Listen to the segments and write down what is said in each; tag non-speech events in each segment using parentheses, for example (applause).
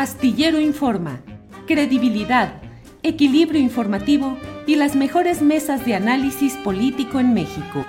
Astillero Informa, credibilidad, equilibrio informativo y las mejores mesas de análisis político en México.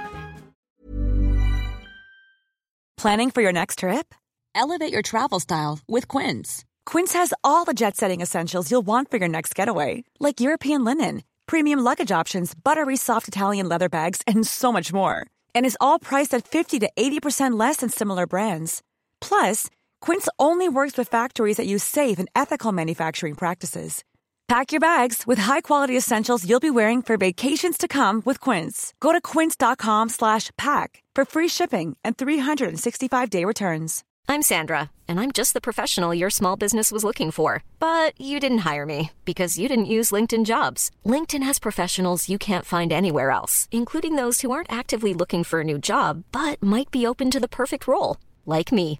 Planning for your next trip? Elevate your travel style with Quince. Quince has all the jet-setting essentials you'll want for your next getaway, like European linen, premium luggage options, buttery soft Italian leather bags, and so much more. And is all priced at 50 to 80% less than similar brands. Plus, Quince only works with factories that use safe and ethical manufacturing practices. Pack your bags with high-quality essentials you'll be wearing for vacations to come with Quince. Go to quince.com/pack for free shipping and 365-day returns. I'm Sandra, and I'm just the professional your small business was looking for, but you didn't hire me because you didn't use LinkedIn Jobs. LinkedIn has professionals you can't find anywhere else, including those who aren't actively looking for a new job but might be open to the perfect role, like me.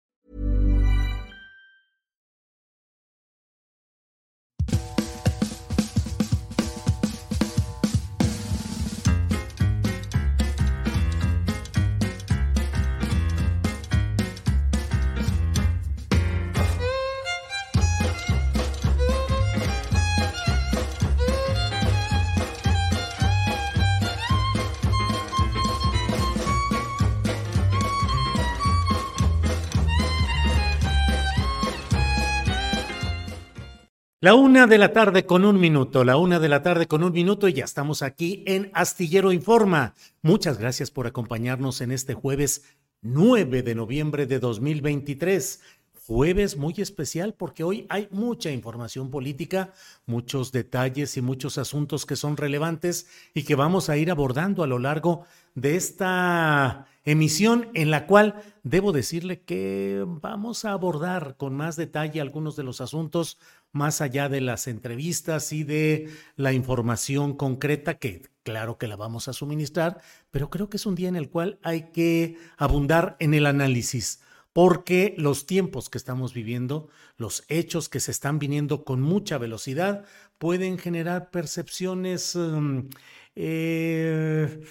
La una de la tarde con un minuto, la una de la tarde con un minuto y ya estamos aquí en Astillero Informa. Muchas gracias por acompañarnos en este jueves 9 de noviembre de 2023. Jueves muy especial porque hoy hay mucha información política, muchos detalles y muchos asuntos que son relevantes y que vamos a ir abordando a lo largo de esta emisión en la cual debo decirle que vamos a abordar con más detalle algunos de los asuntos más allá de las entrevistas y de la información concreta que claro que la vamos a suministrar, pero creo que es un día en el cual hay que abundar en el análisis porque los tiempos que estamos viviendo, los hechos que se están viniendo con mucha velocidad, pueden generar percepciones um, eh,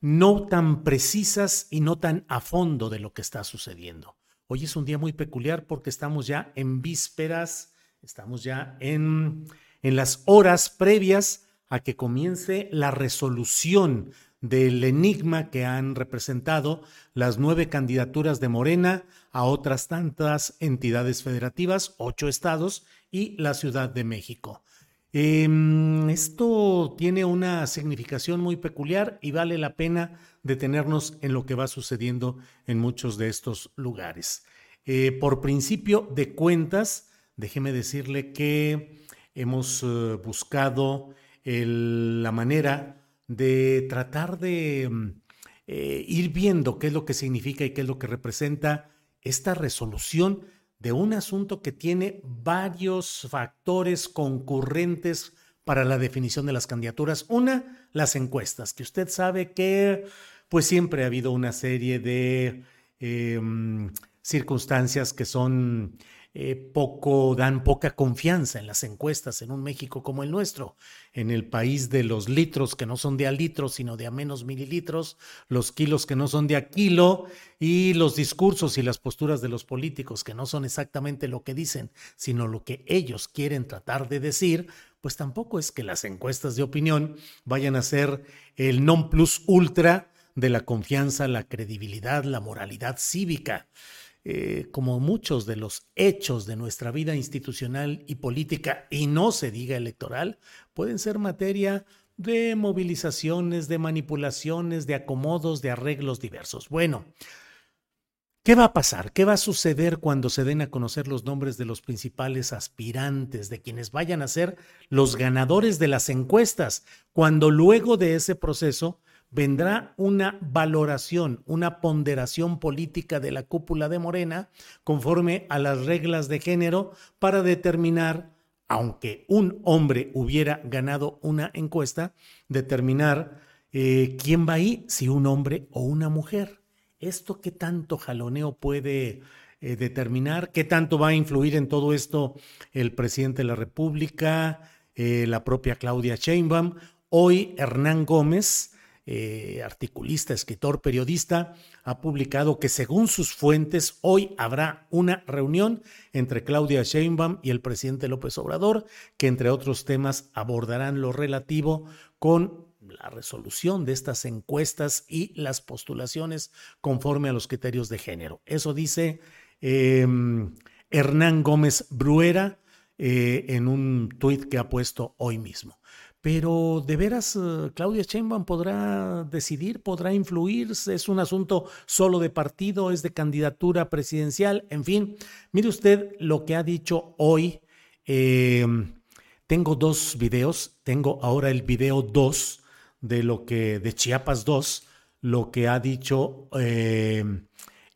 no tan precisas y no tan a fondo de lo que está sucediendo. Hoy es un día muy peculiar porque estamos ya en vísperas, estamos ya en, en las horas previas a que comience la resolución del enigma que han representado las nueve candidaturas de Morena a otras tantas entidades federativas, ocho estados y la Ciudad de México. Em, esto tiene una significación muy peculiar y vale la pena detenernos en lo que va sucediendo en muchos de estos lugares. Eh, por principio de cuentas, déjeme decirle que hemos eh, buscado la manera de tratar de mm, eh, ir viendo qué es lo que significa y qué es lo que representa esta resolución de un asunto que tiene varios factores concurrentes para la definición de las candidaturas. Una, las encuestas, que usted sabe que pues siempre ha habido una serie de em, circunstancias que son eh, poco, dan poca confianza en las encuestas en un México como el nuestro, en el país de los litros que no son de a litro, sino de a menos mililitros, los kilos que no son de a kilo y los discursos y las posturas de los políticos que no son exactamente lo que dicen, sino lo que ellos quieren tratar de decir, pues tampoco es que las encuestas de opinión vayan a ser el non plus ultra de la confianza, la credibilidad, la moralidad cívica. Eh, como muchos de los hechos de nuestra vida institucional y política, y no se diga electoral, pueden ser materia de movilizaciones, de manipulaciones, de acomodos, de arreglos diversos. Bueno, ¿qué va a pasar? ¿Qué va a suceder cuando se den a conocer los nombres de los principales aspirantes, de quienes vayan a ser los ganadores de las encuestas, cuando luego de ese proceso vendrá una valoración, una ponderación política de la cúpula de Morena conforme a las reglas de género para determinar, aunque un hombre hubiera ganado una encuesta, determinar eh, quién va ahí, si un hombre o una mujer. ¿Esto qué tanto jaloneo puede eh, determinar qué tanto va a influir en todo esto el presidente de la República, eh, la propia Claudia Sheinbaum. Hoy Hernán Gómez, eh, articulista, escritor, periodista, ha publicado que según sus fuentes, hoy habrá una reunión entre Claudia Sheinbaum y el presidente López Obrador, que entre otros temas abordarán lo relativo con la resolución de estas encuestas y las postulaciones conforme a los criterios de género. Eso dice em, Hernán Gómez Bruera eh, en un tuit que ha puesto hoy mismo. Pero de veras, eh, Claudia Sheinbaum podrá decidir, podrá influir, es un asunto solo de partido, es de candidatura presidencial, en fin. Mire usted lo que ha dicho hoy. Em, tengo dos videos, tengo ahora el video 2 de lo que, de Chiapas 2, lo que ha dicho em,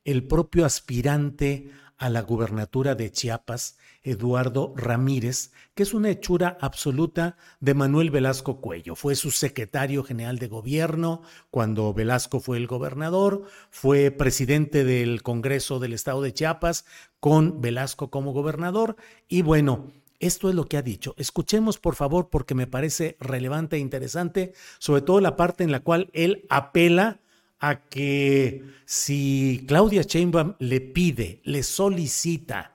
el propio aspirante a la gubernatura de Chiapas, Eduardo Ramírez, que es una hechura absoluta de Manuel Velasco Cuello. Fue su secretario general de gobierno cuando Velasco fue el gobernador, fue presidente del Congreso del Estado de Chiapas con Velasco como gobernador y bueno, esto es lo que ha dicho. Escuchemos, por favor, porque me parece relevante e interesante, sobre todo la parte en la cual él apela a que si Claudia Sheinbaum le pide, le solicita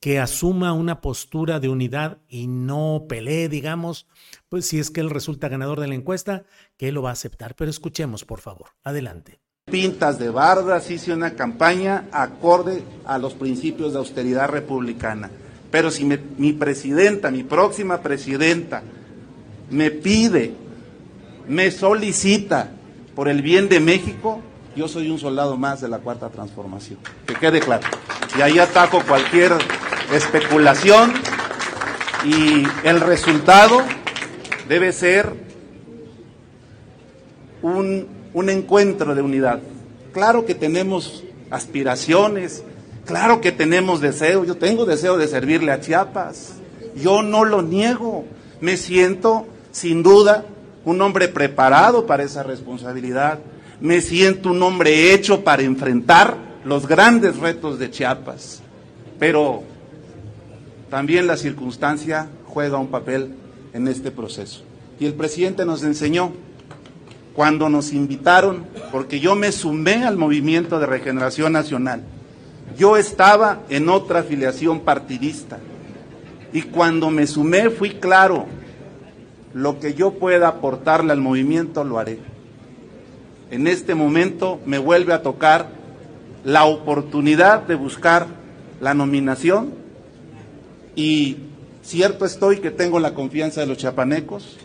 que asuma una postura de unidad y no pelee, digamos, pues si es que él resulta ganador de la encuesta, que él lo va a aceptar. Pero escuchemos, por favor. Adelante. Pintas de bardas, hice una campaña acorde a los principios de austeridad republicana. Pero si mi presidenta, mi próxima presidenta, me pide, me solicita por el bien de México, yo soy un soldado más de la cuarta transformación. Que quede claro. Y ahí ataco cualquier especulación y el resultado debe ser un, un encuentro de unidad. Claro que tenemos aspiraciones, claro que tenemos deseo, yo tengo deseo de servirle a Chiapas, yo no lo niego, me siento sin duda un hombre preparado para esa responsabilidad, me siento un hombre hecho para enfrentar los grandes retos de Chiapas, pero también la circunstancia juega un papel en este proceso. Y el presidente nos enseñó cuando nos invitaron, porque yo me sumé al movimiento de regeneración nacional, yo estaba en otra afiliación partidista y cuando me sumé fui claro, lo que yo pueda aportarle al movimiento lo haré. En este momento me vuelve a tocar la oportunidad de buscar la nominación y cierto estoy que tengo la confianza de los chapanecos,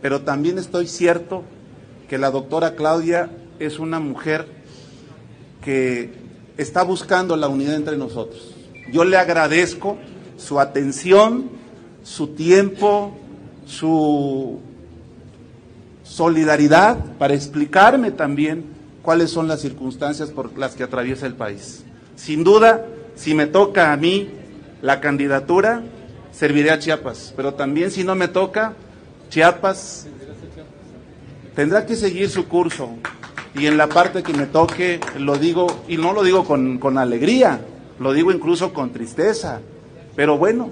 pero también estoy cierto que la doctora Claudia es una mujer que está buscando la unidad entre nosotros. Yo le agradezco su atención, su tiempo, su solidaridad para explicarme también cuáles son las circunstancias por las que atraviesa el país. Sin duda, si me toca a mí la candidatura, serviré a Chiapas, pero también si no me toca, Chiapas tendrá que seguir su curso. Y en la parte que me toque, lo digo, y no lo digo con, con alegría, lo digo incluso con tristeza, pero bueno,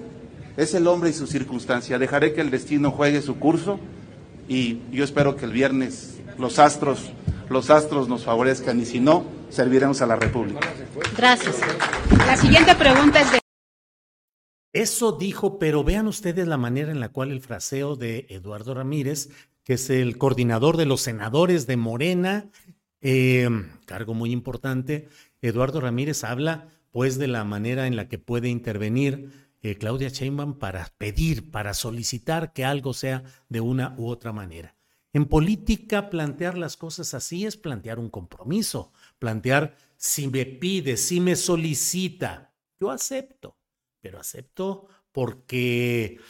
es el hombre y su circunstancia. Dejaré que el destino juegue su curso y yo espero que el viernes los astros, los astros nos favorezcan y si no, serviremos a la República. Gracias. La siguiente pregunta es de... Eso dijo, pero vean ustedes la manera en la cual el fraseo de Eduardo Ramírez, que es el coordinador de los senadores de Morena, eh, cargo muy importante, Eduardo Ramírez habla pues de la manera en la que puede intervenir eh, Claudia Sheinbaum para pedir, para solicitar que algo sea de una u otra manera. En política, plantear las cosas así es plantear un compromiso, plantear si me pide, si me solicita, yo acepto, pero acepto porque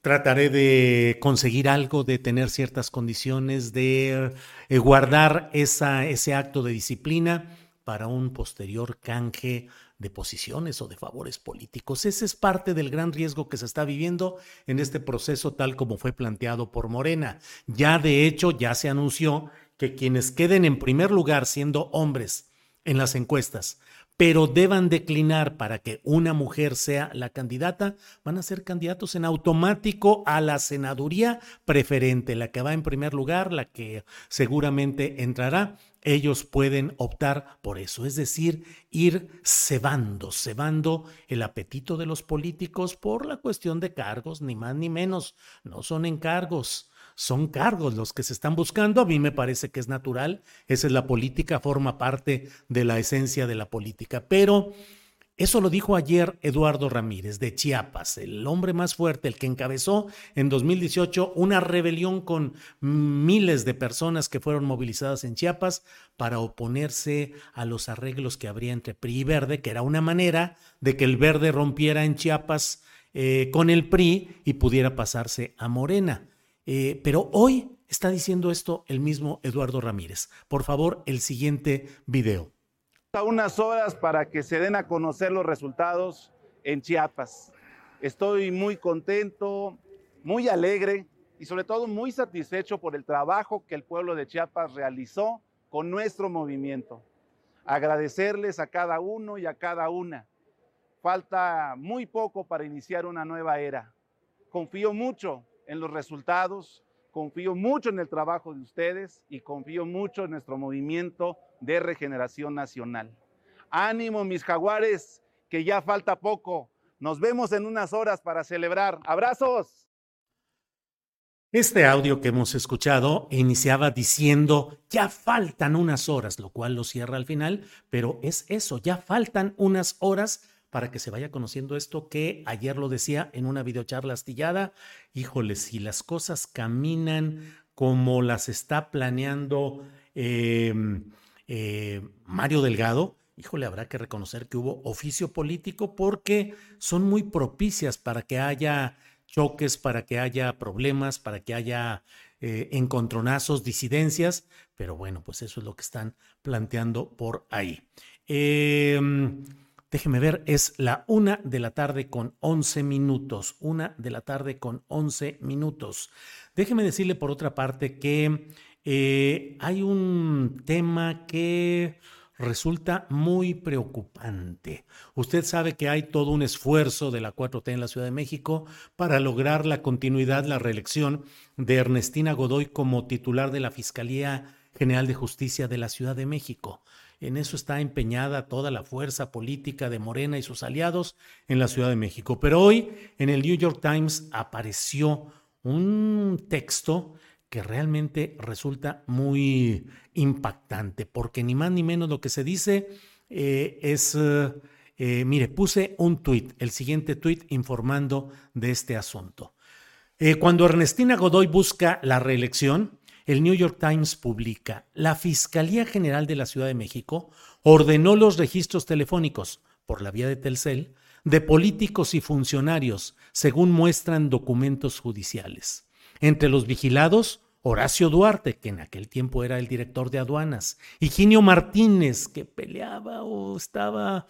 trataré de conseguir algo, de tener ciertas condiciones, de eh, guardar ese acto de disciplina para un posterior canje de posiciones o de favores políticos. Ese es parte del gran riesgo que se está viviendo en este proceso tal como fue planteado por Morena. Ya de hecho ya se anunció que quienes queden en primer lugar siendo hombres en las encuestas pero deban declinar para que una mujer sea la candidata, van a ser candidatos en automático a la senaduría preferente, la que va en primer lugar, la que seguramente entrará. Ellos pueden optar por eso, es decir, ir cebando, cebando el apetito de los políticos por la cuestión de cargos, ni más ni menos. No son encargos, son cargos los que se están buscando. A mí me parece que es natural. Esa es la política, forma parte de la esencia de la política. Pero eso lo dijo ayer Eduardo Ramírez de Chiapas, el hombre más fuerte, el que encabezó en 2018 una rebelión con miles de personas que fueron movilizadas en Chiapas para oponerse a los arreglos que habría entre PRI y Verde, que era una manera de que el Verde rompiera en Chiapas eh, con el PRI y pudiera pasarse a Morena. Eh, pero hoy está diciendo esto el mismo Eduardo Ramírez. Por favor, el siguiente video. A unas horas para que se den a conocer los resultados en Chiapas. Estoy muy contento, muy alegre y sobre todo muy satisfecho por el trabajo que el pueblo de Chiapas realizó con nuestro movimiento. Agradecerles a cada uno y a cada una. Falta muy poco para iniciar una nueva era. Confío mucho en los resultados, confío mucho en el trabajo de ustedes y confío mucho en nuestro movimiento de regeneración nacional. Ánimo, mis jaguares, que ya falta poco. Nos vemos en unas horas para celebrar. Abrazos. Este audio que hemos escuchado iniciaba diciendo, ya faltan unas horas, lo cual lo cierra al final, pero es eso, ya faltan unas horas para que se vaya conociendo esto que ayer lo decía en una videocharla astillada. Híjole, si las cosas caminan como las está planeando em, eh, Mario Delgado, híjole, habrá que reconocer que hubo oficio político porque son muy propicias para que haya choques, para que haya problemas, para que haya eh, encontronazos, disidencias, pero bueno, pues eso es lo que están planteando por ahí. Eh, Déjeme ver, es la una de la tarde con 11 minutos. Una de la tarde con 11 minutos. Déjeme decirle por otra parte que eh, hay un tema que resulta muy preocupante. Usted sabe que hay todo un esfuerzo de la 4T en la Ciudad de México para lograr la continuidad, la reelección de Ernestina Godoy como titular de la Fiscalía General de Justicia de la Ciudad de México. En eso está empeñada toda la fuerza política de Morena y sus aliados en la Ciudad de México. Pero hoy en el New York Times apareció un texto que realmente resulta muy impactante, porque ni más ni menos lo que se dice eh, es, eh, mire, puse un tuit, el siguiente tuit informando de este asunto. Eh, cuando Ernestina Godoy busca la reelección, el New York Times publica, la Fiscalía General de la Ciudad de México ordenó los registros telefónicos por la vía de Telcel de políticos y funcionarios, según muestran documentos judiciales. Entre los vigilados, Horacio Duarte, que en aquel tiempo era el director de aduanas, Higinio Martínez, que peleaba o estaba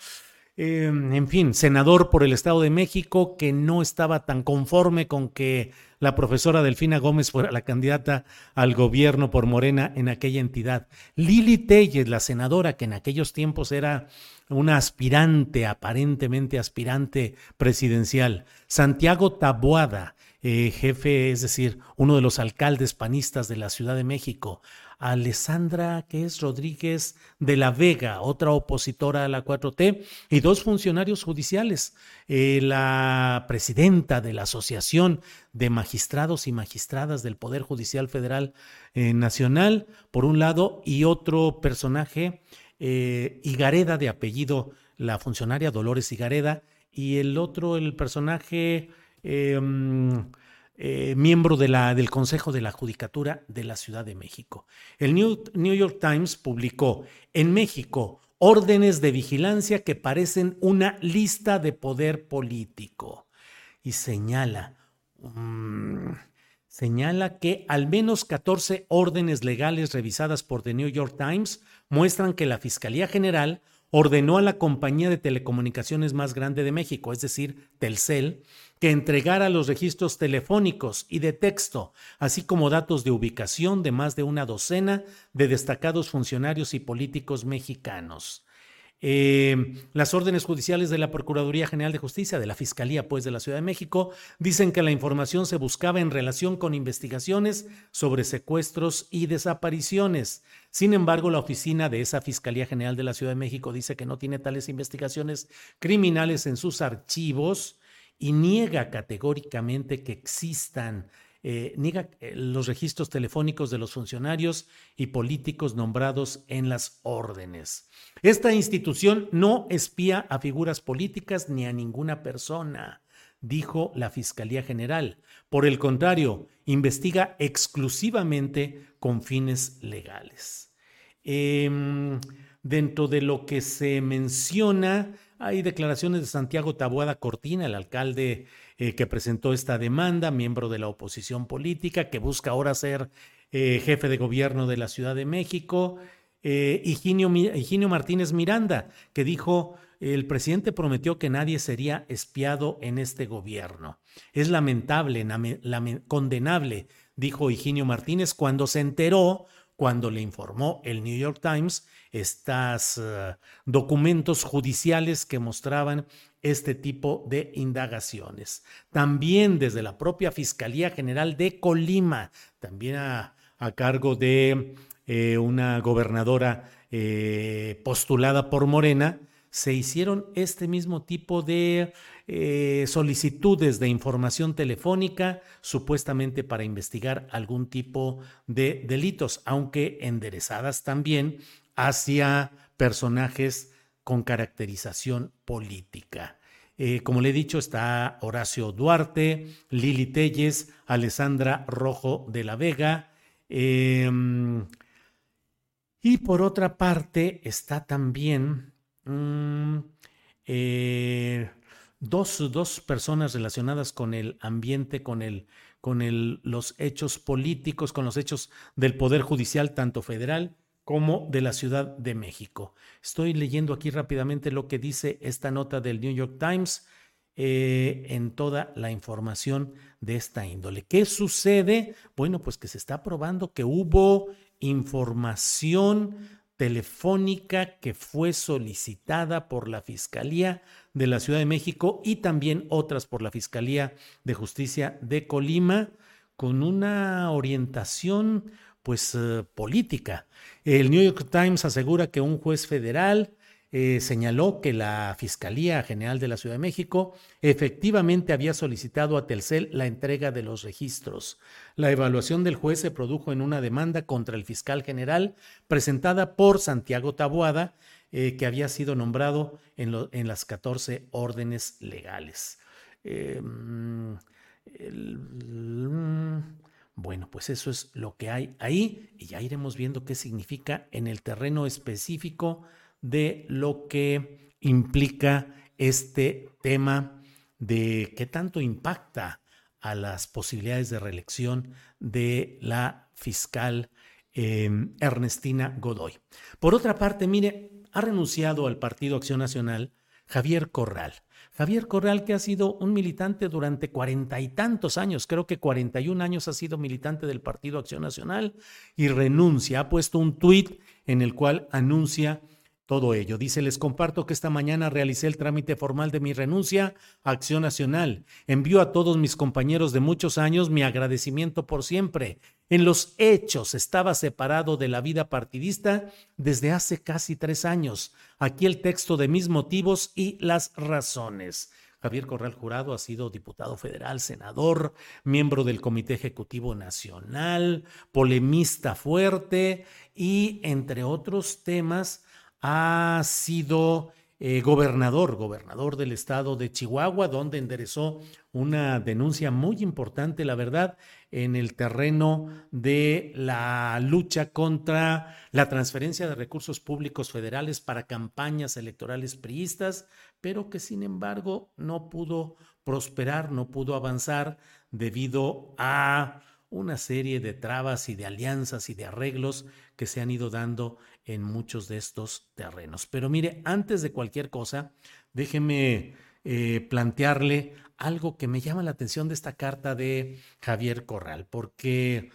Em, en fin, senador por el Estado de México, que no estaba tan conforme con que la profesora Delfina Gómez fuera la candidata al gobierno por Morena en aquella entidad. Lili Telles, la senadora que en aquellos tiempos era una aspirante, aparentemente aspirante presidencial. Santiago Taboada, eh, jefe, es decir, uno de los alcaldes panistas de la Ciudad de México. Alessandra, que es Rodríguez de la Vega, otra opositora a la 4T, y dos funcionarios judiciales, eh, la presidenta de la Asociación de Magistrados y Magistradas del Poder Judicial Federal eh, Nacional, por un lado, y otro personaje, eh, Higareda de apellido, la funcionaria Dolores Higareda, y el otro, el personaje... Em, eh, miembro del Consejo de la Judicatura de la Ciudad de México. El New, New York Times publicó en México órdenes de vigilancia que parecen una lista de poder político y señala, mm, señala que al menos 14 órdenes legales revisadas por The New York Times muestran que la Fiscalía General ordenó a la compañía de telecomunicaciones más grande de México, es decir, Telcel, que entregara los registros telefónicos y de texto, así como datos de ubicación de más de una docena de destacados funcionarios y políticos mexicanos. Eh, las órdenes judiciales de la Procuraduría General de Justicia, de la Fiscalía, pues, de la Ciudad de México, dicen que la información se buscaba en relación con investigaciones sobre secuestros y desapariciones. Sin embargo, la oficina de esa Fiscalía General de la Ciudad de México dice que no tiene tales investigaciones criminales en sus archivos y niega categóricamente que existan eh, niega eh, los registros telefónicos de los funcionarios y políticos nombrados en las órdenes. Esta institución no espía a figuras políticas ni a ninguna persona, dijo la Fiscalía General. Por el contrario, investiga exclusivamente con fines legales. Em, dentro de lo que se menciona, hay declaraciones de Santiago Taboada Cortina, el alcalde eh, que presentó esta demanda, miembro de la oposición política, que busca ahora ser eh, jefe de gobierno de la Ciudad de México. Eh, Higinio, Martínez Miranda, que dijo, el presidente prometió que nadie sería espiado en este gobierno. Es lamentable, condenable, dijo Higinio Martínez cuando se enteró cuando le informó el New York Times estos eh, documentos judiciales que mostraban este tipo de indagaciones. También desde la propia Fiscalía General de Colima, también a, cargo de eh, una gobernadora eh, postulada por Morena, se hicieron este mismo tipo de eh, solicitudes de información telefónica, supuestamente para investigar algún tipo de delitos, aunque enderezadas también hacia personajes con caracterización política. Eh, como le he dicho, está Horacio Duarte, Lili Telles, Alessandra Rojo de la Vega. Em, y por otra parte está también mm, eh, dos, dos, personas relacionadas con el ambiente, con, el, con el, los hechos políticos, con los hechos del Poder Judicial, tanto federal como de la Ciudad de México. Estoy leyendo aquí rápidamente lo que dice esta nota del New York Times eh, en toda la información de esta índole. ¿Qué sucede? Bueno, pues que se está probando que hubo información telefónica que fue solicitada por la Fiscalía de la Ciudad de México y también otras por la Fiscalía de Justicia de Colima con una orientación pues eh, política. El New York Times asegura que un juez federal eh, señaló que la Fiscalía General de la Ciudad de México efectivamente había solicitado a Telcel la entrega de los registros. La evaluación del juez se produjo en una demanda contra el fiscal general presentada por Santiago Taboada, eh, que había sido nombrado en, las 14 órdenes legales. Em, bueno, pues eso es lo que hay ahí y ya iremos viendo qué significa en el terreno específico de lo que implica este tema de qué tanto impacta a las posibilidades de reelección de la fiscal em, Ernestina Godoy. Por otra parte, mire, ha renunciado al Partido Acción Nacional Javier Corral. Javier Corral, que ha sido un militante durante cuarenta y tantos años, creo que cuarenta y un años ha sido militante del Partido Acción Nacional y renuncia. Ha puesto un tuit en el cual anuncia todo ello. Dice, les comparto que esta mañana realicé el trámite formal de mi renuncia a Acción Nacional. Envío a todos mis compañeros de muchos años mi agradecimiento por siempre. En los hechos estaba separado de la vida partidista desde hace casi tres años. Aquí el texto de mis motivos y las razones. Javier Corral Jurado ha sido diputado federal, senador, miembro del Comité Ejecutivo Nacional, polemista fuerte y, entre otros temas, ha sido eh, gobernador, gobernador del estado de Chihuahua, donde enderezó una denuncia muy importante, la verdad, en el terreno de la lucha contra la transferencia de recursos públicos federales para campañas electorales priistas, pero que sin embargo no pudo prosperar, no pudo avanzar debido a una serie de trabas y de alianzas y de arreglos que se han ido dando en muchos de estos terrenos. Pero mire, antes de cualquier cosa, déjeme eh, plantearle algo que me llama la atención de esta carta de Javier Corral, porque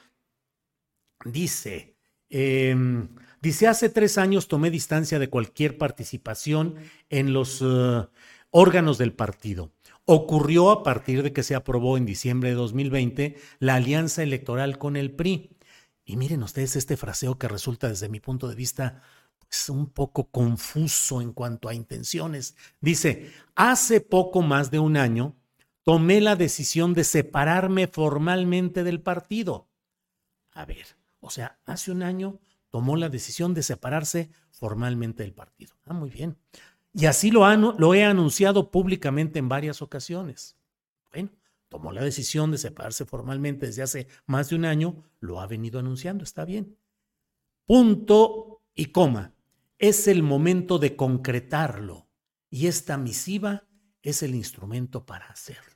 dice, Em, dice, hace tres años tomé distancia de cualquier participación en los eh, órganos del partido. Ocurrió a partir de que se aprobó en diciembre de 2020 la alianza electoral con el PRI. Y miren ustedes este fraseo que resulta desde mi punto de vista pues, un poco confuso en cuanto a intenciones. Dice, hace poco más de un año tomé la decisión de separarme formalmente del partido. A ver, o sea, hace un año tomó la decisión de separarse formalmente del partido. Ah, muy bien. Y así lo, lo he anunciado públicamente en varias ocasiones. Bueno, tomó la decisión de separarse formalmente desde hace más de un año, lo ha venido anunciando, está bien. Punto y coma. Es el momento de concretarlo y esta misiva es el instrumento para hacerlo.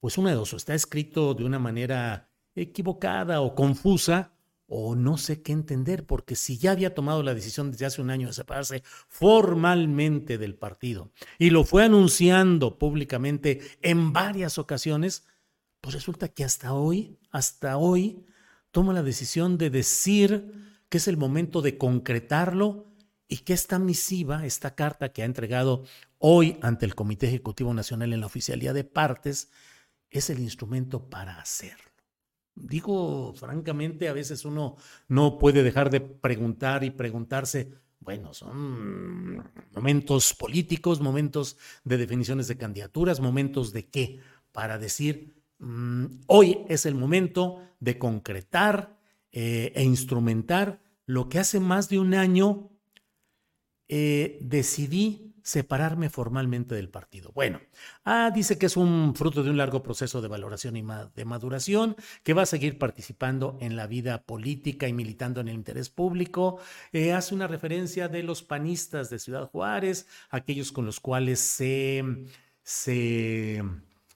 Pues una de dos, está escrito de una manera equivocada o confusa o no sé qué entender, porque si ya había tomado la decisión desde hace un año de separarse formalmente del partido y lo fue anunciando públicamente en varias ocasiones, pues resulta que hasta hoy, hasta hoy, toma la decisión de decir que es el momento de concretarlo y que esta misiva, esta carta que ha entregado hoy ante el Comité Ejecutivo Nacional en la oficialía de partes, es el instrumento para hacerlo. Digo, francamente, a veces uno no puede dejar de preguntar y preguntarse, bueno, son momentos políticos, momentos de definiciones de candidaturas, momentos de qué, para decir, mm, hoy es el momento de concretar eh, e instrumentar lo que hace más de un año eh, decidí separarme formalmente del partido. Bueno, ah, dice que es un fruto de un largo proceso de valoración y de maduración, que va a seguir participando en la vida política y militando en el interés público. Eh, hace una referencia de los panistas de Ciudad Juárez, aquellos con los cuales se, se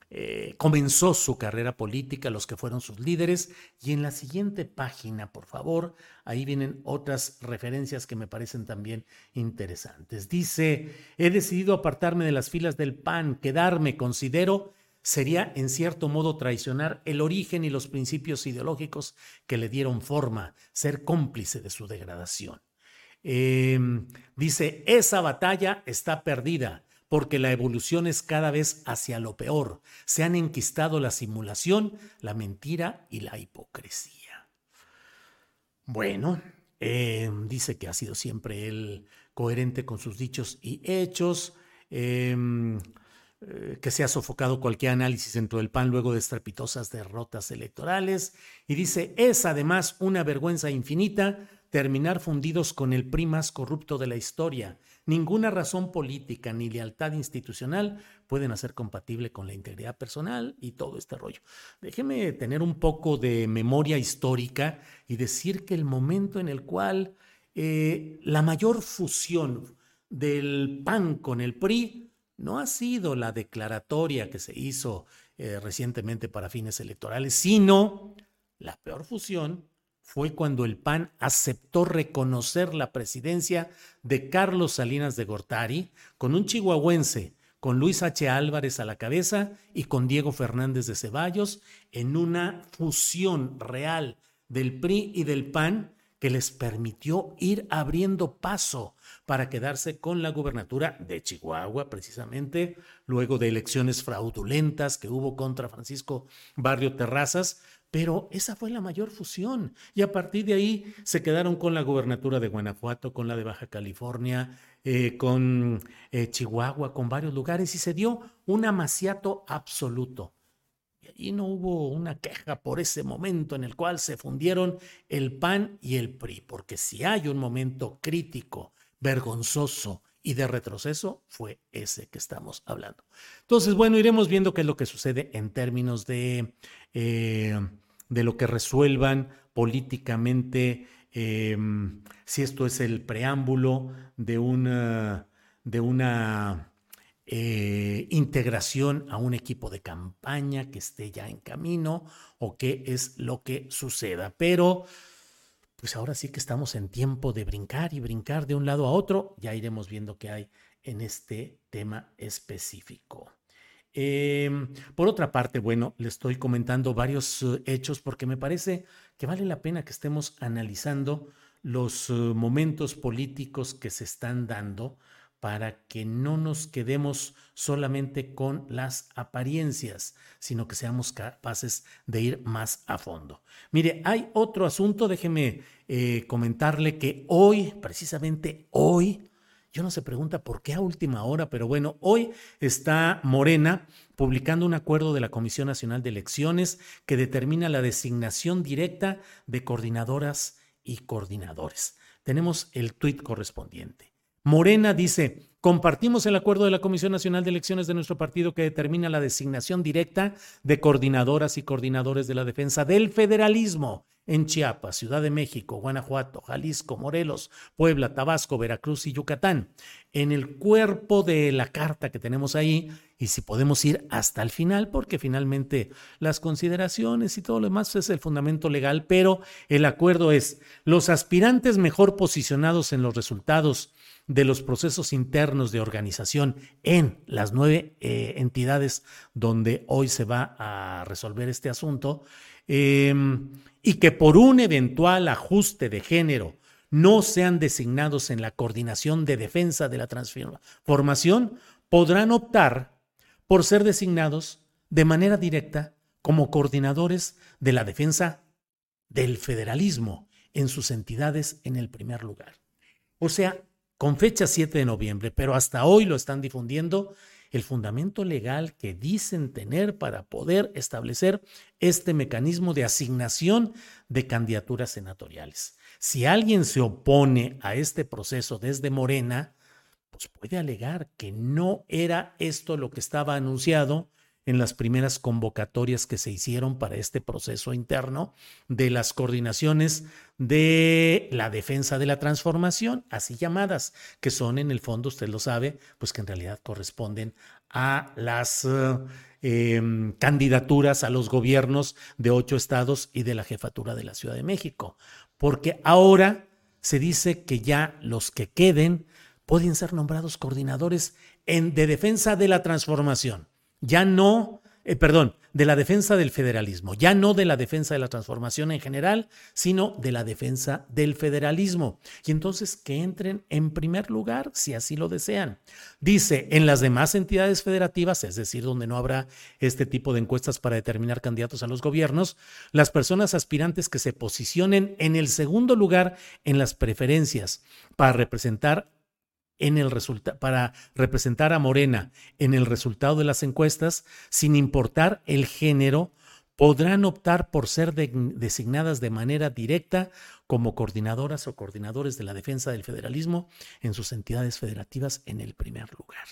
eh, comenzó su carrera política, los que fueron sus líderes. Y en la siguiente página, por favor, ahí vienen otras referencias que me parecen también interesantes. Dice, he decidido apartarme de las filas del PAN, quedarme, considero, sería en cierto modo traicionar el origen y los principios ideológicos que le dieron forma, ser cómplice de su degradación. Em, dice, esa batalla está perdida porque la evolución es cada vez hacia lo peor. Se han enquistado la simulación, la mentira y la hipocresía. Bueno, eh, dice que ha sido siempre él coherente con sus dichos y hechos. Em, eh, que se ha sofocado cualquier análisis dentro del PAN luego de estrepitosas derrotas electorales. Y dice, es además una vergüenza infinita terminar fundidos con el PRI más corrupto de la historia. Ninguna razón política ni lealtad institucional pueden hacer compatible con la integridad personal y todo este rollo. Déjeme tener un poco de memoria histórica y decir que el momento en el cual eh, la mayor fusión del PAN con el PRI no ha sido la declaratoria que se hizo eh, recientemente para fines electorales, sino la peor fusión fue cuando el PAN aceptó reconocer la presidencia de Carlos Salinas de Gortari con un chihuahuense, con Luis H. Álvarez a la cabeza y con Diego Fernández de Ceballos en una fusión real del PRI y del PAN que les permitió ir abriendo paso para quedarse con la gubernatura de Chihuahua, precisamente, luego de elecciones fraudulentas que hubo contra Francisco Barrio Terrazas, pero esa fue la mayor fusión. Y a partir de ahí se quedaron con la gobernatura de Guanajuato, con la de Baja California, eh, con eh, Chihuahua, con varios lugares, y se dio un amaciato absoluto. Y allí no hubo una queja por ese momento en el cual se fundieron el PAN y el PRI, porque si hay un momento crítico, vergonzoso, y de retroceso fue ese que estamos hablando. Entonces, bueno, iremos viendo qué es lo que sucede en términos de, eh, de lo que resuelvan políticamente, em, si esto es el preámbulo de una, de una eh, integración a un equipo de campaña que esté ya en camino o qué es lo que suceda. Pero pues ahora sí que estamos en tiempo de brincar y brincar de un lado a otro. Ya iremos viendo qué hay en este tema específico. Em, por otra parte, bueno, le estoy comentando varios eh, hechos porque me parece que vale la pena que estemos analizando los eh, momentos políticos que se están dando para que no nos quedemos solamente con las apariencias, sino que seamos capaces de ir más a fondo. Mire, hay otro asunto, déjeme eh, comentarle que hoy, precisamente hoy, yo no se pregunta por qué a última hora, pero bueno, hoy está Morena publicando un acuerdo de la Comisión Nacional de Elecciones que determina la designación directa de coordinadoras y coordinadores. Tenemos el tuit correspondiente. Morena dice, compartimos el acuerdo de la Comisión Nacional de Elecciones de nuestro partido que determina la designación directa de coordinadoras y coordinadores de la defensa del federalismo en Chiapas, Ciudad de México, Guanajuato, Jalisco, Morelos, Puebla, Tabasco, Veracruz y Yucatán. En el cuerpo de la carta que tenemos ahí, y si podemos ir hasta el final, porque finalmente las consideraciones y todo lo demás es el fundamento legal, pero el acuerdo es los aspirantes mejor posicionados en los resultados de los procesos internos de organización en las nueve eh, entidades donde hoy se va a resolver este asunto, em, y que por un eventual ajuste de género no sean designados en la coordinación de defensa de la transformación, podrán optar por ser designados de manera directa como coordinadores de la defensa del federalismo en sus entidades en el primer lugar. O sea, con fecha 7 de noviembre, pero hasta hoy lo están difundiendo, el fundamento legal que dicen tener para poder establecer este mecanismo de asignación de candidaturas senatoriales. Si alguien se opone a este proceso desde Morena, pues puede alegar que no era esto lo que estaba anunciado en las primeras convocatorias que se hicieron para este proceso interno de las coordinaciones de la defensa de la transformación, así llamadas, que son en el fondo, usted lo sabe, pues que en realidad corresponden a las eh, em, candidaturas a los gobiernos de ocho estados y de la jefatura de la Ciudad de México, porque ahora se dice que ya los que queden pueden ser nombrados coordinadores en, de defensa de la transformación ya no, eh, perdón, de la defensa del federalismo, ya no de la defensa de la transformación en general, sino de la defensa del federalismo. Y entonces que entren en primer lugar, si así lo desean. Dice, en las demás entidades federativas, es decir, donde no habrá este tipo de encuestas para determinar candidatos a los gobiernos, las personas aspirantes que se posicionen en el segundo lugar en las preferencias para representar en el para representar a Morena en el resultado de las encuestas, sin importar el género, podrán optar por ser designadas de manera directa como coordinadoras o coordinadores de la defensa del federalismo en sus entidades federativas en el primer lugar.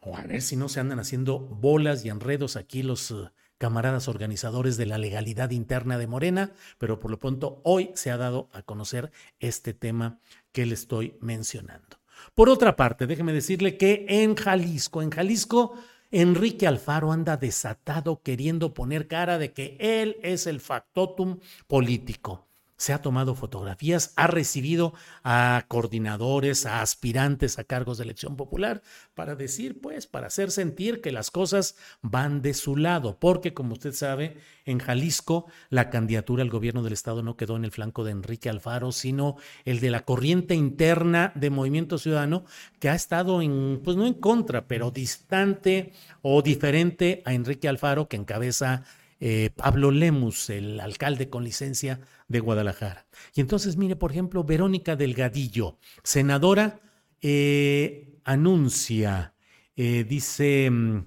O a ver si no se andan haciendo bolas y enredos aquí los uh, camaradas organizadores de la legalidad interna de Morena, pero por lo pronto hoy se ha dado a conocer este tema que le estoy mencionando. Por otra parte, déjeme decirle que en Jalisco, en Jalisco, Enrique Alfaro anda desatado queriendo poner cara de que él es el factotum político se ha tomado fotografías, ha recibido a coordinadores, a aspirantes a cargos de elección popular para decir, pues, para hacer sentir que las cosas van de su lado, porque como usted sabe, en Jalisco la candidatura al gobierno del estado no quedó en el flanco de Enrique Alfaro, sino el de la corriente interna de Movimiento Ciudadano que ha estado en, pues no en contra, pero distante o diferente a Enrique Alfaro que encabeza eh, Pablo Lemus, el alcalde con licencia de Guadalajara. Y entonces, mire, por ejemplo, Verónica Delgadillo, senadora, eh, anuncia, eh, dice, mm,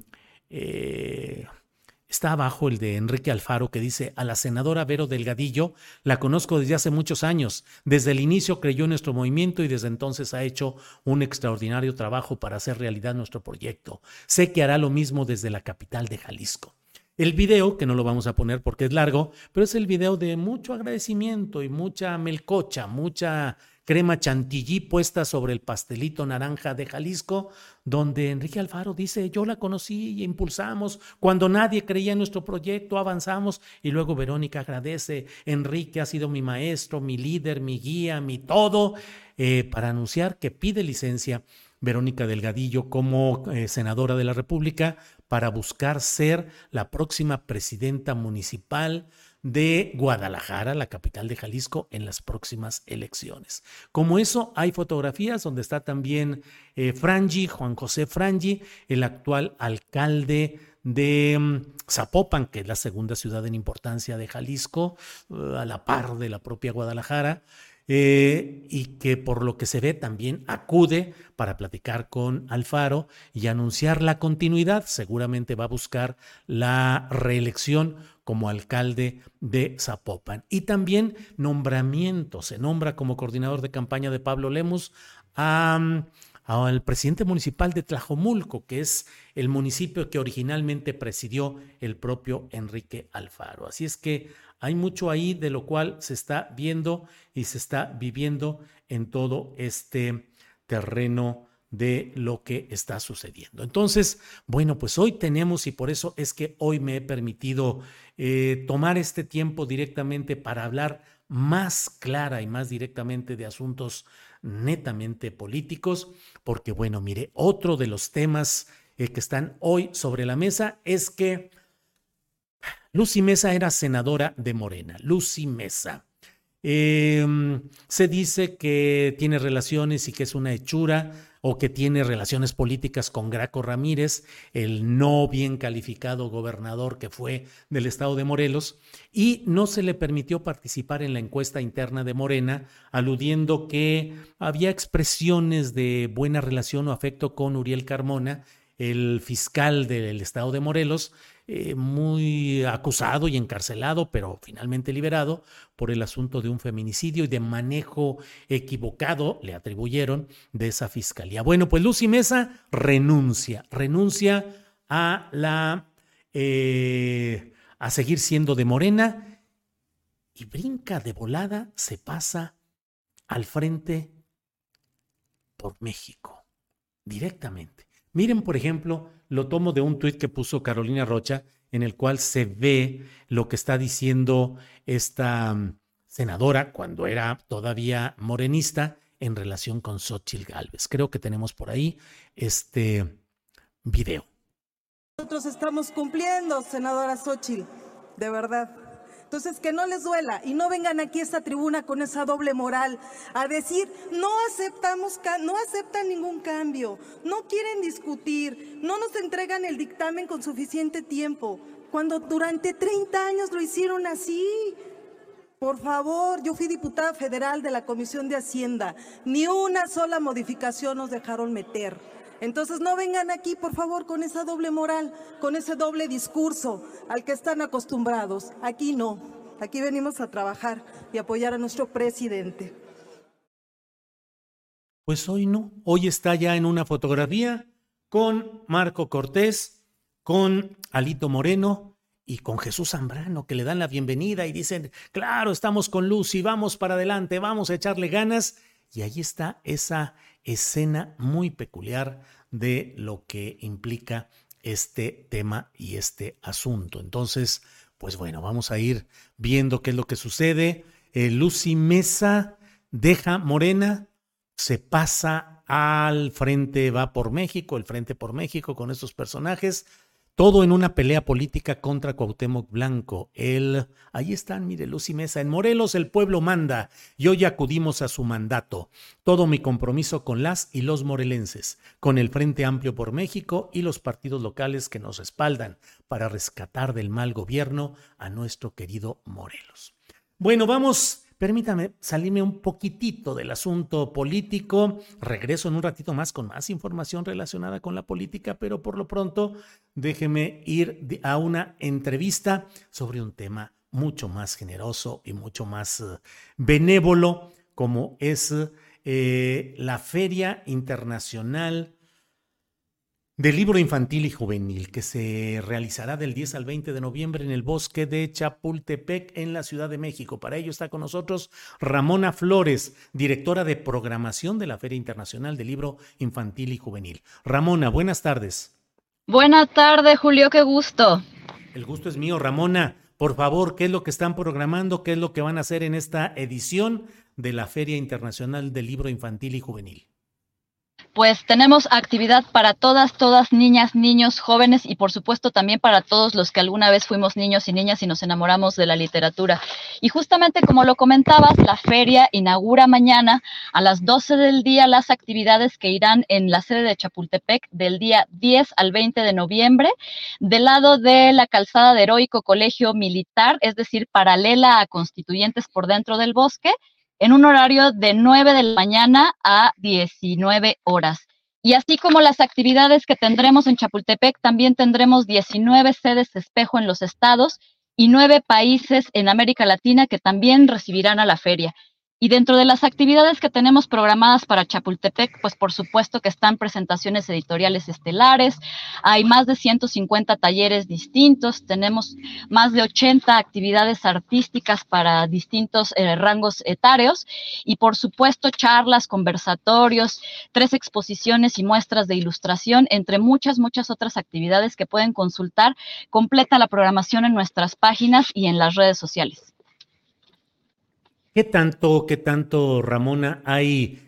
está abajo el de Enrique Alfaro que dice, a la senadora Vero Delgadillo la conozco desde hace muchos años. Desde el inicio creyó en nuestro movimiento y desde entonces ha hecho un extraordinario trabajo para hacer realidad nuestro proyecto. Sé que hará lo mismo desde la capital de Jalisco. El video, que no lo vamos a poner porque es largo, pero es el video de mucho agradecimiento y mucha melcocha, mucha crema chantilly puesta sobre el pastelito naranja de Jalisco, donde Enrique Alfaro dice, yo la conocí y impulsamos, cuando nadie creía en nuestro proyecto, avanzamos, y luego Verónica agradece, Enrique ha sido mi maestro, mi líder, mi guía, mi todo, eh, para anunciar que pide licencia Verónica Delgadillo como eh, senadora de la República para buscar ser la próxima presidenta municipal de Guadalajara, la capital de Jalisco, en las próximas elecciones. Como eso, hay fotografías donde está también eh, Frangi, Juan José Frangi, el actual alcalde de mm, Zapopan, que es la segunda ciudad en importancia de Jalisco, eh, a la par de la propia Guadalajara. Eh, y que por lo que se ve también acude para platicar con Alfaro y anunciar la continuidad. Seguramente va a buscar la reelección como alcalde de Zapopan. Y también nombramiento. Se nombra como coordinador de campaña de Pablo Lemus a al presidente municipal de Tlajomulco, que es el municipio que originalmente presidió el propio Enrique Alfaro. Así es que hay mucho ahí de lo cual se está viendo y se está viviendo en todo este terreno de lo que está sucediendo. Entonces, bueno, pues hoy tenemos y por eso es que hoy me he permitido eh, tomar este tiempo directamente para hablar más clara y más directamente de asuntos netamente políticos, porque bueno, mire, otro de los temas eh, que están hoy sobre la mesa es que Lucy Mesa era senadora de Morena, Lucy Mesa. Em, se dice que tiene relaciones y que es una hechura o que tiene relaciones políticas con Graco Ramírez, el no bien calificado gobernador que fue del estado de Morelos, y no se le permitió participar en la encuesta interna de Morena, aludiendo que había expresiones de buena relación o afecto con Uriel Carmona, el fiscal del estado de Morelos, eh, muy acusado y encarcelado, pero finalmente liberado por el asunto de un feminicidio y de manejo equivocado, le atribuyeron, de esa fiscalía. Bueno, pues Lucy Mesa renuncia, renuncia a la... Eh, a seguir siendo de Morena y brinca de volada, se pasa al frente por México, directamente. Miren, por ejemplo, lo tomo de un tuit que puso Carolina Rocha, en el cual se ve lo que está diciendo esta mm, senadora cuando era todavía morenista en relación con Xochitl Galvez. Creo que tenemos por ahí este video. Nosotros estamos cumpliendo, senadora Xochitl, de verdad. Entonces, que no les duela y no vengan aquí a esta tribuna con esa doble moral a decir, no aceptamos, no aceptan ningún cambio, no quieren discutir, no nos entregan el dictamen con suficiente tiempo, cuando durante 30 años lo hicieron así. Por favor, yo fui diputada federal de la Comisión de Hacienda, ni una sola modificación nos dejaron meter. Entonces no vengan aquí, por favor, con esa doble moral, con ese doble discurso al que están acostumbrados. Aquí no. Aquí venimos a trabajar y apoyar a nuestro presidente. Pues hoy no. Hoy está ya en una fotografía con Marco Cortés, con Alito Moreno y con Jesús Zambrano, que le dan la bienvenida y dicen, claro, estamos con Lucy, vamos para adelante, vamos a echarle ganas. Y ahí está esa escena muy peculiar de lo que implica este tema y este asunto. Entonces, pues bueno, vamos a ir viendo qué es lo que sucede. Eh, Lucy Mesa deja Morena, se pasa al frente, va por México, el frente por México con estos personajes. Todo en una pelea política contra Cuauhtémoc Blanco. Él, ahí están, mire, Luz y Mesa. En Morelos el pueblo manda y hoy acudimos a su mandato. Todo mi compromiso con las y los morelenses, con el Frente Amplio por México y los partidos locales que nos respaldan para rescatar del mal gobierno a nuestro querido Morelos. Bueno, vamos Permítame salirme un poquitito del asunto político. Regreso en un ratito más con más información relacionada con la política, pero por lo pronto déjeme ir a una entrevista sobre un tema mucho más generoso y mucho más eh, benévolo, como es eh, la Feria Internacional del libro infantil y juvenil que se realizará del 10 al 20 de noviembre en el bosque de Chapultepec en la Ciudad de México. Para ello está con nosotros Ramona Flores, directora de programación de la Feria Internacional del Libro Infantil y Juvenil. Ramona, buenas tardes. Buenas tardes, Julio, qué gusto. El gusto es mío, Ramona. Por favor, ¿qué es lo que están programando? ¿Qué es lo que van a hacer en esta edición de la Feria Internacional del Libro Infantil y Juvenil? Pues tenemos actividad para todas, todas niñas, niños, jóvenes y por supuesto también para todos los que alguna vez fuimos niños y niñas y nos enamoramos de la literatura. Y justamente como lo comentabas, la feria inaugura mañana a las 12 del día las actividades que irán en la sede de Chapultepec del día 10 al 20 de noviembre, del lado de la calzada de Heroico Colegio Militar, es decir, paralela a Constituyentes por dentro del bosque en un horario de 9 de la mañana a 19 horas. Y así como las actividades que tendremos en Chapultepec, también tendremos 19 sedes espejo en los estados y nueve países en América Latina que también recibirán a la feria. Y dentro de las actividades que tenemos programadas para Chapultepec, pues por supuesto que están presentaciones editoriales estelares, hay más de 150 talleres distintos, tenemos más de 80 actividades artísticas para distintos eh, rangos etarios y por supuesto charlas, conversatorios, tres exposiciones y muestras de ilustración, entre muchas, muchas otras actividades que pueden consultar. Completa la programación en nuestras páginas y en las redes sociales. ¿Qué tanto, qué tanto, Ramona, hay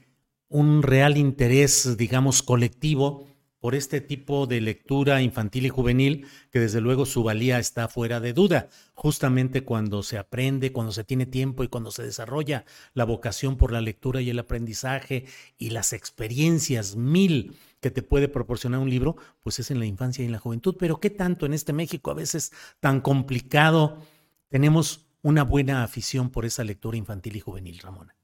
un real interés, digamos, colectivo por este tipo de lectura infantil y juvenil, que desde luego su valía está fuera de duda, justamente cuando se aprende, cuando se tiene tiempo y cuando se desarrolla la vocación por la lectura y el aprendizaje y las experiencias mil que te puede proporcionar un libro, pues es en la infancia y en la juventud. Pero ¿qué tanto en este México a veces tan complicado tenemos una buena afición por esa lectura infantil y juvenil, Ramona?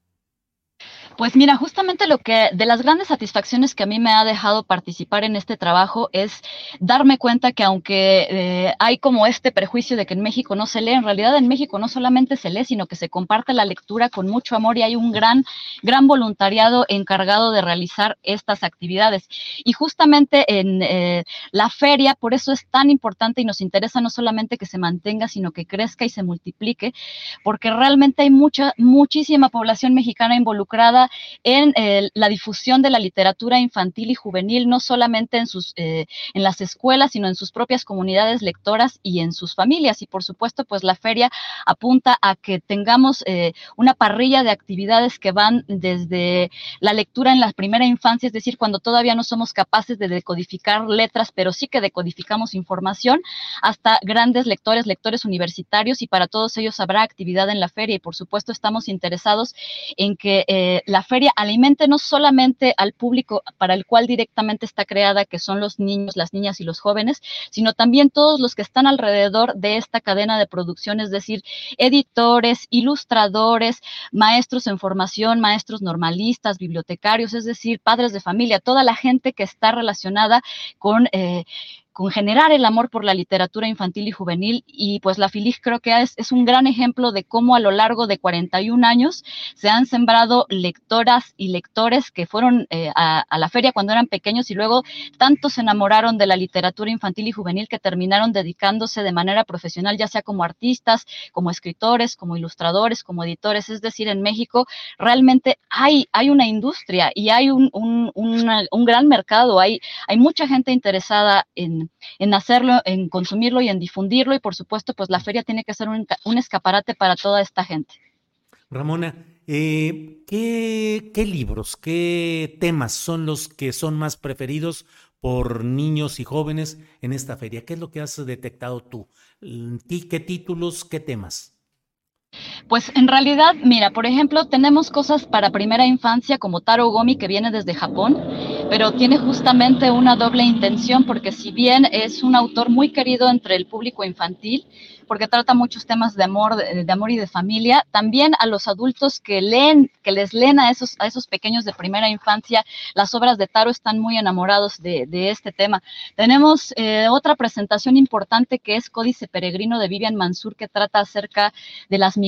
Pues mira, justamente lo que de las grandes satisfacciones que a mí me ha dejado participar en este trabajo es darme cuenta que aunque eh, hay como este prejuicio de que en México no se lee, en realidad en México no solamente se lee, sino que se comparte la lectura con mucho amor y hay un gran, gran voluntariado encargado de realizar estas actividades. Y justamente en eh, la feria, por eso es tan importante y nos interesa no solamente que se mantenga, sino que crezca y se multiplique, porque realmente hay mucha, muchísima población mexicana involucrada en eh, la difusión de la literatura infantil y juvenil, no solamente en, sus, eh, en las escuelas, sino en sus propias comunidades lectoras y en sus familias. Y por supuesto, pues la feria apunta a que tengamos eh, una parrilla de actividades que van desde la lectura en la primera infancia, es decir, cuando todavía no somos capaces de decodificar letras, pero sí que decodificamos información, hasta grandes lectores, lectores universitarios, y para todos ellos habrá actividad en la feria. Y por supuesto, estamos interesados en que la la feria alimente no solamente al público para el cual directamente está creada, que son los niños, las niñas y los jóvenes, sino también todos los que están alrededor de esta cadena de producción, es decir, editores, ilustradores, maestros en formación, maestros normalistas, bibliotecarios, es decir, padres de familia, toda la gente que está relacionada con... Eh, con generar el amor por la literatura infantil y juvenil. Y pues la FILIG creo que es, un gran ejemplo de cómo a lo largo de 41 años se han sembrado lectoras y lectores que fueron eh, a, a, la feria cuando eran pequeños y luego tanto se enamoraron de la literatura infantil y juvenil que terminaron dedicándose de manera profesional, ya sea como artistas, como escritores, como ilustradores, como editores. Es decir, en México realmente hay, hay una industria y hay un, un, un gran mercado, hay, hay mucha gente interesada en en, hacerlo, en consumirlo y en difundirlo. Y por supuesto, pues la feria tiene que ser un, escaparate para toda esta gente. Ramona, eh, ¿qué, ¿qué, libros, qué temas son los que son más preferidos por niños y jóvenes en esta feria? ¿Qué es lo que has detectado tú? ¿Qué títulos, qué temas? Pues en realidad, mira, por ejemplo, tenemos cosas para primera infancia como Taro Gomi que viene desde Japón, pero tiene justamente una doble intención porque si bien es un autor muy querido entre el público infantil, porque trata muchos temas de amor, de, amor y de familia. También a los adultos que leen, que les leen a esos, a esos pequeños de primera infancia, las obras de Taro están muy enamorados de, este tema. Tenemos eh, otra presentación importante que es Códice Peregrino de Vivian Mansur, que trata acerca de las migraciones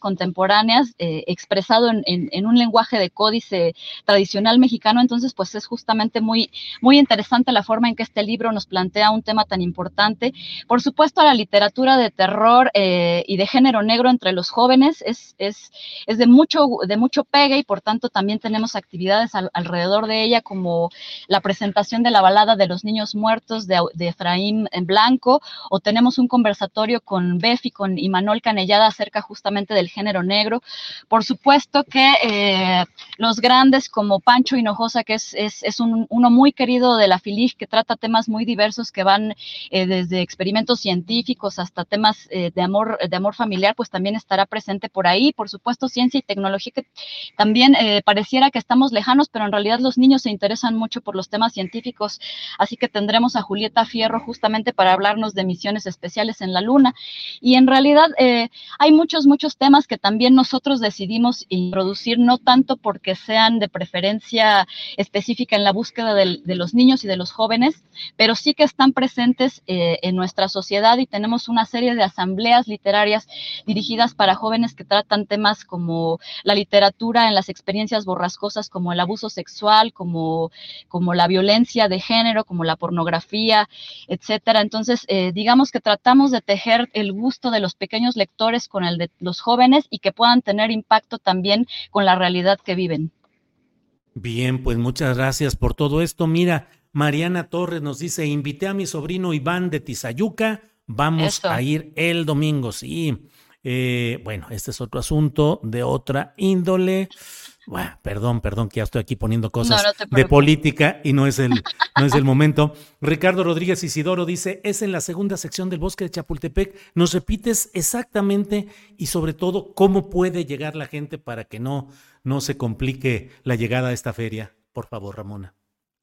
contemporáneas, eh, expresado en, un lenguaje de códice tradicional mexicano. Entonces, pues es justamente muy, muy interesante la forma en que este libro nos plantea un tema tan importante. Por supuesto, la literatura de terror eh, y de género negro entre los jóvenes es, es, es, de, mucho, de mucho pegue y por tanto también tenemos actividades alrededor de ella como la presentación de la balada de los niños muertos de, de Efraín en Blanco o tenemos un conversatorio con Befi con Imanol Canellada acerca justamente del género negro. Por supuesto que eh, los grandes como Pancho Hinojosa, que es, es, es un, uno muy querido de la FILIG que trata temas muy diversos que van eh, desde experimentos científicos hasta temas eh, de, amor, de amor familiar, pues también estará presente por ahí. Por supuesto, ciencia y tecnología, que también pareciera que estamos lejanos, pero en realidad los niños se interesan mucho por los temas científicos. Así que tendremos a Julieta Fierro justamente para hablarnos de misiones especiales en la Luna. Y en realidad hay muchos temas que también nosotros decidimos introducir, no tanto porque sean de preferencia específica en la búsqueda de los niños y de los jóvenes, pero sí que están presentes eh, en nuestra sociedad y tenemos una serie de asambleas literarias dirigidas para jóvenes que tratan temas como la literatura en las experiencias borrascosas, como el abuso sexual, como, como la violencia de género, como la pornografía, etcétera. Entonces, eh, digamos que tratamos de tejer el gusto de los pequeños lectores con el de los jóvenes y que puedan tener impacto también con la realidad que viven. Bien, pues muchas gracias por todo esto. Mira, Mariana Torres nos dice, invité a mi sobrino Iván de Tizayuca, vamos a ir el domingo, sí. Eh, bueno, este es otro asunto de otra índole. Bueno, perdón, perdón, que ya estoy aquí poniendo cosas de política y no es, el, (laughs) no es el momento. Ricardo Rodríguez Isidoro dice, es en la segunda sección del bosque de Chapultepec. ¿Nos repites exactamente y sobre todo cómo puede llegar la gente para que no, no se complique la llegada a esta feria? Por favor, Ramona.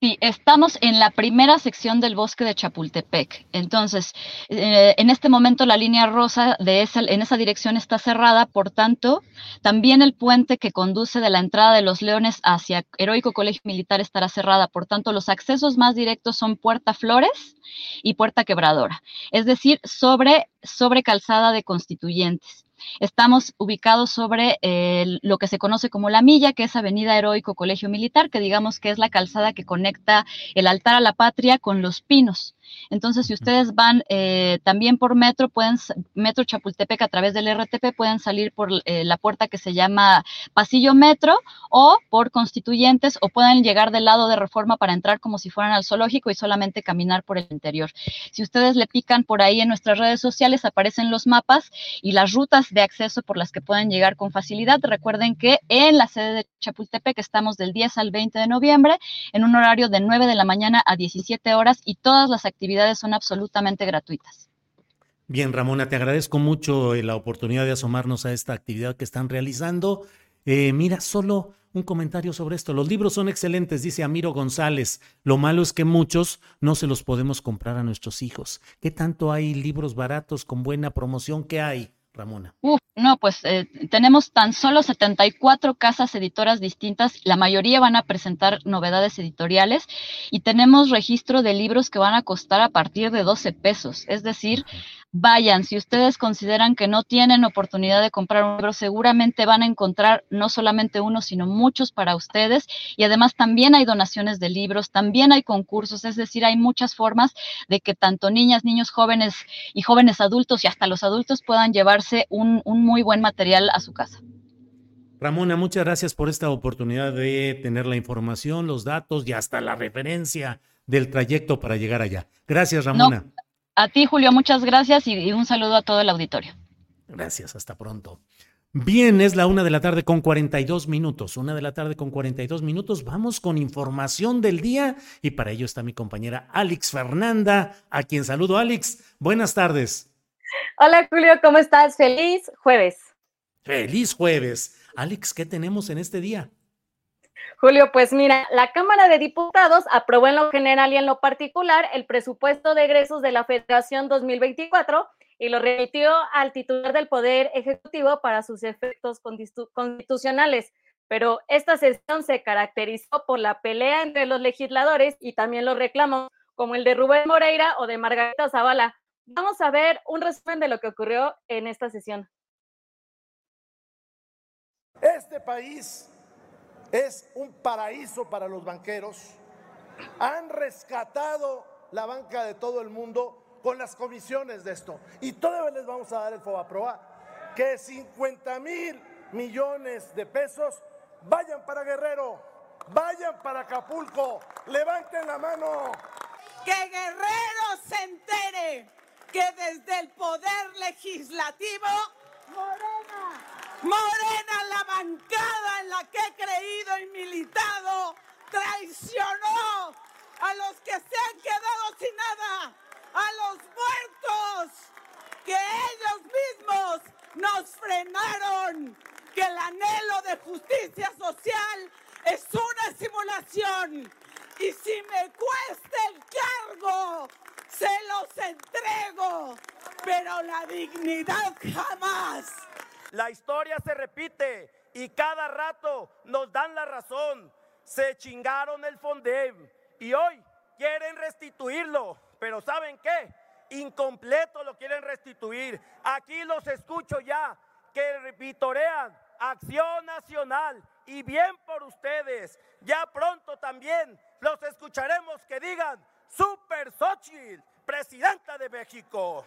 Sí, estamos en la primera sección del bosque de Chapultepec. Entonces, eh, en este momento la línea rosa de esa, en esa dirección está cerrada, por tanto, también el puente que conduce de la entrada de los Leones hacia Heroico Colegio Militar estará cerrada. Por tanto, los accesos más directos son Puerta Flores y Puerta Quebradora, es decir, sobre, sobre calzada de constituyentes. Estamos ubicados sobre eh, lo que se conoce como La Milla, que es Avenida Heroico Colegio Militar, que digamos que es la calzada que conecta el altar a la patria con los pinos. Entonces, si ustedes van eh, también por metro, pueden, metro Chapultepec a través del RTP, pueden salir por eh, la puerta que se llama Pasillo Metro o por Constituyentes o pueden llegar del lado de Reforma para entrar como si fueran al zoológico y solamente caminar por el interior. Si ustedes le pican por ahí en nuestras redes sociales, aparecen los mapas y las rutas de acceso por las que pueden llegar con facilidad. Recuerden que en la sede de Chapultepec estamos del 10 al 20 de noviembre en un horario de 9 de la mañana a 17 horas y todas las actividades actividades son absolutamente gratuitas. Bien, Ramona, te agradezco mucho eh, la oportunidad de asomarnos a esta actividad que están realizando. Eh, mira, solo un comentario sobre esto. Los libros son excelentes, dice Amiro González. Lo malo es que muchos no se los podemos comprar a nuestros hijos. ¿Qué tanto hay libros baratos con buena promoción? ¿Qué hay? Ramona? Uf, no, pues eh, tenemos tan solo 74 casas editoras distintas, la mayoría van a presentar novedades editoriales y tenemos registro de libros que van a costar a partir de 12 pesos, es decir, vayan, si ustedes consideran que no tienen oportunidad de comprar un libro, seguramente van a encontrar no solamente uno, sino muchos para ustedes. Y además también hay donaciones de libros, también hay concursos, es decir, hay muchas formas de que tanto niñas, niños jóvenes y jóvenes adultos y hasta los adultos puedan llevarse un, un muy buen material a su casa. Ramona, muchas gracias por esta oportunidad de tener la información, los datos y hasta la referencia del trayecto para llegar allá. Gracias, Ramona. A ti, Julio, muchas gracias y, un saludo a todo el auditorio. Gracias, hasta pronto. Bien, es la una de la tarde con 42 minutos. Una de la tarde con 42 minutos. Vamos con información del día y para ello está mi compañera Alex Fernanda, a quien saludo. Alex, buenas tardes. Hola Julio, ¿cómo estás? Feliz jueves. Feliz jueves. Alex, ¿qué tenemos en este día? Julio, pues mira, la Cámara de Diputados aprobó en lo general y en lo particular el presupuesto de egresos de la Federación 2024 y lo remitió al titular del Poder Ejecutivo para sus efectos constitucionales. Pero esta sesión se caracterizó por la pelea entre los legisladores y también los reclamos, como el de Rubén Moreira o de Margarita Zavala. Vamos a ver un resumen de lo que ocurrió en esta sesión. Este país es un paraíso para los banqueros. Han rescatado la banca de todo el mundo con las comisiones de esto. Y todavía les vamos a dar el FOBAPROA, que 50 mil millones de pesos vayan para Guerrero, vayan para Acapulco, levanten la mano. Que Guerrero se entere que desde el poder legislativo, Morena Morena, la bancada en la que he creído y militado, traicionó a los que se han quedado sin nada, a los muertos, que ellos mismos nos frenaron, que el anhelo de justicia social es una simulación. Y si me cuesta el cargo, se los entrego, pero la dignidad jamás. La historia se repite y cada rato nos dan la razón. Se chingaron el Fondem y hoy quieren restituirlo, pero ¿saben qué? Incompleto lo quieren restituir. Aquí los escucho ya que vitorean Acción Nacional y bien por ustedes. Ya pronto también los escucharemos que digan Super Xochitl, presidenta de México.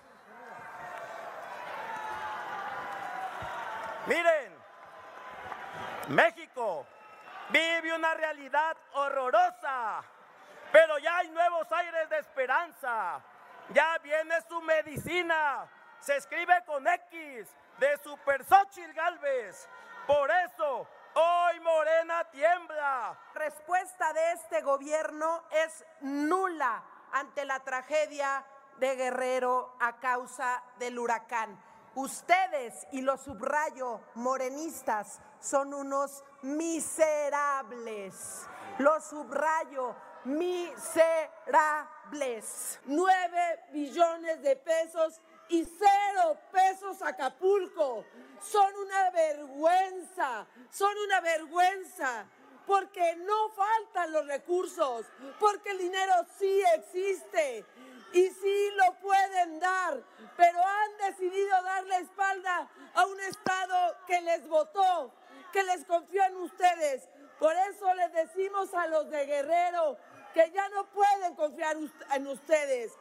Miren, México vive una realidad horrorosa, pero ya hay nuevos aires de esperanza. Ya viene su medicina. Se escribe con X de Super Xochitl Galvez. Por eso, hoy Morena tiembla. Respuesta de este gobierno es nula ante la tragedia de Guerrero a causa del huracán. Ustedes, y lo subrayo, morenistas, son unos miserables. Lo subrayo, miserables. Nueve billones de pesos y cero pesos Acapulco. Son una vergüenza, son una vergüenza, porque no faltan los recursos, porque el dinero sí existe y sí lo pueden dar, pero han decidido dar la espalda a un Estado que les votó, que les confió en ustedes. Por eso les decimos a los de Guerrero que ya no pueden confiar en ustedes.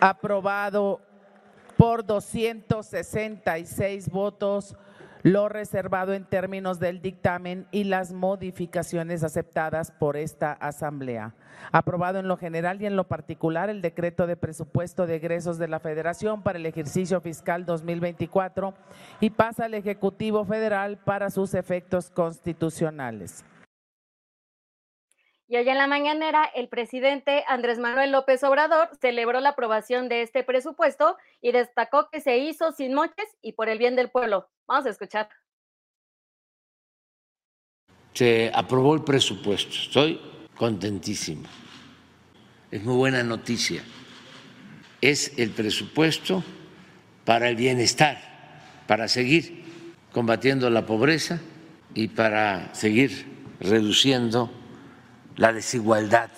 Aprobado por 266 votos lo reservado en términos del dictamen y las modificaciones aceptadas por esta Asamblea. Aprobado en lo general y en lo particular el decreto de presupuesto de egresos de la Federación para el ejercicio fiscal 2024 y pasa al Ejecutivo Federal para sus efectos constitucionales. Y hoy en la mañanera, el presidente Andrés Manuel López Obrador celebró la aprobación de este presupuesto y destacó que se hizo sin moches y por el bien del pueblo. Vamos a escuchar. Se aprobó el presupuesto. Estoy contentísimo. Es muy buena noticia. Es el presupuesto para el bienestar, para seguir combatiendo la pobreza y para seguir reduciendo la desigualdad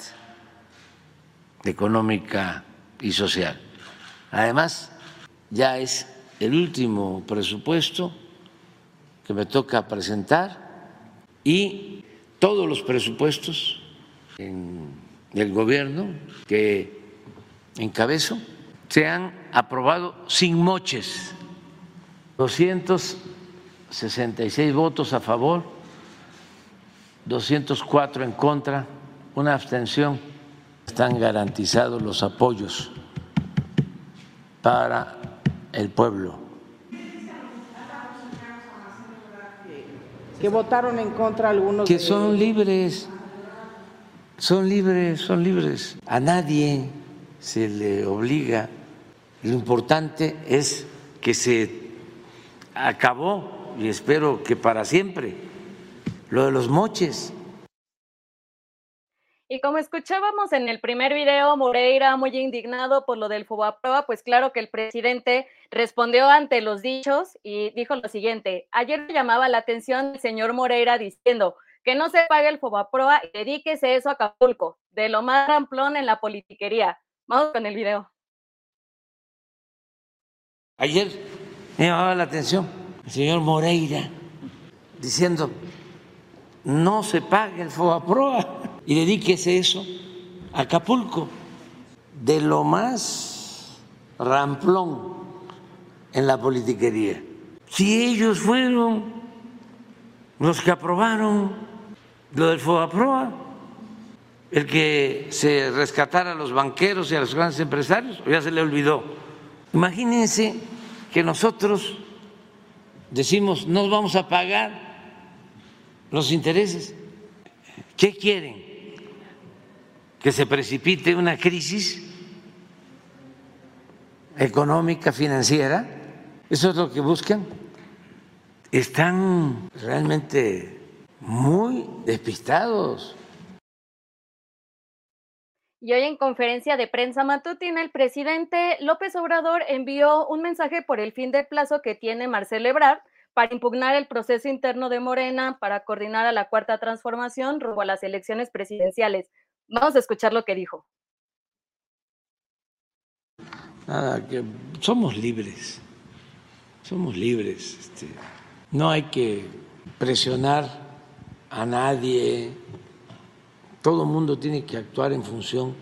económica y social. Además, ya es el último presupuesto que me toca presentar y todos los presupuestos en el gobierno que encabezo se han aprobado sin moches, 266 votos a favor 204 en contra, una abstención. Están garantizados los apoyos para el pueblo. Que votaron en contra algunos. Que son libres, son libres, son libres. A nadie se le obliga. Lo importante es que se acabó, y espero que para siempre, lo de los moches. Y como escuchábamos en el primer video, Moreira muy indignado por lo del Fobaproa, pues claro que el presidente respondió ante los dichos y dijo lo siguiente. Ayer llamaba la atención el señor Moreira diciendo que no se pague el Fobaproa y dedíquese eso a Acapulco, de lo más ramplón en la politiquería. Vamos con el video. Ayer me llamaba la atención el señor Moreira diciendo no se pague el FOBAPROA y dedíquese eso a Acapulco, de lo más ramplón en la politiquería. Si ellos fueron los que aprobaron lo del FOBAPROA, el que se rescatara a los banqueros y a los grandes empresarios, ya se le olvidó. Imagínense que nosotros decimos, no vamos a pagar los intereses. ¿Qué quieren? que se precipite una crisis económica, financiera. Eso es lo que buscan. Están realmente muy despistados. Y hoy en conferencia de prensa matutina, el presidente López Obrador envió un mensaje por el fin de plazo que tiene Marcelo Ebrard para impugnar el proceso interno de Morena para coordinar a la cuarta transformación rumbo a las elecciones presidenciales. Vamos a escuchar lo que dijo. Nada, que somos libres, somos libres. Este, no hay que presionar a nadie, todo mundo tiene que actuar en función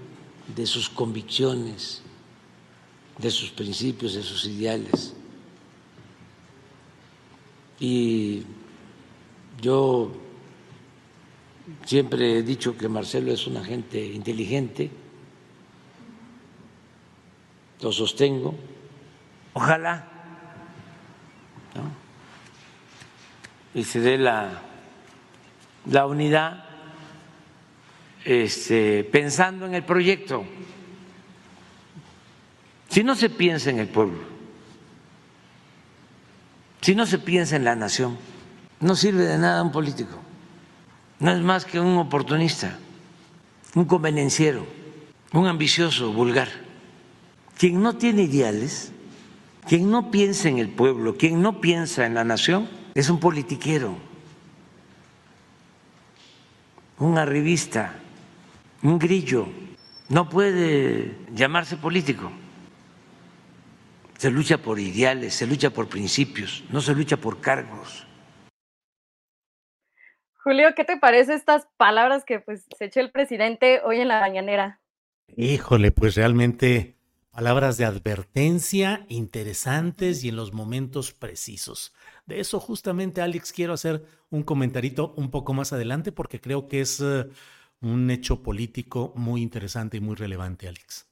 de sus convicciones, de sus principios, de sus ideales. Y yo siempre he dicho que Marcelo es una gente inteligente, lo sostengo. Ojalá y se dé la, la unidad este, pensando en el proyecto. Si no se piensa en el pueblo, si no se piensa en la nación, no sirve de nada un político. No es más que un oportunista, un convenenciero, un ambicioso, vulgar. Quien no tiene ideales, quien no piensa en el pueblo, quien no piensa en la nación, es un politiquero, un arribista un grillo no puede llamarse político. Se lucha por ideales, se lucha por principios, no se lucha por cargos. Julio, ¿qué te parece estas palabras que pues se echó el presidente hoy en la mañanera? Híjole, pues realmente palabras de advertencia interesantes y en los momentos precisos. De eso justamente, Alex, quiero hacer un comentarito un poco más adelante porque creo que es eh, un hecho político muy interesante y muy relevante, Alex.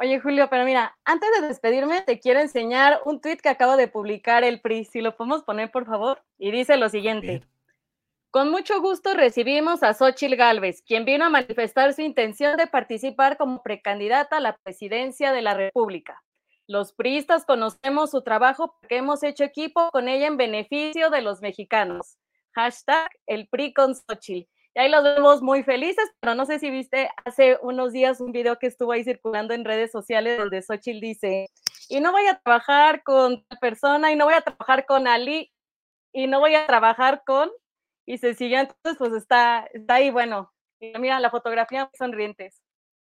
Oye, Julio, pero mira, antes de despedirme, te quiero enseñar un tuit que acabo de publicar el PRI. Si lo podemos poner, por favor. Y dice lo siguiente. Con mucho gusto recibimos a Xochil Gálvez, quien vino a manifestar su intención de participar como precandidata a la presidencia de la República. Los priistas conocemos su trabajo porque hemos hecho equipo con ella en beneficio de los mexicanos. Hashtag el PRI con Xochil. Y ahí los vemos muy felices, pero no sé si viste hace unos días un video que estuvo ahí circulando en redes sociales donde Xochitl dice, y no voy a trabajar con persona, y no voy a trabajar con Ali, y no voy a trabajar con, y se sigue, entonces pues está, está ahí, bueno, mira la fotografía sonrientes.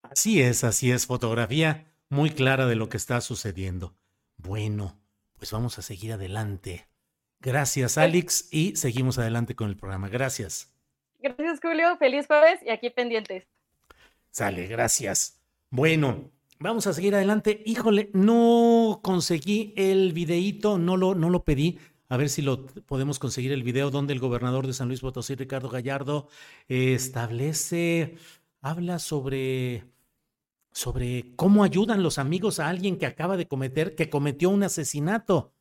Así es, así es, fotografía muy clara de lo que está sucediendo. Bueno, pues vamos a seguir adelante. Gracias, Alex, y seguimos adelante con el programa. Gracias. Gracias, Julio. Feliz jueves y aquí pendientes. Sale, gracias. Bueno, vamos a seguir adelante. Híjole, no conseguí el videíto, no lo, no lo pedí. A ver si lo podemos conseguir el video donde el gobernador de San Luis Potosí, Ricardo Gallardo, establece, habla sobre, sobre cómo ayudan los amigos a alguien que acaba de cometer, que cometió un asesinato.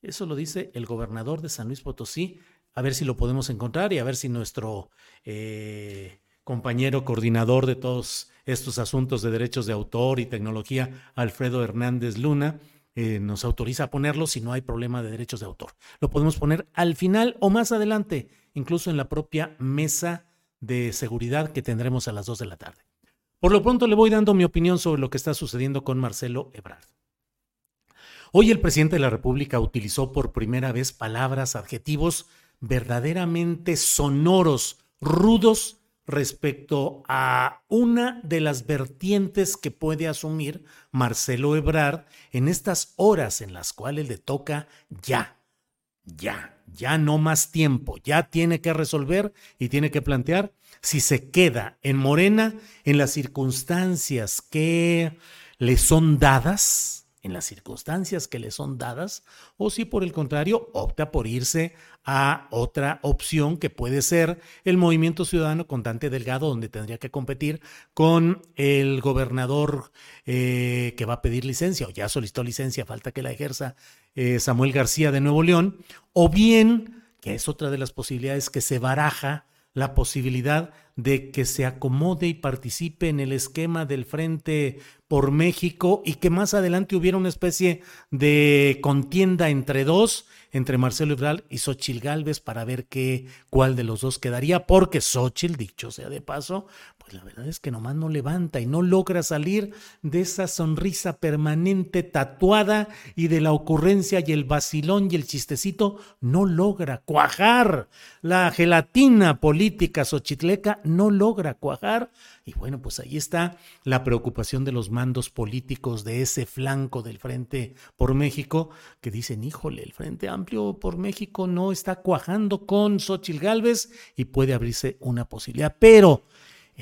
Eso lo dice el gobernador de San Luis Potosí a ver si lo podemos encontrar y a ver si nuestro eh, compañero coordinador de todos estos asuntos de derechos de autor y tecnología, Alfredo Hernández Luna, eh, nos autoriza a ponerlo si no hay problema de derechos de autor. Lo podemos poner al final o más adelante, incluso en la propia mesa de seguridad que tendremos a las 2 de la tarde. Por lo pronto le voy dando mi opinión sobre lo que está sucediendo con Marcelo Ebrard. Hoy el presidente de la República utilizó por primera vez palabras, adjetivos verdaderamente sonoros, rudos respecto a una de las vertientes que puede asumir Marcelo Ebrard en estas horas en las cuales le toca ya, ya, ya no más tiempo, ya tiene que resolver y tiene que plantear si se queda en Morena en las circunstancias que le son dadas, en las circunstancias que le son dadas o si por el contrario opta por irse a otra opción que puede ser el movimiento ciudadano con Dante Delgado donde tendría que competir con el gobernador eh, que va a pedir licencia o ya solicitó licencia, falta que la ejerza eh, Samuel García de Nuevo León o bien, que es otra de las posibilidades que se baraja, la posibilidad de que se acomode y participe en el esquema del Frente por México y que más adelante hubiera una especie de contienda entre dos, entre Marcelo Ebrard y Xochil Gálvez para ver qué, cuál de los dos quedaría, porque Xochil, dicho sea de paso, la verdad es que nomás no levanta y no logra salir de esa sonrisa permanente tatuada y de la ocurrencia y el vacilón y el chistecito, no logra cuajar. La gelatina política xochitleca no logra cuajar. Y bueno, pues ahí está la preocupación de los mandos políticos de ese flanco del Frente por México, que dicen, híjole, el Frente Amplio por México no está cuajando con Xochitl Gálvez y puede abrirse una posibilidad. Pero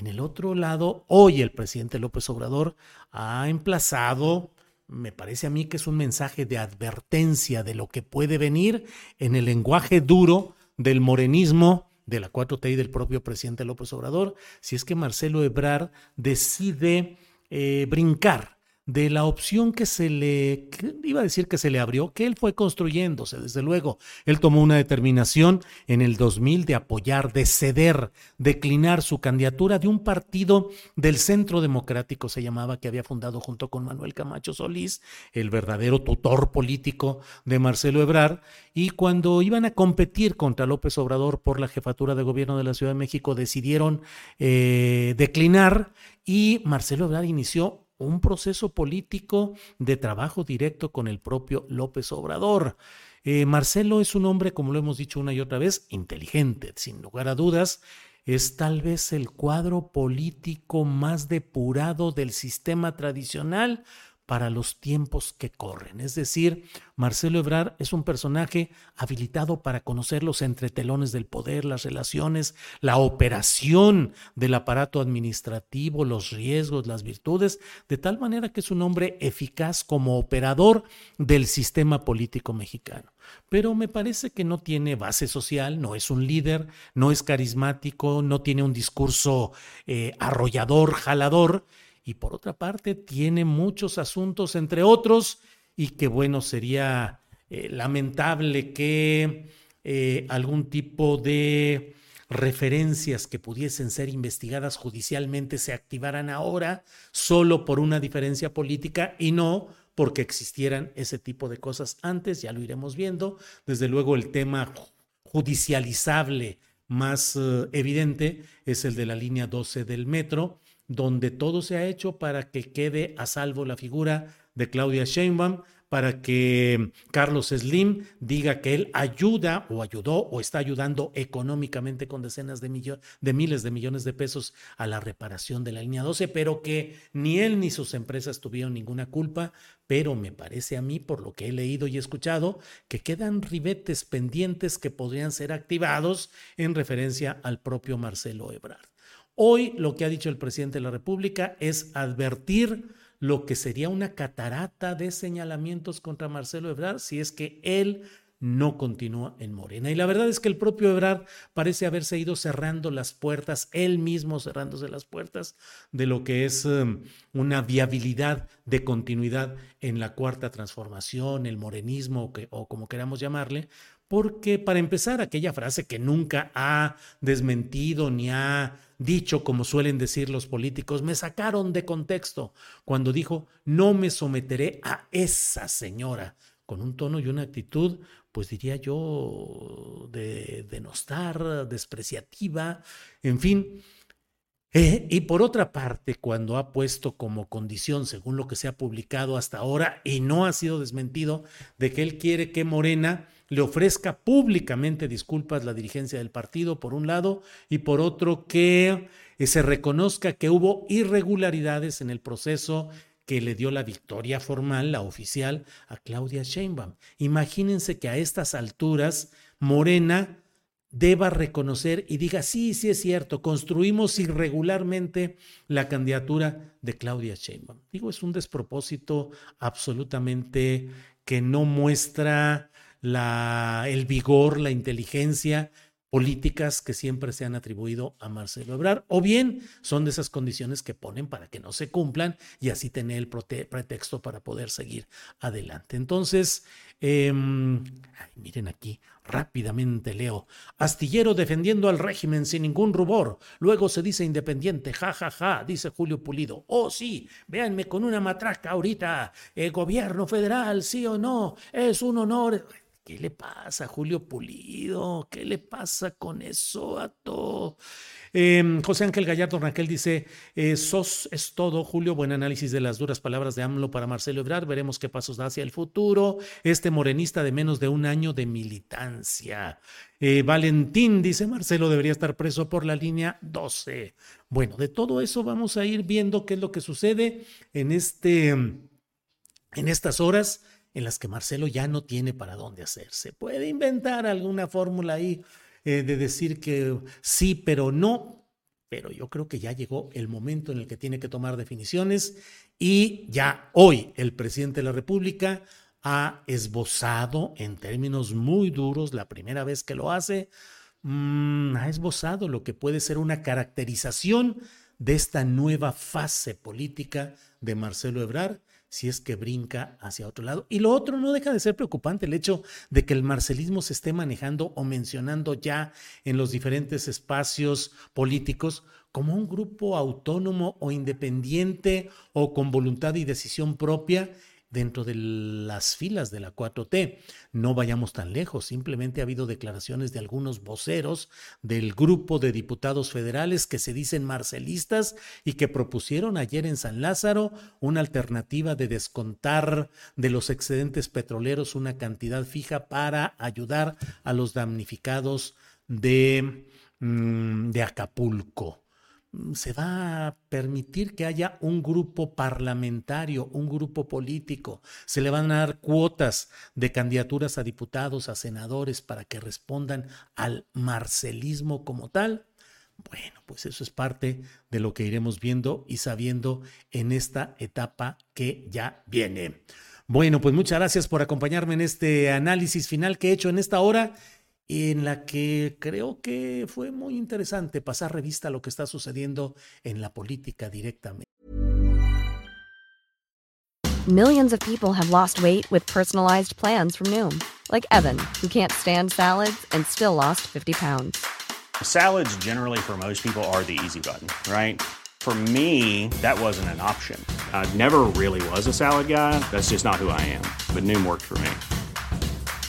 en el otro lado, hoy el presidente López Obrador ha emplazado, me parece a mí que es un mensaje de advertencia de lo que puede venir en el lenguaje duro del morenismo de la 4T y del propio presidente López Obrador, si es que Marcelo Ebrard decide eh, brincar de la opción que se le, iba a decir que se le abrió, que él fue construyéndose, desde luego. Él tomó una determinación en el 2000 de apoyar, de ceder, declinar su candidatura de un partido del Centro Democrático, se llamaba, que había fundado junto con Manuel Camacho Solís, el verdadero tutor político de Marcelo Ebrard, y cuando iban a competir contra López Obrador por la jefatura de gobierno de la Ciudad de México, decidieron eh, declinar y Marcelo Ebrard inició un proceso político de trabajo directo con el propio López Obrador. Eh, Marcelo es un hombre, como lo hemos dicho una y otra vez, inteligente, sin lugar a dudas. Es tal vez el cuadro político más depurado del sistema tradicional, para los tiempos que corren. Es decir, Marcelo Ebrard es un personaje habilitado para conocer los entretelones del poder, las relaciones, la operación del aparato administrativo, los riesgos, las virtudes, de tal manera que es un hombre eficaz como operador del sistema político mexicano. Pero me parece que no tiene base social, no es un líder, no es carismático, no tiene un discurso eh, arrollador, jalador, y por otra parte tiene muchos asuntos, entre otros, y que bueno, sería eh, lamentable que eh, algún tipo de referencias que pudiesen ser investigadas judicialmente se activaran ahora solo por una diferencia política y no porque existieran ese tipo de cosas antes, ya lo iremos viendo. Desde luego el tema judicializable más eh, evidente es el de la línea 12 del metro, donde todo se ha hecho para que quede a salvo la figura de Claudia Sheinbaum, para que Carlos Slim diga que él ayuda o ayudó o está ayudando económicamente con decenas de, de miles de millones de pesos a la reparación de la línea 12, pero que ni él ni sus empresas tuvieron ninguna culpa, pero me parece a mí, por lo que he leído y escuchado, que quedan ribetes pendientes que podrían ser activados en referencia al propio Marcelo Ebrard. Hoy lo que ha dicho el presidente de la República es advertir lo que sería una catarata de señalamientos contra Marcelo Ebrard si es que él no continúa en Morena. Y la verdad es que el propio Ebrard parece haberse ido cerrando las puertas, él mismo cerrándose las puertas de lo que es um, una viabilidad de continuidad en la cuarta transformación, el morenismo o como queramos llamarle, porque para empezar, aquella frase que nunca ha desmentido ni ha dicho, como suelen decir los políticos, me sacaron de contexto cuando dijo, no me someteré a esa señora, con un tono y una actitud, pues diría yo, de denostar, despreciativa, en fin. Eh, y por otra parte, cuando ha puesto como condición, según lo que se ha publicado hasta ahora, y no ha sido desmentido, de que él quiere que Morena le ofrezca públicamente disculpas la dirigencia del partido, por un lado, y por otro, que se reconozca que hubo irregularidades en el proceso que le dio la victoria formal, la oficial, a Claudia Sheinbaum. Imagínense que a estas alturas Morena deba reconocer y diga, sí, sí es cierto, construimos irregularmente la candidatura de Claudia Sheinbaum. Digo, es un despropósito absolutamente que no muestra el vigor, la inteligencia políticas que siempre se han atribuido a Marcelo Ebrard, o bien son de esas condiciones que ponen para que no se cumplan y así tener el pretexto para poder seguir adelante. Entonces, em, miren aquí, rápidamente leo, astillero defendiendo al régimen sin ningún rubor, luego se dice independiente, ja, ja, ja, dice Julio Pulido, oh sí, véanme con una matraca ahorita, el gobierno federal, sí o no, es un honor. ¿Qué le pasa, Julio Pulido? ¿Qué le pasa con eso a todo? Em, José Ángel Gallardo Raquel dice, eh, sos es todo, Julio, buen análisis de las duras palabras de AMLO para Marcelo Ebrard, veremos qué pasos da hacia el futuro, este morenista de menos de un año de militancia. Eh, Valentín dice, Marcelo debería estar preso por la línea 12. Bueno, de todo eso vamos a ir viendo qué es lo que sucede en, este, en estas horas en las que Marcelo ya no tiene para dónde hacerse. Puede inventar alguna fórmula ahí eh, de decir que sí, pero no, pero yo creo que ya llegó el momento en el que tiene que tomar definiciones y ya hoy el presidente de la República ha esbozado en términos muy duros, la primera vez que lo hace, mm, ha esbozado lo que puede ser una caracterización de esta nueva fase política de Marcelo Ebrard si es que brinca hacia otro lado. Y lo otro no deja de ser preocupante, el hecho de que el marcelismo se esté manejando o mencionando ya en los diferentes espacios políticos como un grupo autónomo o independiente o con voluntad y decisión propia dentro de las filas de la 4T. No vayamos tan lejos, simplemente ha habido declaraciones de algunos voceros del grupo de diputados federales que se dicen marcelistas y que propusieron ayer en San Lázaro una alternativa de descontar de los excedentes petroleros una cantidad fija para ayudar a los damnificados de, mm, de Acapulco. Mm, se va a permitir que haya un grupo parlamentario, un grupo político. Se le van a dar cuotas de candidaturas a diputados, a senadores, para que respondan al marcelismo como tal. Bueno, pues eso es parte de lo que iremos viendo y sabiendo en esta etapa que ya viene. Bueno, pues muchas gracias por acompañarme en este análisis final que he hecho en esta hora en la que creo que fue muy interesante pasar revista a lo que está sucediendo en la política directamente. Millions of people have lost weight with personalized plans from Noom, like Evan, who can't stand salads and still lost 50 pounds. Salads generally for most people are the easy button, right? For me, that wasn't an option. I never really was a salad guy. That's just not who I am. But Noom worked for me.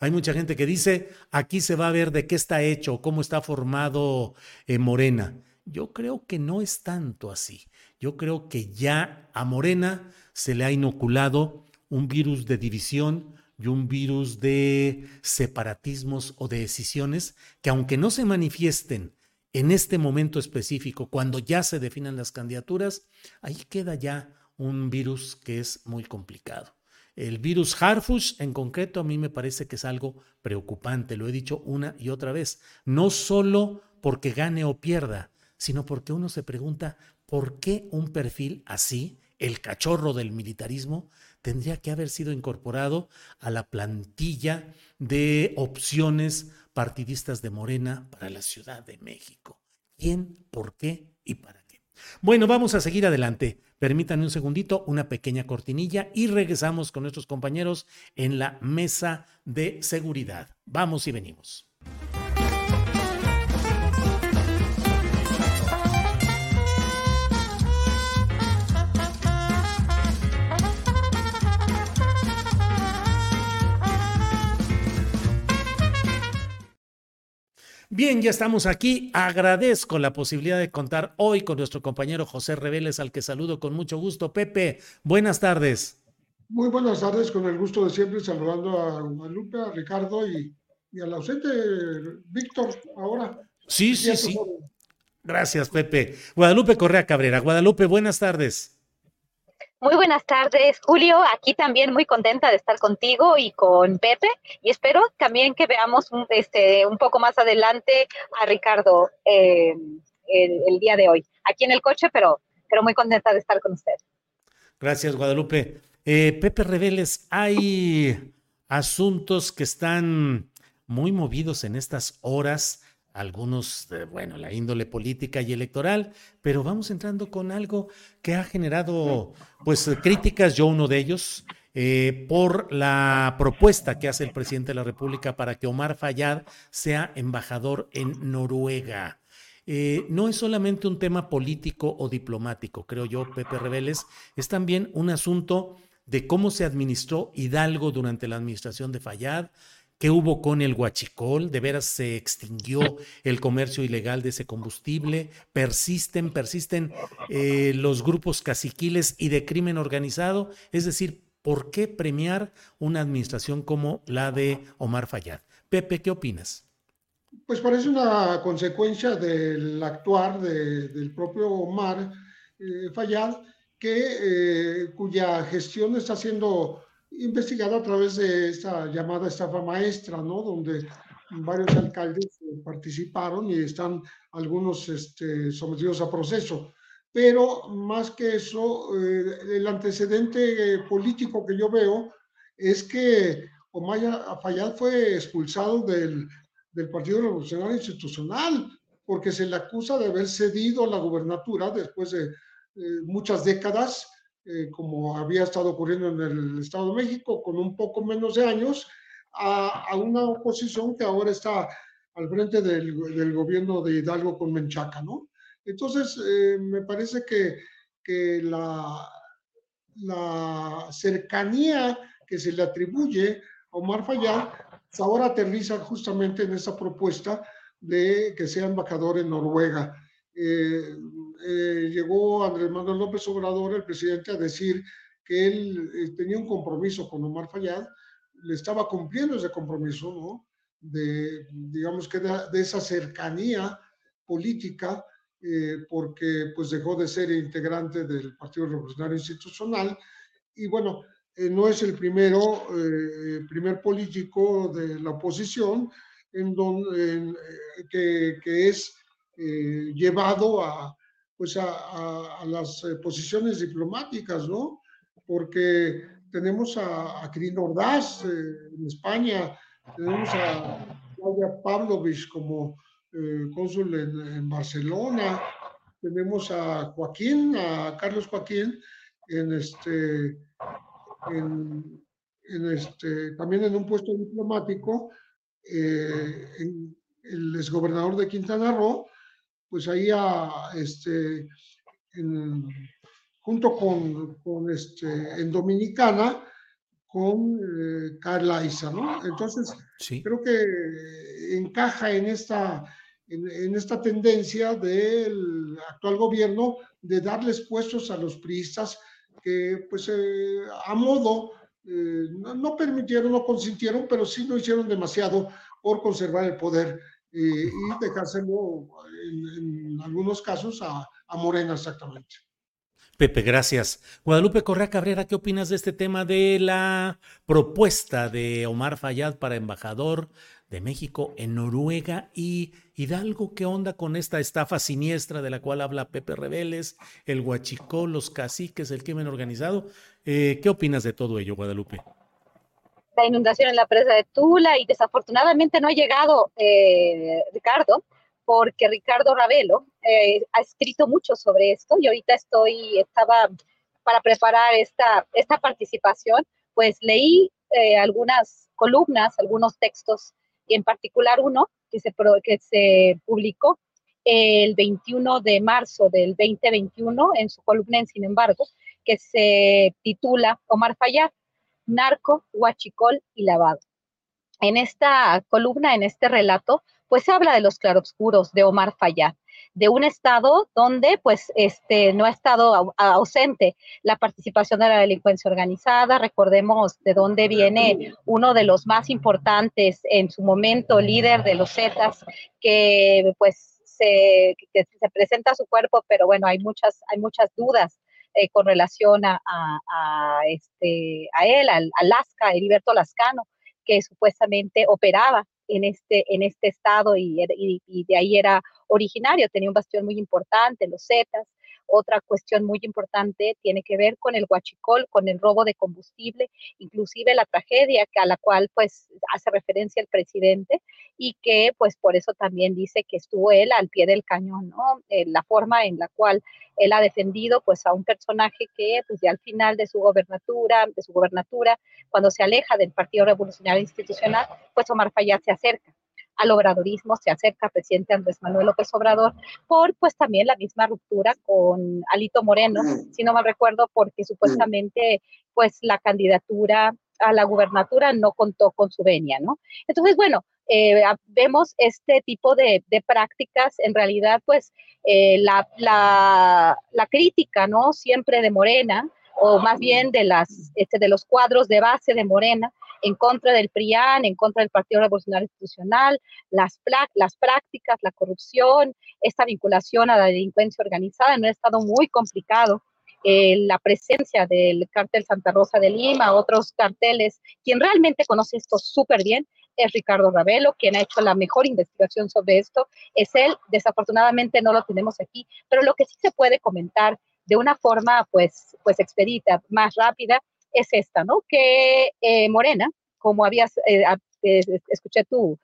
Hay mucha gente que dice, aquí se va a ver de qué está hecho, cómo está formado eh, Morena. Yo creo que no es tanto así. Yo creo que ya a Morena se le ha inoculado un virus de división y un virus de separatismos o de decisiones que aunque no se manifiesten en este momento específico, cuando ya se definan las candidaturas, ahí queda ya un virus que es muy complicado. El virus Harfush en concreto a mí me parece que es algo preocupante, lo he dicho una y otra vez, no solo porque gane o pierda, sino porque uno se pregunta por qué un perfil así, el cachorro del militarismo, tendría que haber sido incorporado a la plantilla de opciones partidistas de Morena para la Ciudad de México. ¿Quién, por qué y para qué? Bueno, vamos a seguir adelante. Permítanme un segundito, una pequeña cortinilla y regresamos con nuestros compañeros en la mesa de seguridad. Vamos y venimos. Bien, ya estamos aquí. Agradezco la posibilidad de contar hoy con nuestro compañero José Reveles, al que saludo con mucho gusto. Pepe, buenas tardes. Muy buenas tardes, con el gusto de siempre saludando a Guadalupe, a Ricardo y, y al ausente Víctor ahora. Sí, sí, sí. Gracias, Pepe. Guadalupe Correa Cabrera. Guadalupe, buenas tardes. Muy buenas tardes, Julio. Aquí también muy contenta de estar contigo y con Pepe. Y espero también que veamos un, este, un poco más adelante a Ricardo eh, el, día de hoy. Aquí en el coche, pero, pero muy contenta de estar con usted. Gracias, Guadalupe. Eh, Pepe Reveles, hay asuntos que están muy movidos en estas horas algunos, bueno, la índole política y electoral, pero vamos entrando con algo que ha generado, pues, críticas, yo uno de ellos, eh, por la propuesta que hace el presidente de la República para que Omar Fayad sea embajador en Noruega. Eh, no es solamente un tema político o diplomático, creo yo, Pepe Reveles, es también un asunto de cómo se administró Hidalgo durante la administración de Fayad, ¿Qué hubo con el huachicol? ¿De veras se extinguió el comercio ilegal de ese combustible? ¿Persisten, persisten eh, los grupos caciquiles y de crimen organizado? Es decir, ¿por qué premiar una administración como la de Omar Fayad? Pepe, ¿qué opinas? Pues parece una consecuencia del actuar del propio Omar eh, Fayad, que, eh, cuya gestión está siendo investigado a través de esta llamada estafa maestra, ¿no? Donde varios alcaldes eh, participaron y están algunos este, sometidos a proceso. Pero más que eso, eh, el antecedente eh, político que yo veo es que Omar Fayad fue expulsado del, del Partido Revolucionario Institucional porque se le acusa de haber cedido la gubernatura después de muchas décadas eh, como había estado ocurriendo en el Estado de México, con un poco menos de años, a, una oposición que ahora está al frente del, gobierno de Hidalgo con Menchaca, ¿no? Entonces, eh, me parece que, que la, la cercanía que se le atribuye a Omar Fayad pues ahora aterriza justamente en esa propuesta de que sea embajador en Noruega. Eh, eh, llegó Andrés Manuel López Obrador, el presidente, a decir que él eh, tenía un compromiso con Omar Fayad, le estaba cumpliendo ese compromiso, ¿no? De, digamos que de, esa cercanía política, eh, porque pues dejó de ser integrante del Partido Revolucionario Institucional. Y bueno, no es el primero, primer político de la oposición en donde, que, que, es llevado a, pues a, las eh, posiciones diplomáticas, ¿no? Porque tenemos a, a Ordaz eh, en España, tenemos a Claudia Pavlovich como eh, cónsul en, Barcelona, tenemos a Joaquín, a Carlos Joaquín, en este, en, este, también en un puesto diplomático, el exgobernador de Quintana Roo, pues ahí a, este, junto con, con, este, en Dominicana, con eh, Carla Isa, ¿no? Entonces, creo que encaja en esta, en, esta tendencia del actual gobierno de darles puestos a los priistas que, pues, eh, a modo, eh, no, no, permitieron, no consintieron, pero sí no hicieron demasiado por conservar el poder y dejárselo en, algunos casos a, a Morena exactamente. Pepe, gracias. Guadalupe Correa Cabrera, ¿qué opinas de este tema de la propuesta de Omar Fayad para embajador de México en Noruega y Hidalgo? ¿Qué onda con esta estafa siniestra de la cual habla Pepe Reveles, el huachicó, los caciques, el crimen organizado? Eh, ¿Qué opinas de todo ello, Guadalupe? La inundación en la presa de Tula y desafortunadamente no ha llegado, eh, Ricardo, porque Ricardo Ravelo eh, ha escrito mucho sobre esto y ahorita estoy, estaba para preparar esta, esta participación, pues leí eh, algunas columnas, algunos textos, y en particular uno que se, que se publicó el 21 de marzo del 2021 en su columna en Sin embargo, que se titula Omar Fayad, narco, huachicol y lavado. En esta columna, en este relato, pues se habla de los claroscuros de Omar Fayad de un estado donde pues este no ha estado ausente la participación de la delincuencia organizada. Recordemos de dónde viene uno de los más importantes en su momento líder de los Zetas que pues se, se presenta su cuerpo, pero bueno, hay muchas hay muchas dudas eh, con relación a, este, a él, al, a Lasca, Heriberto Lascano, que supuestamente operaba en este, en este estado y, y, de ahí era originario, tenía un bastión muy importante, los Zetas. Otra cuestión muy importante tiene que ver con el huachicol, con el robo de combustible, inclusive la tragedia a la cual pues hace referencia el presidente y que pues por eso también dice que estuvo él al pie del cañón, ¿no? Eh, la forma en la cual él ha defendido pues a un personaje que pues ya al final de su gobernatura, de su gobernatura, cuando se aleja del Partido Revolucionario Institucional, pues Omar Fayad se acerca al obradorismo, se acerca al presidente Andrés Manuel López Obrador por pues también la misma ruptura con Alito Moreno, si no mal recuerdo, porque supuestamente pues la candidatura a la gubernatura no contó con su venia, ¿no? Entonces, bueno, eh, vemos este tipo de, prácticas, en realidad, pues eh, la, la, la, crítica, ¿no? Siempre de Morena, o más bien de, las, este, de los cuadros de base de Morena, en contra del PRIAN, en contra del Partido Revolucionario Institucional, las, las prácticas, la corrupción, esta vinculación a la delincuencia organizada en un estado muy complicado. Eh, la presencia del cártel Santa Rosa de Lima, otros carteles, quien realmente conoce esto súper bien es Ricardo Ravelo, quien ha hecho la mejor investigación sobre esto, es él, desafortunadamente no lo tenemos aquí, pero lo que sí se puede comentar de una forma pues, pues expedita, más rápida, es esta, ¿no? Que eh, Morena, como habías, eh, eh, escuché tu,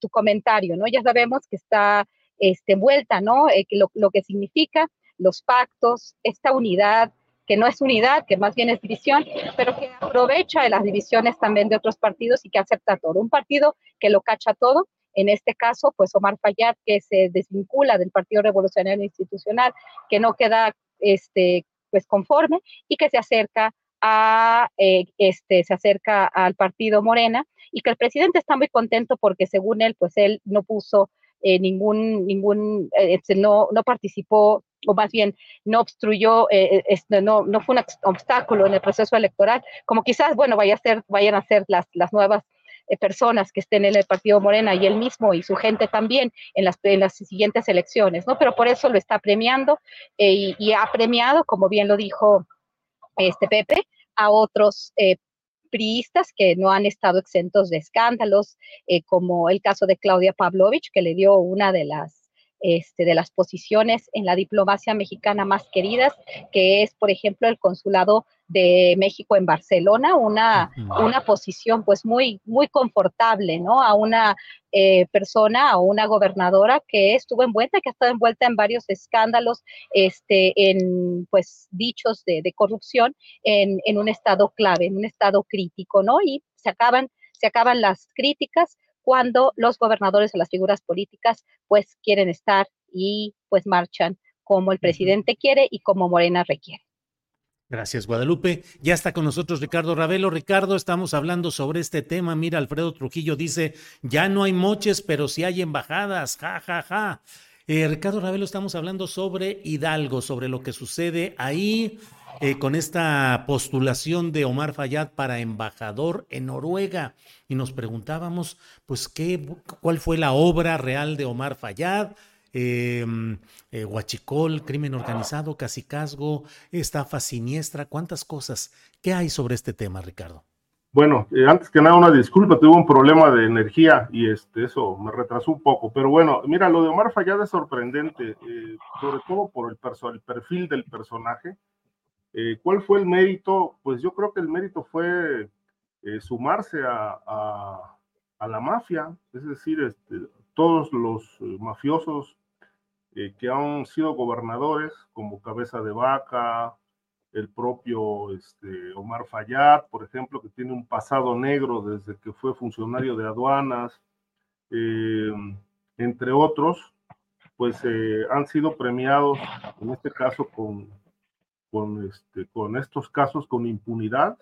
tu comentario, ¿no? Ya sabemos que está este, envuelta, ¿no? Lo, lo, que significa los pactos, esta unidad, que no es unidad, que más bien es división, pero que aprovecha de las divisiones también de otros partidos y que acepta todo. Un partido que lo cacha todo, en este caso, pues Omar Fayad, que se desvincula del Partido Revolucionario Institucional, que no queda este, pues conforme y que se acerca a, eh, este, se acerca al partido Morena y que el presidente está muy contento porque según él, pues él no puso eh, ningún, ningún, eh, este, no, no participó o más bien no obstruyó, este, no, no fue un obstáculo en el proceso electoral, como quizás, bueno, vaya a ser, vayan a ser las, las nuevas personas que estén en el partido Morena y él mismo y su gente también en las, en las siguientes elecciones, ¿no? Pero por eso lo está premiando y, y ha premiado, como bien lo dijo este Pepe, a otros eh, priistas que no han estado exentos de escándalos, eh, como el caso de Claudia Pavlovich, que le dio una de las este, de las posiciones en la diplomacia mexicana más queridas, que es, por ejemplo, el consulado de México en Barcelona, una, una posición pues muy, muy confortable, ¿no? A una eh, persona, a una gobernadora que estuvo envuelta, que ha estado envuelta en varios escándalos, este, en pues dichos de, de corrupción en, en, un estado clave, en un estado crítico, ¿no? Y se acaban, se acaban las críticas cuando los gobernadores o las figuras políticas pues quieren estar y pues marchan como el presidente quiere y como Morena requiere. Gracias, Guadalupe. Ya está con nosotros Ricardo Ravelo. Ricardo, estamos hablando sobre este tema. Mira, Alfredo Trujillo dice, ya no hay moches, pero sí hay embajadas. Ja, ja, ja. Eh, Ricardo Ravelo, estamos hablando sobre Hidalgo, sobre lo que sucede ahí eh, con esta postulación de Omar Fayad para embajador en Noruega. Y nos preguntábamos, pues, ¿qué, ¿cuál fue la obra real de Omar Fayad? Em, eh, Huachicol, crimen organizado, casicazgo, estafa siniestra, cuántas cosas. ¿Qué hay sobre este tema, Ricardo? Bueno, eh, antes que nada una disculpa, tuve un problema de energía y este, eso me retrasó un poco, pero bueno, mira, lo de Omar Fayad es sorprendente, sobre todo por el perfil del personaje. Eh, ¿Cuál fue el mérito? Pues yo creo que el mérito fue eh, sumarse a, la mafia, es decir, este, todos los eh, mafiosos que han sido gobernadores, como Cabeza de Vaca, el propio este, Omar Fayad, por ejemplo, que tiene un pasado negro desde que fue funcionario de aduanas, entre otros, pues han sido premiados, en este caso con con, este, con estos casos con impunidad.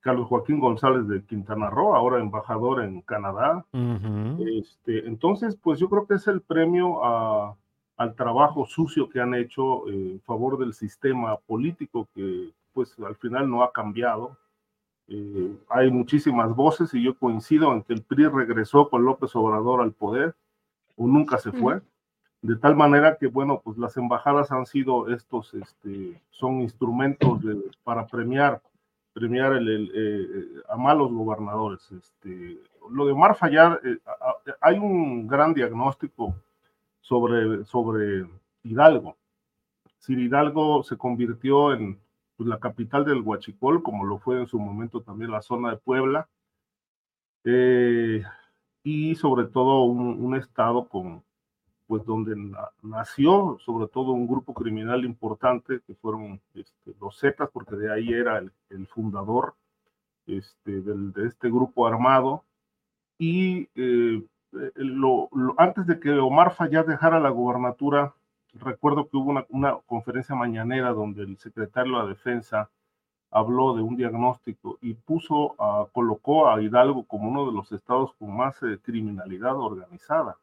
Carlos Joaquín González de Quintana Roo, ahora embajador en Canadá. este, entonces, pues yo creo que es el premio a, al trabajo sucio que han hecho eh, en favor del sistema político que pues al final no ha cambiado. Eh, hay muchísimas voces y yo coincido en que el PRI regresó con López Obrador al poder o nunca se fue. De tal manera que, bueno, pues las embajadas han sido estos, este, son instrumentos para premiar, premiar el, eh, a malos gobernadores. Este, lo de Omar Fayad, hay un gran diagnóstico sobre, sobre Hidalgo. Si Hidalgo se convirtió en pues, la capital del Huachicol, como lo fue en su momento también la zona de Puebla, eh, y sobre todo un, estado con, pues donde nació sobre todo un grupo criminal importante que fueron este, los Zetas, porque de ahí era el, fundador este, de este grupo armado, y eh, eh, lo, antes de que Omar Fayad dejara la gubernatura, recuerdo que hubo una, conferencia mañanera donde el secretario de la Defensa habló de un diagnóstico y puso, colocó a Hidalgo como uno de los estados con más eh, criminalidad organizada.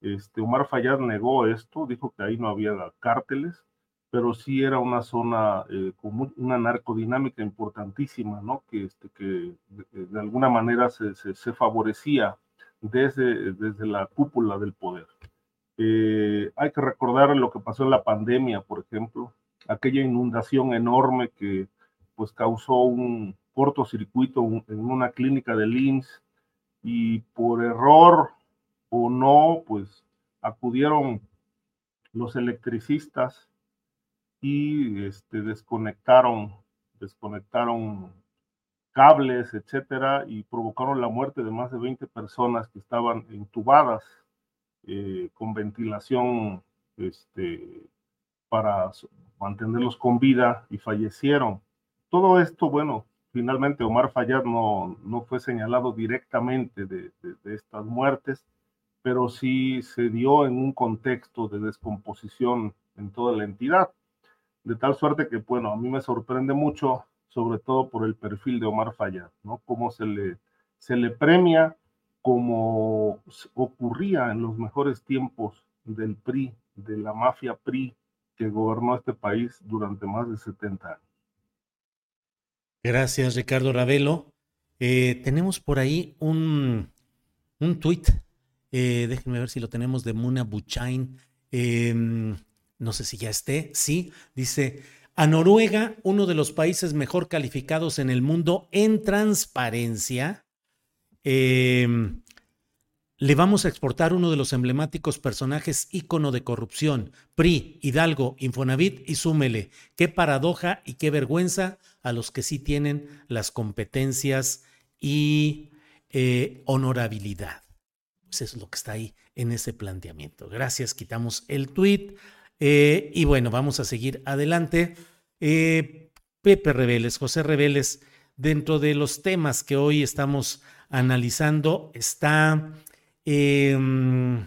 Este, Omar Fayad negó esto, dijo que ahí no había cárteles, pero sí era una zona eh, con una narcodinámica importantísima, ¿no? Que, este, que de, alguna manera se, se favorecía desde, desde la cúpula del poder. Eh, hay que recordar lo que pasó en la pandemia, por ejemplo, aquella inundación enorme que pues causó un cortocircuito en una clínica de IMSS y por error o no, pues acudieron los electricistas y este, desconectaron, desconectaron cables, etcétera, y provocaron la muerte de más de 20 personas que estaban intubadas eh, con ventilación este, para mantenerlos con vida y fallecieron. Todo esto, bueno, finalmente Omar Fayad no, no fue señalado directamente de, de estas muertes, pero sí se dio en un contexto de descomposición en toda la entidad. De tal suerte que, bueno, a mí me sorprende mucho sobre todo por el perfil de Omar Fayad, ¿no? Cómo se le, se le premia como ocurría en los mejores tiempos del PRI, de la mafia PRI que gobernó este país durante más de 70 años. Gracias, Ricardo Ravelo. Eh, tenemos por ahí un, un tuit, eh, déjenme ver si lo tenemos, de Muna Buchain. Em, no sé si ya esté, sí, dice, a Noruega, uno de los países mejor calificados en el mundo en transparencia, em, le vamos a exportar uno de los emblemáticos personajes ícono de corrupción, PRI, Hidalgo, Infonavit y súmele. Qué paradoja y qué vergüenza a los que sí tienen las competencias y eh, honorabilidad. Pues es lo que está ahí en ese planteamiento. Gracias, quitamos el tweet. Eh, y bueno, vamos a seguir adelante. Eh, Pepe Reveles, José Reveles, dentro de los temas que hoy estamos analizando está em,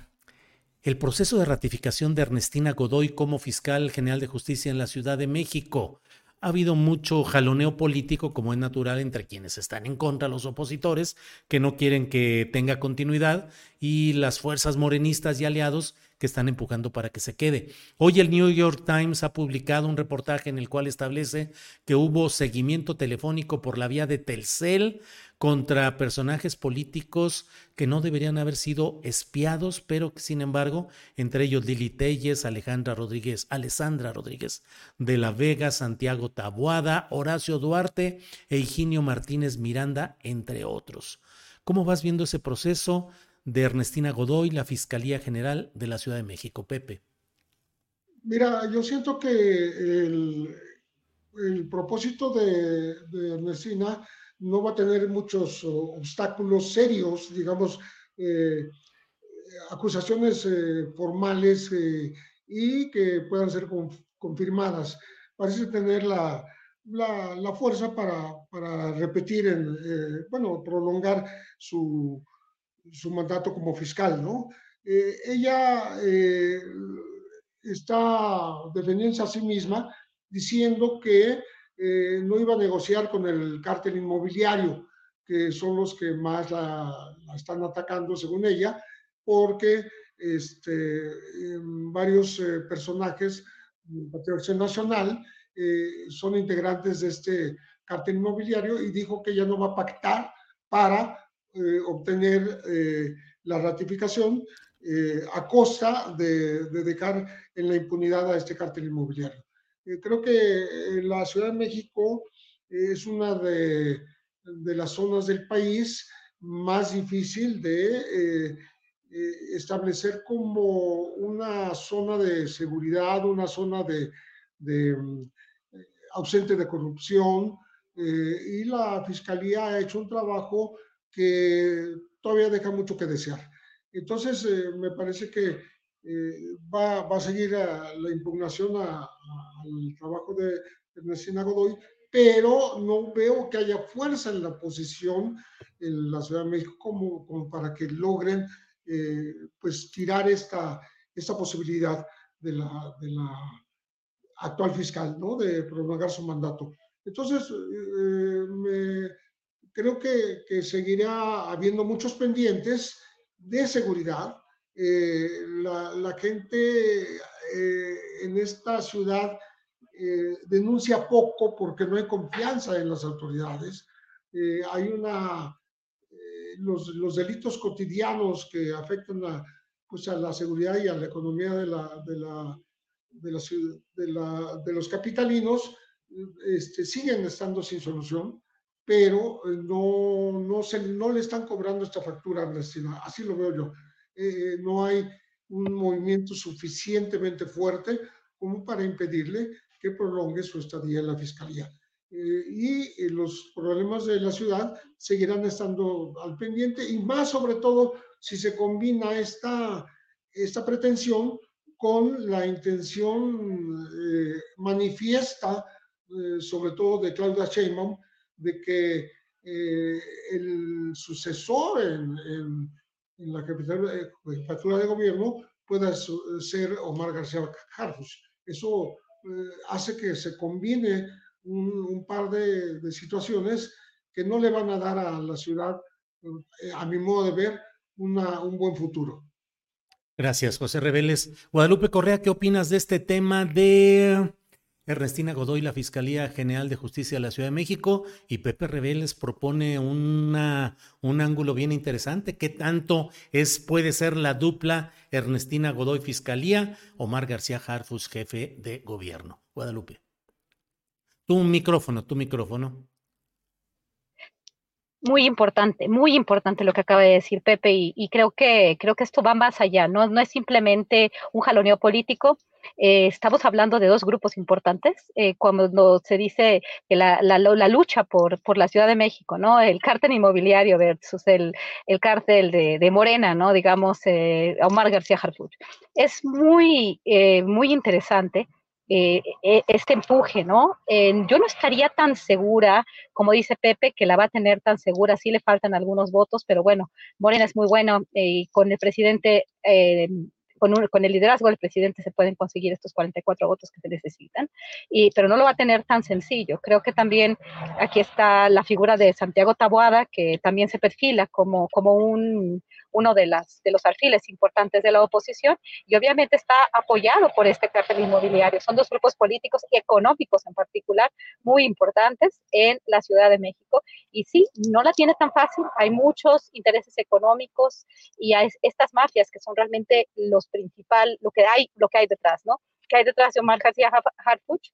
el proceso de ratificación de Ernestina Godoy como fiscal general de justicia en la Ciudad de México. Ha habido mucho jaloneo político, como es natural, entre quienes están en contra, los opositores, que no quieren que tenga continuidad, y las fuerzas morenistas y aliados que están empujando para que se quede. Hoy el New York Times ha publicado un reportaje en el cual establece que hubo seguimiento telefónico por la vía de Telcel contra personajes políticos que no deberían haber sido espiados, pero que sin embargo, entre ellos Lili Telles, Alejandra Rodríguez, Alessandra Rodríguez de la Vega, Santiago Tabuada, Horacio Duarte e Higinio Martínez Miranda, entre otros. ¿Cómo vas viendo ese proceso? De Ernestina Godoy, la Fiscalía General de la Ciudad de México. Pepe. Mira, yo siento que el, propósito de, Ernestina no va a tener muchos obstáculos serios, digamos, eh, acusaciones eh, formales eh, y que puedan ser confirmadas. Parece tener la, la, fuerza para, para repetir, en, bueno, prolongar su, su mandato como fiscal, ¿no? Eh, ella eh, está defendiendo a sí misma diciendo que eh, no iba a negociar con el cártel inmobiliario, que son los que más la, están atacando, según ella, porque este, em, varios personajes de Patricia Nacional son integrantes de este cártel inmobiliario y dijo que ya no va a pactar para obtener la ratificación eh, a costa de, dejar en la impunidad a este cártel inmobiliario. Eh, creo que eh, la Ciudad de México es una de, las zonas del país más difícil de establecer como una zona de seguridad, una zona de, ausente de corrupción, y la Fiscalía ha hecho un trabajo que todavía deja mucho que desear. Entonces, eh, me parece que eh, va, va, a seguir la impugnación al trabajo de Ernestina Godoy, pero no veo que haya fuerza en la oposición en la Ciudad de México como, como para que logren eh, pues tirar esta, esta posibilidad de la, de la actual fiscal, ¿no? De prolongar su mandato. Entonces, me, creo que, seguirá habiendo muchos pendientes de seguridad. Eh, la, gente eh, en esta ciudad eh, denuncia poco porque no hay confianza en las autoridades. hay una, los, delitos cotidianos que afectan a, pues a la seguridad y a la economía de, la, de, la, de, los capitalinos este, siguen estando sin solución pero eh, no, no, se, no le están cobrando esta factura a así lo veo yo. Eh, no hay un movimiento suficientemente fuerte como para impedirle que prolongue su estadía en la fiscalía. Eh, y los problemas de la ciudad seguirán estando al pendiente y más sobre todo si se combina esta, esta pretensión con la intención manifiesta, sobre todo de Claudia Sheinbaum, de que eh, el sucesor en, en, la capital, jefatura de gobierno pueda ser Omar García Harfuch. Eso eh, hace que se combine un, par de, de, situaciones que no le van a dar a la ciudad, eh, a mi modo de ver, una, un buen futuro. Gracias, José Reveles. Guadalupe Correa, ¿qué opinas de este tema de Ernestina Godoy, la Fiscalía General de Justicia de la Ciudad de México, y Pepe Reveles propone una, un ángulo bien interesante. ¿Qué tanto es, puede ser la dupla Ernestina Godoy Fiscalía, Omar García Harfus, jefe de gobierno? Guadalupe. Tu micrófono, tu micrófono. Muy importante, muy importante lo que acaba de decir Pepe y, creo que creo que esto va más allá, no, no es simplemente un jaloneo político. Eh, estamos hablando de dos grupos importantes eh, cuando se dice que la, la, la, lucha por, por la Ciudad de México, ¿no? El cártel inmobiliario versus el, el cártel de, de Morena, ¿no? Digamos, eh, Omar García Harfuch. Es muy, eh, muy interesante eh, e, este empuje, ¿no? yo no estaría tan segura, como dice Pepe, que la va a tener tan segura, sí le faltan algunos votos, pero bueno, Morena es muy bueno eh, y con el presidente con, el liderazgo del presidente se pueden conseguir estos 44 votos que se necesitan, y, pero no lo va a tener tan sencillo. Creo que también aquí está la figura de Santiago Taboada, que también se perfila como, como un, uno de, las, de los alfiles importantes de la oposición y obviamente está apoyado por este cartel inmobiliario. Son dos grupos políticos y económicos en particular muy importantes en la Ciudad de México y sí, no la tiene tan fácil. Hay muchos intereses económicos y hay estas mafias que son realmente los principal, lo que hay, lo que hay detrás, ¿no? ¿Qué hay detrás de Omar García Harfuch?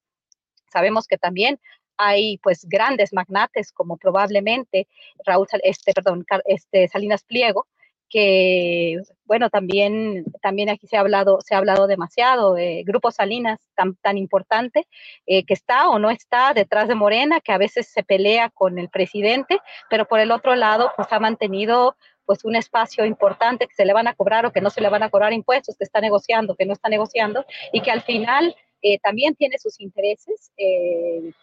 Sabemos que también hay pues grandes magnates como probablemente Raúl, este, perdón, este Salinas Pliego, que bueno, también, también aquí se ha hablado, se ha hablado demasiado, de Grupo Salinas tan, tan importante, eh, que está o no está detrás de Morena, que a veces se pelea con el presidente, pero por el otro lado, pues ha mantenido pues un espacio importante que se le van a cobrar o que no se le van a cobrar impuestos, que está negociando, que no está negociando, y que al final eh, también tiene sus intereses eh,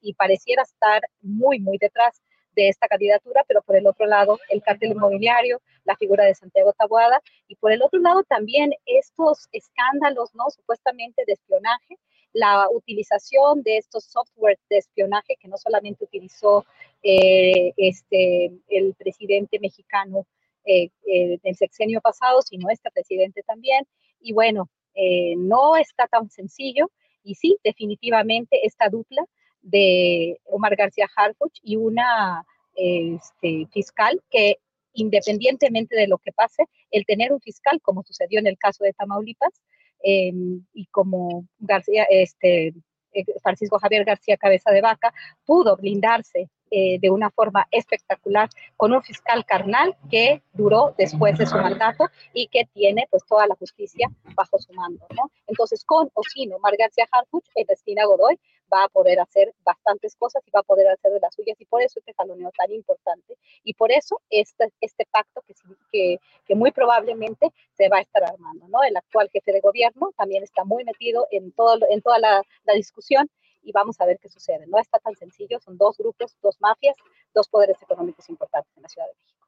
y pareciera estar muy, muy detrás de esta candidatura, pero por el otro lado el cártel inmobiliario, la figura de Santiago Taboada y por el otro lado también estos escándalos, ¿no? Supuestamente de espionaje la utilización de estos softwares de espionaje que no solamente utilizó eh, este, el presidente mexicano eh, eh, del sexenio pasado, sino este presidente también. Y bueno, no está tan sencillo y sí, definitivamente esta dupla de Omar García Harfuch y una este, fiscal que independientemente de lo que pase, el tener un fiscal, como sucedió en el caso de Tamaulipas, em, y como García, este, eh, Francisco Javier García Cabeza de Vaca, pudo blindarse eh, de una forma espectacular con un fiscal carnal que duró después de su mandato y que tiene pues toda la justicia bajo su mando. Entonces, con o sin Omar García Harfuch, Ernestina Godoy va a poder hacer bastantes cosas y va a poder hacer de las suyas y por eso este jaloneo tan importante y por eso este, este pacto que, que, que muy probablemente se va a estar armando, ¿no? El actual jefe de gobierno también está muy metido en, todo, en toda la, la discusión y vamos a ver qué sucede. No está tan sencillo, son dos grupos, dos mafias, dos poderes económicos importantes en la Ciudad de México.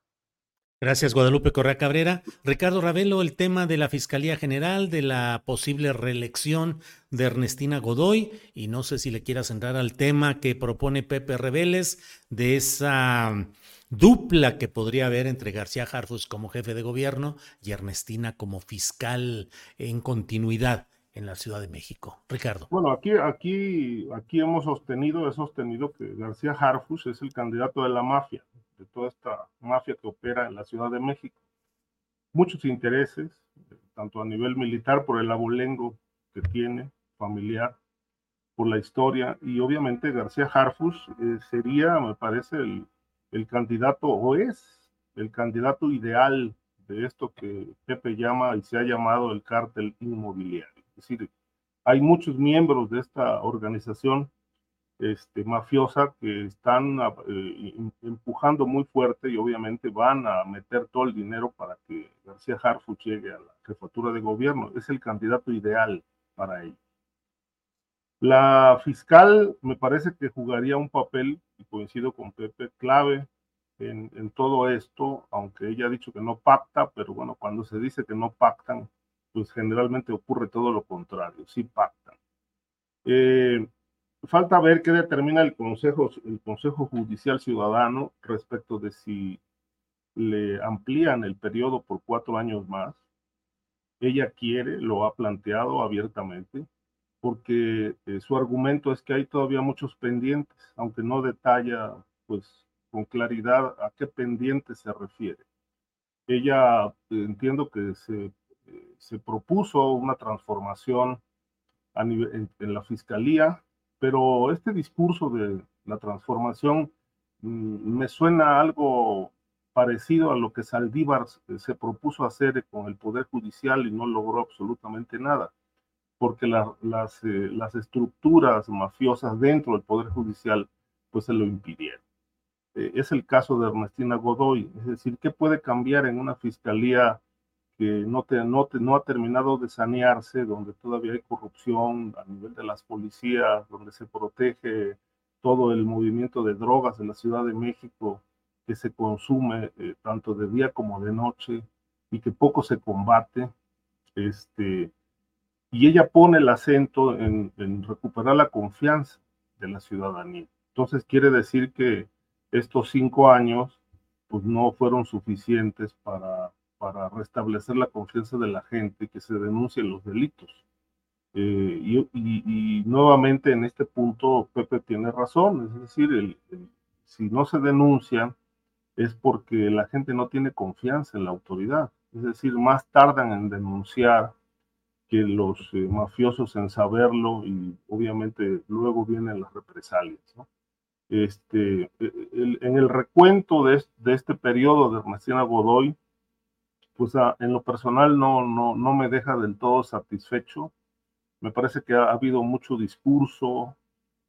Gracias, Guadalupe Correa Cabrera. Ricardo Ravelo, el tema de la Fiscalía General, de la posible reelección de Ernestina Godoy, y no sé si le quieras entrar al tema que propone Pepe Reveles, de esa dupla que podría haber entre García Harfus como jefe de gobierno y Ernestina como fiscal en continuidad en la Ciudad de México. Ricardo. Bueno, aquí, aquí, aquí hemos sostenido, he sostenido que García Harfus es el candidato de la mafia, de toda esta mafia que opera en la Ciudad de México. Muchos intereses, tanto a nivel militar por el abolengo que tiene, familiar, por la historia, y obviamente García Harfus eh, sería, me parece, el, el candidato, o es el candidato ideal de esto que Pepe llama y se ha llamado el cártel inmobiliario. Es decir, hay muchos miembros de esta organización este, mafiosa que están eh, empujando muy fuerte y obviamente van a meter todo el dinero para que García Harfuch llegue a la jefatura de gobierno. Es el candidato ideal para ello. La fiscal me parece que jugaría un papel, y coincido con Pepe, clave en, en todo esto, aunque ella ha dicho que no pacta, pero bueno, cuando se dice que no pactan, pues generalmente ocurre todo lo contrario, sí pactan. Eh, falta ver qué determina el Consejo, el Consejo Judicial Ciudadano respecto de si le amplían el periodo por cuatro años más. Ella quiere, lo ha planteado abiertamente, porque eh, su argumento es que hay todavía muchos pendientes, aunque no detalla pues con claridad a qué pendientes se refiere. Ella eh, entiendo que se se propuso una transformación a nivel, en, la fiscalía, pero este discurso de la transformación mm, me suena algo parecido a lo que Saldívar se propuso hacer con el Poder Judicial y no logró absolutamente nada, porque las, eh, las estructuras mafiosas dentro del Poder Judicial pues se lo impidieron. Eh, es el caso de Ernestina Godoy, es decir, ¿qué puede cambiar en una fiscalía que no, te, no, no ha terminado de sanearse, donde todavía hay corrupción a nivel de las policías, donde se protege todo el movimiento de drogas en la Ciudad de México, que se consume eh, tanto de día como de noche y que poco se combate. Este, y ella pone el acento en, en recuperar la confianza de la ciudadanía. Entonces quiere decir que estos cinco años pues no fueron suficientes para para restablecer la confianza de la gente, que se denuncien los delitos. Eh, y, nuevamente en este punto Pepe tiene razón, es decir, si no se denuncia es porque la gente no tiene confianza en la autoridad, es decir, más tardan en denunciar que los eh, mafiosos en saberlo y obviamente luego vienen las represalias. Este, e, en el recuento de, de este periodo de Ernestina Godoy, pues en lo personal no, no, no me deja del todo satisfecho. Me parece que ha, habido mucho discurso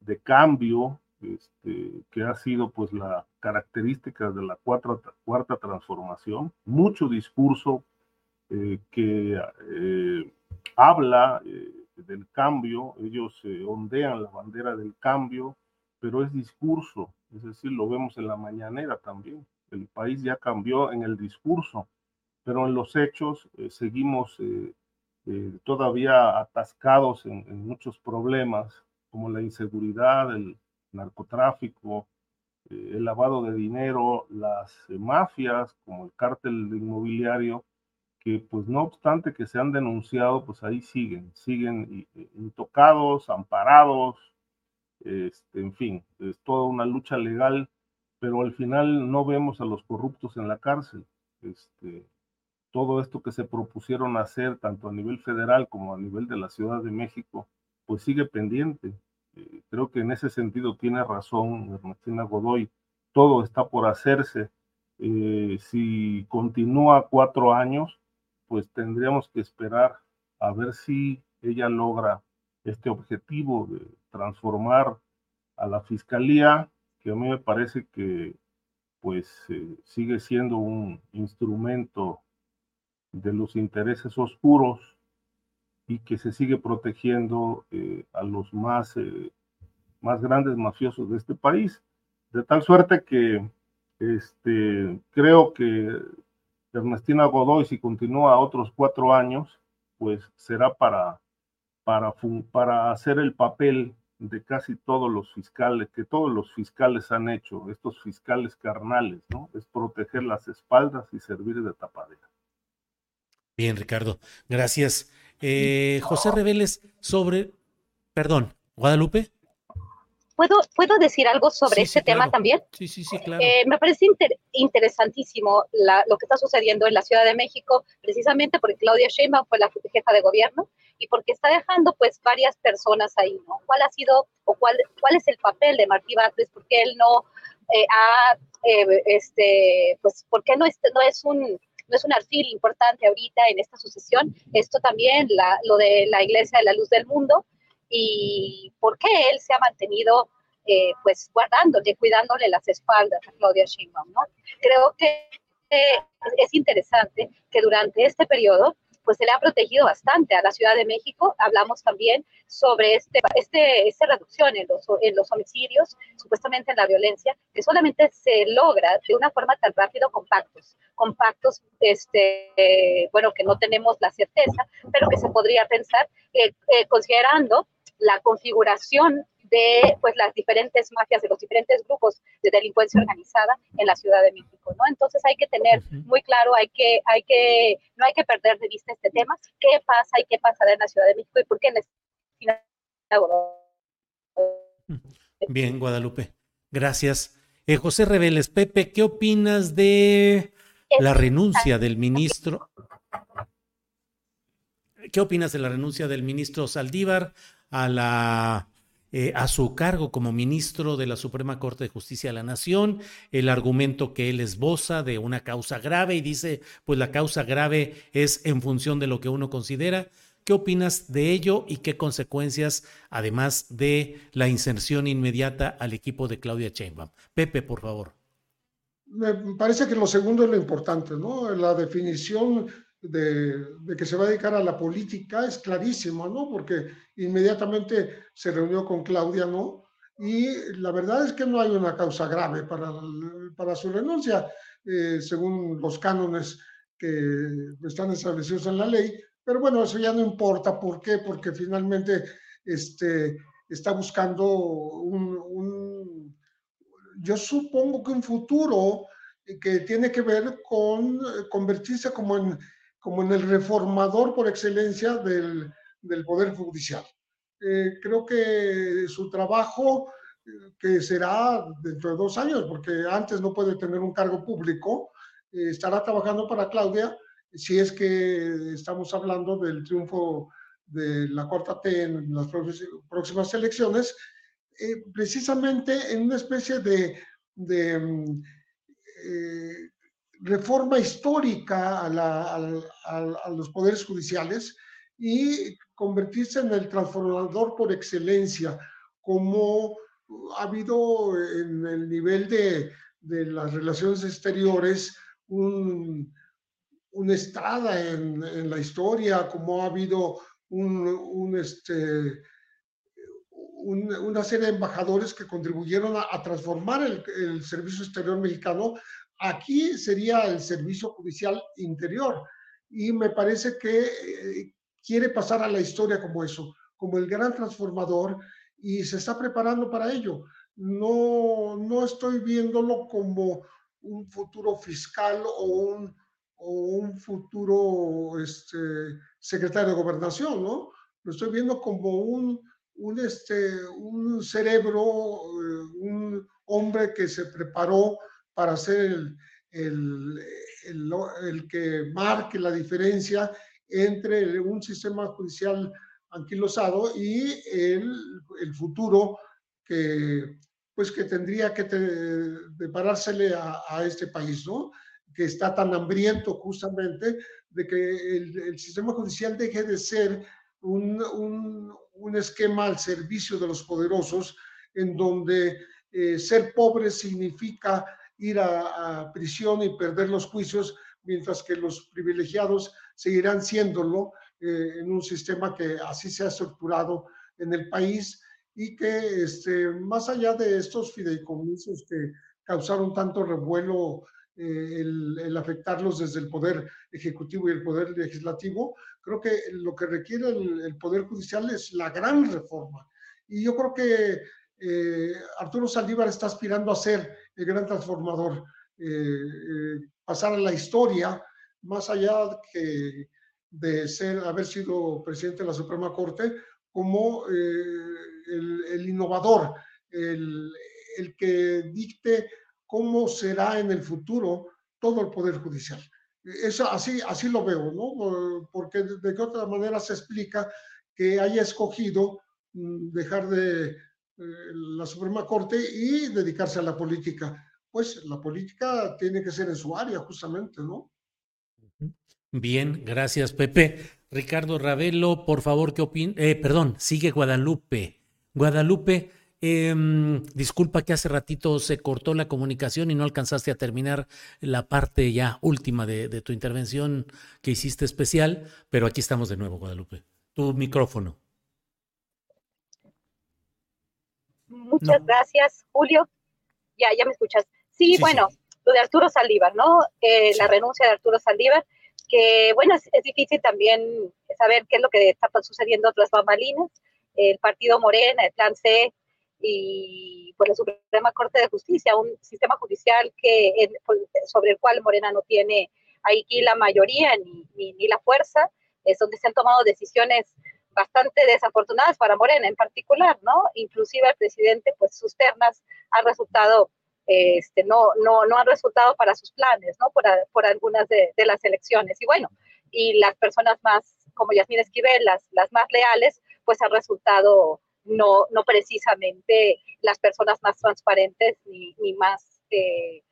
de cambio, este, que ha sido pues la característica de la cuarta, cuarta transformación, mucho discurso eh, que eh, habla eh, del cambio, ellos ondean la bandera del cambio, pero es discurso, es decir, lo vemos en la mañanera también, el país ya cambió en el discurso, pero en los hechos eh, seguimos eh, eh, todavía atascados en, muchos problemas, como la inseguridad, el narcotráfico, el lavado de dinero, las mafias, como el cártel inmobiliario, que pues no obstante que se han denunciado, pues ahí siguen, siguen intocados, amparados, este, en fin, es toda una lucha legal, pero al final no vemos a los corruptos en la cárcel. Este, todo esto que se propusieron hacer, tanto a nivel federal como a nivel de la Ciudad de México, pues sigue pendiente. Eh, creo que en ese sentido tiene razón Ernestina Godoy, todo está por hacerse. Eh, si continúa cuatro años, pues tendríamos que esperar a ver si ella logra este objetivo de transformar a la fiscalía, que a mí me parece que pues eh, sigue siendo un instrumento de los intereses oscuros y que se sigue protegiendo eh, a los más, eh, más grandes mafiosos de este país. De tal suerte que este, creo que Ernestina Godoy, si continúa otros cuatro años, pues será para, para, para hacer el papel de casi todos los fiscales, que todos los fiscales han hecho, estos fiscales carnales, ¿no? Es proteger las espaldas y servir de tapadera. Bien, Ricardo, gracias. Eh, José Reveles, sobre, perdón, Guadalupe. ¿Puedo, ¿Puedo decir algo sobre este tema también? Sí, sí, sí, claro. Eh, me parece interesantísimo lo que está sucediendo en la Ciudad de México, precisamente porque Claudia Sheinbaum fue la jefa de gobierno y porque está dejando pues varias personas ahí, ¿no? ¿Cuál ha sido o cuál, cuál es el papel de Martí Batres? Porque él no eh, ha, este, pues, ¿por qué no es, no es un no es un alfil importante ahorita en esta sucesión. Esto también, la, lo de la Iglesia de la Luz del Mundo, y por qué él se ha mantenido eh, pues guardándole, cuidándole las espaldas a Claudia Sheinbaum, ¿no? Creo que eh, es interesante que durante este periodo pues se le ha protegido bastante a la Ciudad de México. Hablamos también sobre este, este, esta reducción en los, en los homicidios, supuestamente en la violencia, que solamente se logra de una forma tan rápido con pactos, con pactos, este, bueno, que no tenemos la certeza, pero que se podría pensar, eh, eh, considerando la configuración de pues las diferentes mafias, de los diferentes grupos de delincuencia organizada en la Ciudad de México, ¿no? Entonces hay que tener muy claro, hay que, hay que, no hay que perder de vista este tema, qué pasa y qué pasará en la Ciudad de México y por qué en Bien, Guadalupe, gracias. Eh, José Reveles, Pepe, ¿qué opinas de la renuncia del ministro? ¿Qué opinas de la renuncia del ministro Saldívar a la eh, a su cargo como ministro de la Suprema Corte de Justicia de la Nación, el argumento que él esboza de una causa grave y dice, pues la causa grave es en función de lo que uno considera. ¿Qué opinas de ello y qué consecuencias, además de la inserción inmediata al equipo de Claudia Sheinbaum? Pepe, por favor. Me parece que lo segundo es lo importante, ¿no? La definición de, que se va a dedicar a la política es clarísimo, ¿no? Porque inmediatamente se reunió con Claudia, ¿no? Y la verdad es que no hay una causa grave para, para su renuncia, eh, según los cánones que están establecidos en la ley. Pero bueno, eso ya no importa. ¿Por qué? Porque finalmente este, está buscando un, un yo supongo que un futuro que tiene que ver con convertirse como en como en el reformador por excelencia del, del Poder Judicial. Eh, creo que su trabajo, eh, que será dentro de dos años, porque antes no puede tener un cargo público, eh, estará trabajando para Claudia, si es que estamos hablando del triunfo de la Corte T en las próximas elecciones, precisamente en una especie de, de mm, reforma histórica a, los poderes judiciales y convertirse en el transformador por excelencia, como ha habido en el nivel de, las relaciones exteriores un, una estrada en, la historia, como ha habido este, una serie de embajadores que contribuyeron a, transformar el, servicio exterior mexicano Aquí sería el servicio judicial interior y me parece que eh, quiere pasar a la historia como eso, como el gran transformador y se está preparando para ello. No, no estoy viéndolo como un futuro fiscal o un, futuro este, secretario de gobernación, ¿no? Lo estoy viendo como un, un, este, un cerebro, eh, un hombre que se preparó para ser el, el, el, que marque la diferencia entre un sistema judicial anquilosado y el, el futuro que, pues que tendría que deparársele a, este país, ¿no? Que está tan hambriento justamente de que el, el sistema judicial deje de ser un, un, un, esquema al servicio de los poderosos, en donde eh, ser pobre significa ir a, a, prisión y perder los juicios, mientras que los privilegiados seguirán siéndolo eh, en un sistema que así se ha estructurado en el país y que este, más allá de estos fideicomisos que causaron tanto revuelo eh, el, el, afectarlos desde el poder ejecutivo y el poder legislativo, creo que lo que requiere el, el poder judicial es la gran reforma. Y yo creo que eh, Arturo Saldívar está aspirando a ser el gran transformador, eh, pasar a la historia, más allá que de ser, haber sido presidente de la Suprema Corte, como el, innovador, el, que dicte cómo será en el futuro todo el Poder Judicial. Eso, así, así lo veo, ¿no? Porque de, de qué otra manera se explica que haya escogido mm, dejar de eh, la Suprema Corte y dedicarse a la política. Pues la política tiene que ser en su área, justamente, ¿no? Bien, gracias, Pepe. Ricardo Ravelo, por favor, ¿qué opina? Eh, perdón, sigue Guadalupe. Guadalupe, eh, disculpa que hace ratito se cortó la comunicación y no alcanzaste a terminar la parte ya última de, tu intervención que hiciste especial, pero aquí estamos de nuevo, Guadalupe. Tu micrófono. Muchas no. gracias, Julio. Ya, ya me escuchas. Sí, sí bueno, sí. lo de Arturo Saldívar, ¿no? Eh, sí. La renuncia de Arturo Saldívar, que bueno, es, es, difícil también saber qué es lo que está sucediendo otras bambalinas. El partido Morena, el Plan C, y por la Suprema Corte de Justicia, un sistema judicial que sobre el cual Morena no tiene aquí la mayoría ni, ni, ni, la fuerza, es donde se han tomado decisiones bastante desafortunadas para Morena en particular, ¿no? Inclusive el presidente, pues sus ternas han resultado, este, no, no, no han resultado para sus planes, ¿no? Por, por algunas de, de las elecciones. Y bueno, y las personas más, como Yasmín Esquivel, las, las más leales, pues han resultado no, no precisamente las personas más transparentes ni, ni más eh,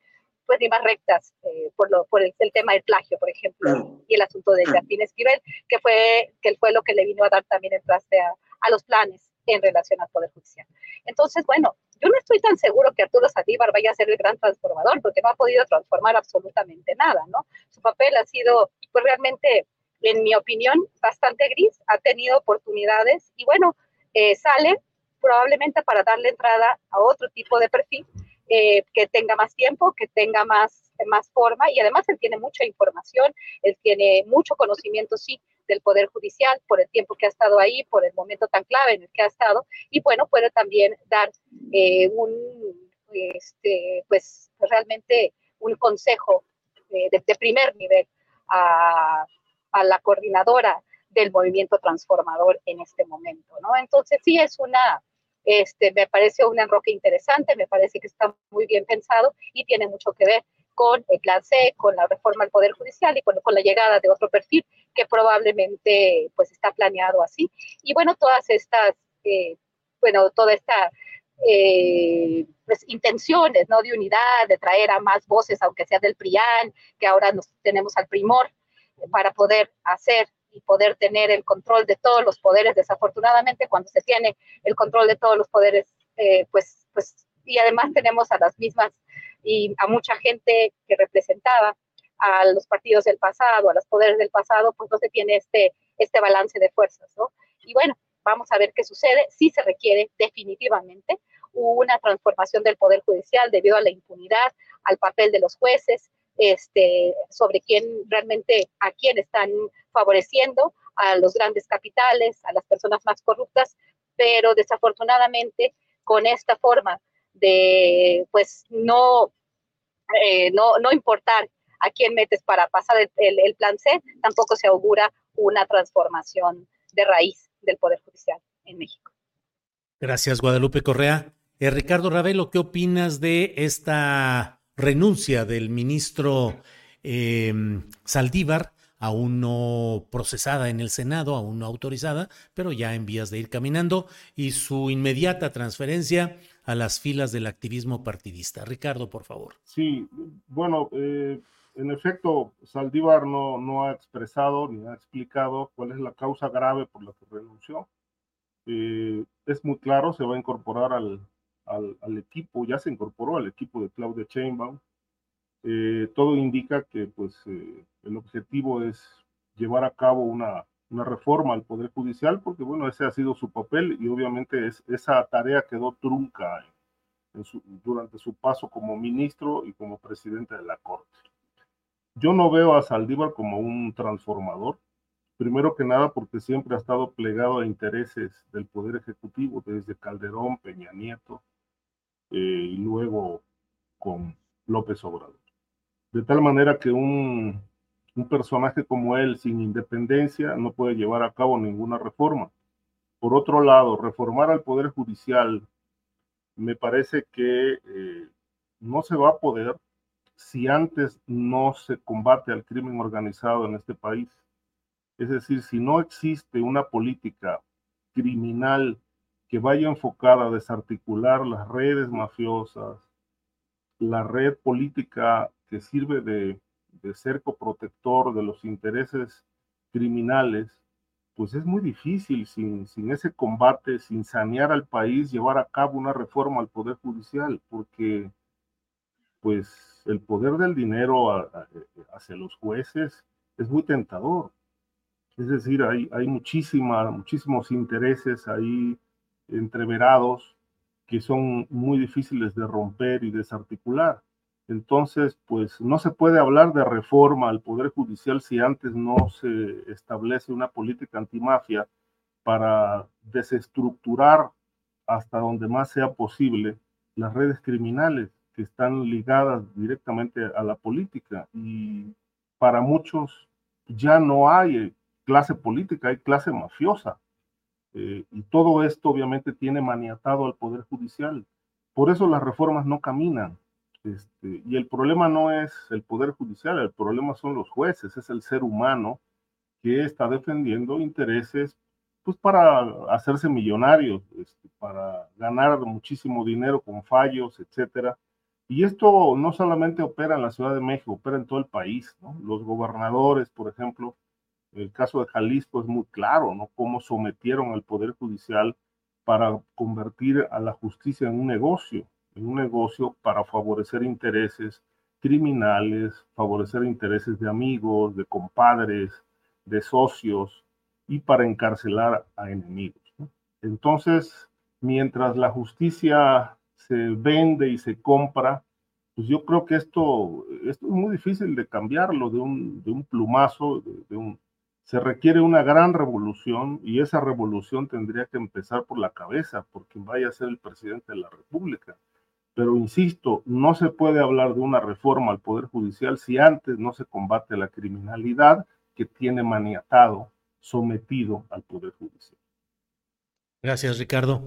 pues ni más rectas eh, por, lo, por el, el, tema del plagio, por ejemplo, y el asunto de Jacqueline Esquivel, que fue, que fue lo que le vino a dar también el traste a, a, los planes en relación al Poder Judicial. Entonces, bueno, yo no estoy tan seguro que Arturo Saldívar vaya a ser el gran transformador, porque no ha podido transformar absolutamente nada, ¿no? Su papel ha sido, pues realmente, en mi opinión, bastante gris, ha tenido oportunidades, y bueno, eh, sale probablemente para darle entrada a otro tipo de perfil eh, que tenga más tiempo, que tenga más, más forma y además él tiene mucha información, él tiene mucho conocimiento, sí, del Poder Judicial por el tiempo que ha estado ahí, por el momento tan clave en el que ha estado y bueno, puede también dar eh, un, este, pues realmente un consejo eh, de, primer nivel a, a la coordinadora del movimiento transformador en este momento, ¿no? Entonces sí es una, este, me parece un enroque interesante, me parece que está muy bien pensado y tiene mucho que ver con el plan C, con la reforma al Poder Judicial y con, con la llegada de otro perfil que probablemente pues está planeado así. Y bueno, todas estas, eh, bueno, toda esta eh, pues, intenciones ¿no? de unidad, de traer a más voces, aunque sea del PRIAN, que ahora nos tenemos al primor para poder hacer y poder tener el control de todos los poderes. Desafortunadamente, cuando se tiene el control de todos los poderes, eh, pues, pues, y además tenemos a las mismas y a mucha gente que representaba a los partidos del pasado, a los poderes del pasado, pues no se tiene este, este balance de fuerzas, ¿no? Y bueno, vamos a ver qué sucede. Sí se requiere definitivamente una transformación del Poder Judicial debido a la impunidad, al papel de los jueces, este, sobre quién realmente, a quién están favoreciendo, a los grandes capitales, a las personas más corruptas, pero desafortunadamente con esta forma de pues no, eh, no, no importar a quién metes para pasar el, plan C, tampoco se augura una transformación de raíz del Poder Judicial en México. Gracias, Guadalupe Correa. Eh, Ricardo Ravelo, ¿qué opinas de esta renuncia del ministro em, Saldívar, aún no procesada en el Senado, aún no autorizada, pero ya en vías de ir caminando, y su inmediata transferencia a las filas del activismo partidista? Ricardo, por favor. Sí, bueno, eh, en efecto, Saldívar no, no ha expresado ni ha explicado cuál es la causa grave por la que renunció. Eh, es muy claro, se va a incorporar al, al, equipo, ya se incorporó al equipo de Claudia Chainbaum. Eh, todo indica que pues, eh, el objetivo es llevar a cabo una, una, reforma al Poder Judicial, porque bueno, ese ha sido su papel y obviamente es, esa tarea quedó trunca durante su paso como ministro y como presidente de la Corte. Yo no veo a Saldívar como un transformador, primero que nada porque siempre ha estado plegado a intereses del Poder Ejecutivo, desde Calderón, Peña Nieto, y luego con López Obrador. De tal manera que un, un personaje como él, sin independencia, no puede llevar a cabo ninguna reforma. Por otro lado, reformar al Poder Judicial me parece que eh, no se va a poder si antes no se combate al crimen organizado en este país. Es decir, si no existe una política criminal que vaya enfocada a desarticular las redes mafiosas, la red política que sirve de, de cerco protector de los intereses criminales, pues es muy difícil sin, sin ese combate, sin sanear al país, llevar a cabo una reforma al Poder Judicial, porque pues el poder del dinero hacia los jueces es muy tentador. Es decir, hay, hay muchísimos intereses ahí entreverados que son muy difíciles de romper y desarticular. Entonces, pues no se puede hablar de reforma al Poder Judicial si antes no se establece una política antimafia para desestructurar hasta donde más sea posible las redes criminales que están ligadas directamente a la política y para muchos ya no hay clase política, hay clase mafiosa. Eh, y todo esto obviamente tiene maniatado al Poder Judicial. Por eso las reformas no caminan. Este, y el problema no es el Poder Judicial, el problema son los jueces, es el ser humano que está defendiendo intereses pues para hacerse millonarios, este, para ganar muchísimo dinero con fallos, etcétera, y esto no solamente opera en la Ciudad de México, opera en todo el país. Los gobernadores, por ejemplo, el caso de Jalisco es muy claro, ¿no? Cómo sometieron al Poder Judicial para convertir a la justicia en un negocio, en un negocio para favorecer intereses criminales, favorecer intereses de amigos, de compadres, de socios y para encarcelar a enemigos. Entonces, mientras la justicia se vende y se compra, pues yo creo que esto, esto es muy difícil de cambiarlo de un, de un plumazo, de, un, se requiere una gran revolución y esa revolución tendría que empezar por la cabeza, por quien vaya a ser el presidente de la República. Pero insisto, no se puede hablar de una reforma al Poder Judicial si antes no se combate la criminalidad que tiene maniatado, sometido al Poder Judicial. Gracias, Ricardo.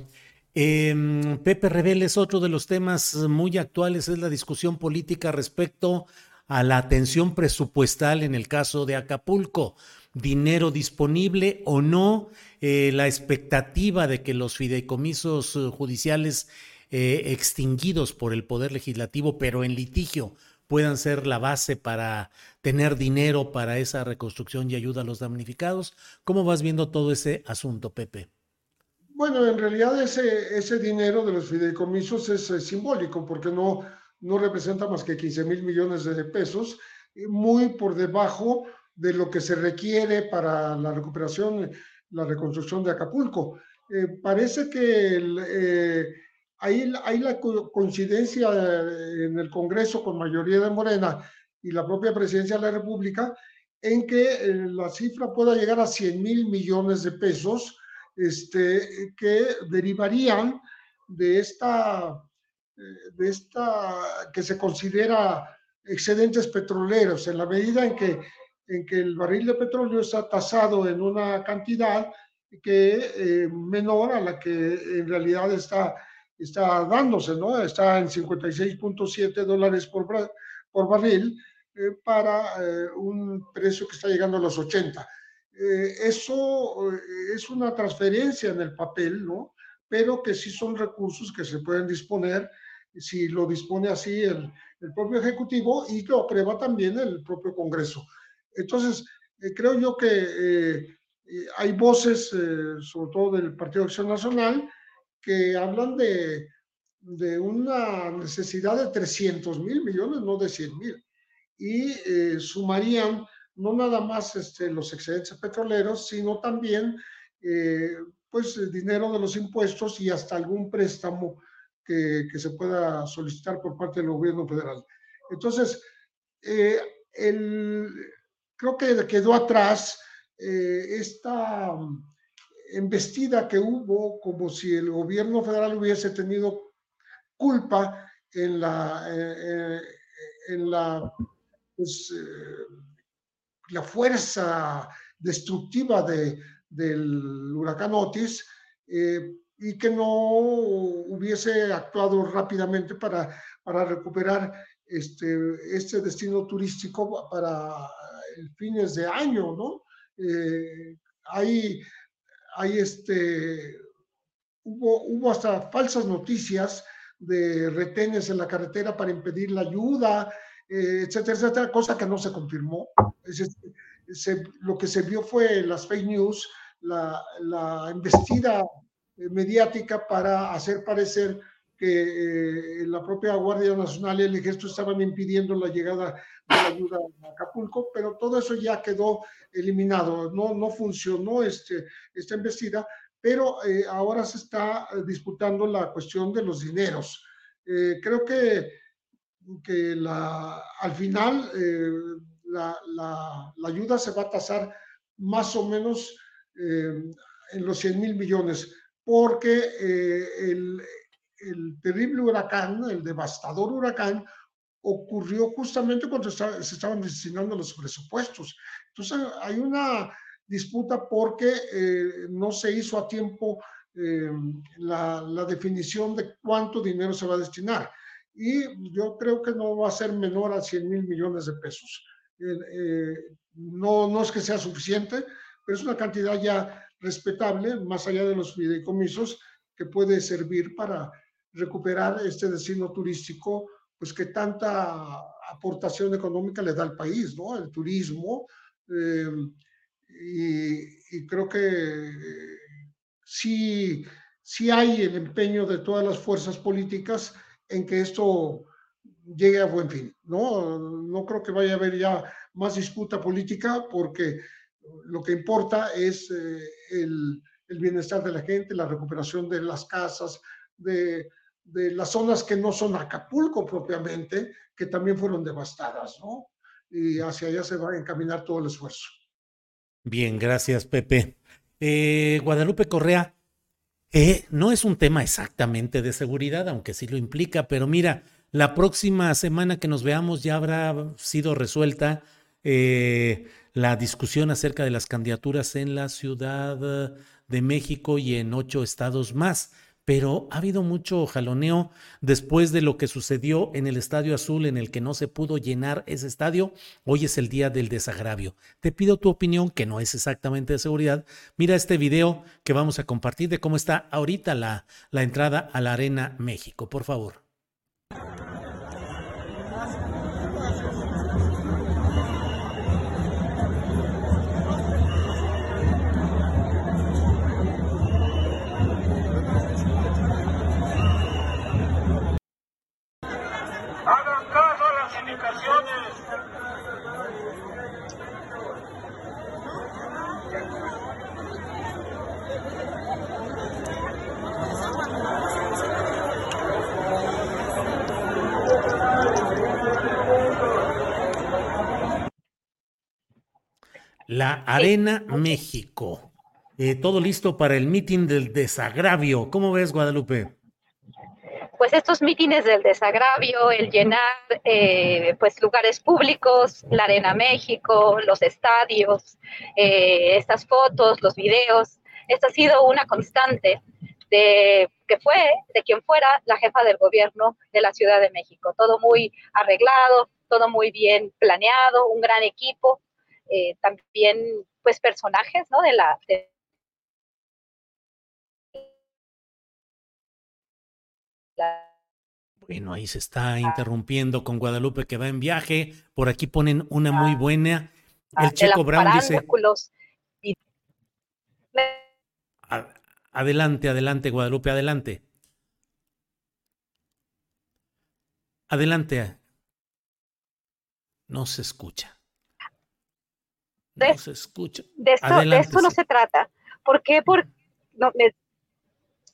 Eh, Pepe Reveles, otro de los temas muy actuales es la discusión política respecto a la atención presupuestal en el caso de Acapulco. Dinero disponible o no, eh, la expectativa de que los fideicomisos eh, judiciales eh, extinguidos por el Poder Legislativo, pero en litigio, puedan ser la base para tener dinero para esa reconstrucción y ayuda a los damnificados. ¿Cómo vas viendo todo ese asunto, Pepe? Bueno, en realidad ese, ese dinero de los fideicomisos es, simbólico porque no, no representa más que 15 mil millones de pesos, muy por debajo de lo que se requiere para la recuperación, la reconstrucción de Acapulco. Eh, parece que eh, hay, la coincidencia en el Congreso con mayoría de Morena y la propia presidencia de la República en que eh, la cifra pueda llegar a 100 mil millones de pesos, este, que derivarían de esta, eh, de esta que se considera excedentes petroleros, en la medida en que, en que el barril de petróleo está tasado en una cantidad que eh, menor a la que en realidad está, está dándose, ¿no? Está en 56.7 dólares por, por barril, eh, para eh, un precio que está llegando a los 80. Eh, eso es una transferencia en el papel, ¿no? Pero que sí son recursos que se pueden disponer si lo dispone así el, el propio Ejecutivo y lo aprueba también el propio Congreso. Entonces, creo yo que hay voces, sobre todo del Partido Acción Nacional, que hablan de, de una necesidad de 300 mil millones, no de 100 mil y eh, sumarían no nada más este, los excedentes petroleros, sino también eh, pues dinero de los impuestos y hasta algún préstamo que, que, se pueda solicitar por parte del gobierno federal. Entonces, eh, el, creo que quedó atrás esta embestida que hubo como si el gobierno federal hubiese tenido culpa en la, en la pues, eh, la fuerza destructiva de, del huracán Otis eh, y que no hubiese actuado rápidamente para, para recuperar este, este destino turístico para fines de año, ¿no? Eh, hay, hay este, hubo, hubo hasta falsas noticias de retenes en la carretera para impedir la ayuda, eh, etcétera, etcétera, cosa que no se confirmó. lo que se vio fue las fake news, la, la embestida eh, mediática para hacer parecer que eh, la propia Guardia Nacional y el Ejército estaban impidiendo la llegada de la ayuda a Acapulco, pero todo eso ya quedó eliminado, no, no funcionó este, esta embestida, pero ahora se está disputando la cuestión de los dineros. creo que que la, al final eh, la, la, ayuda se va a tasar más o menos eh, en los 100 mil millones, porque eh, el, el, terrible huracán, el devastador huracán, ocurrió justamente cuando se estaban destinando los presupuestos. Entonces hay una disputa porque no se hizo a tiempo la, la definición de cuánto dinero se va a destinar y yo creo que no va a ser menor a 100 mil millones de pesos. Eh, eh, no, no es que sea suficiente, pero es una cantidad ya respetable, más allá de los fideicomisos, que puede servir para recuperar este destino turístico, pues que tanta aportación económica le da al país, ¿no? El turismo. Eh, y, y, creo que sí, sí hay el empeño de todas las fuerzas políticas en que esto llegue a buen fin. No, no creo que vaya a haber ya más disputa política porque lo que importa es eh, el, el, bienestar de la gente, la recuperación de las casas, de, de, las zonas que no son Acapulco propiamente, que también fueron devastadas, ¿no? Y hacia allá se va a encaminar todo el esfuerzo. Bien, gracias, Pepe. Eh, Guadalupe Correa, eh, no es un tema exactamente de seguridad, aunque sí lo implica, pero mira, la próxima semana que nos veamos ya habrá sido resuelta eh, la discusión acerca de las candidaturas en la Ciudad de México y en ocho estados más pero ha habido mucho jaloneo después de lo que sucedió en el Estadio Azul en el que no se pudo llenar ese estadio. Hoy es el día del desagravio. Te pido tu opinión, que no es exactamente de seguridad. Mira este video que vamos a compartir de cómo está ahorita la, la entrada a la Arena México, por favor. La Arena México. Eh, todo listo para el mitin del desagravio. ¿Cómo ves, Guadalupe? Pues estos mítines del desagravio, el llenar eh, pues lugares públicos, la Arena México, los estadios, eh, estas fotos, los videos, esta ha sido una constante de que fue de quien fuera la jefa del gobierno de la Ciudad de México. Todo muy arreglado, todo muy bien planeado, un gran equipo, eh, también pues personajes, ¿no? De la Bueno, ahí se está interrumpiendo con Guadalupe que va en viaje. Por aquí ponen una muy buena. El Checo Brown dice. Adelante, adelante, Guadalupe, adelante. Adelante. No se escucha. No se escucha. De esto, no se trata. ¿Por qué? Por, no,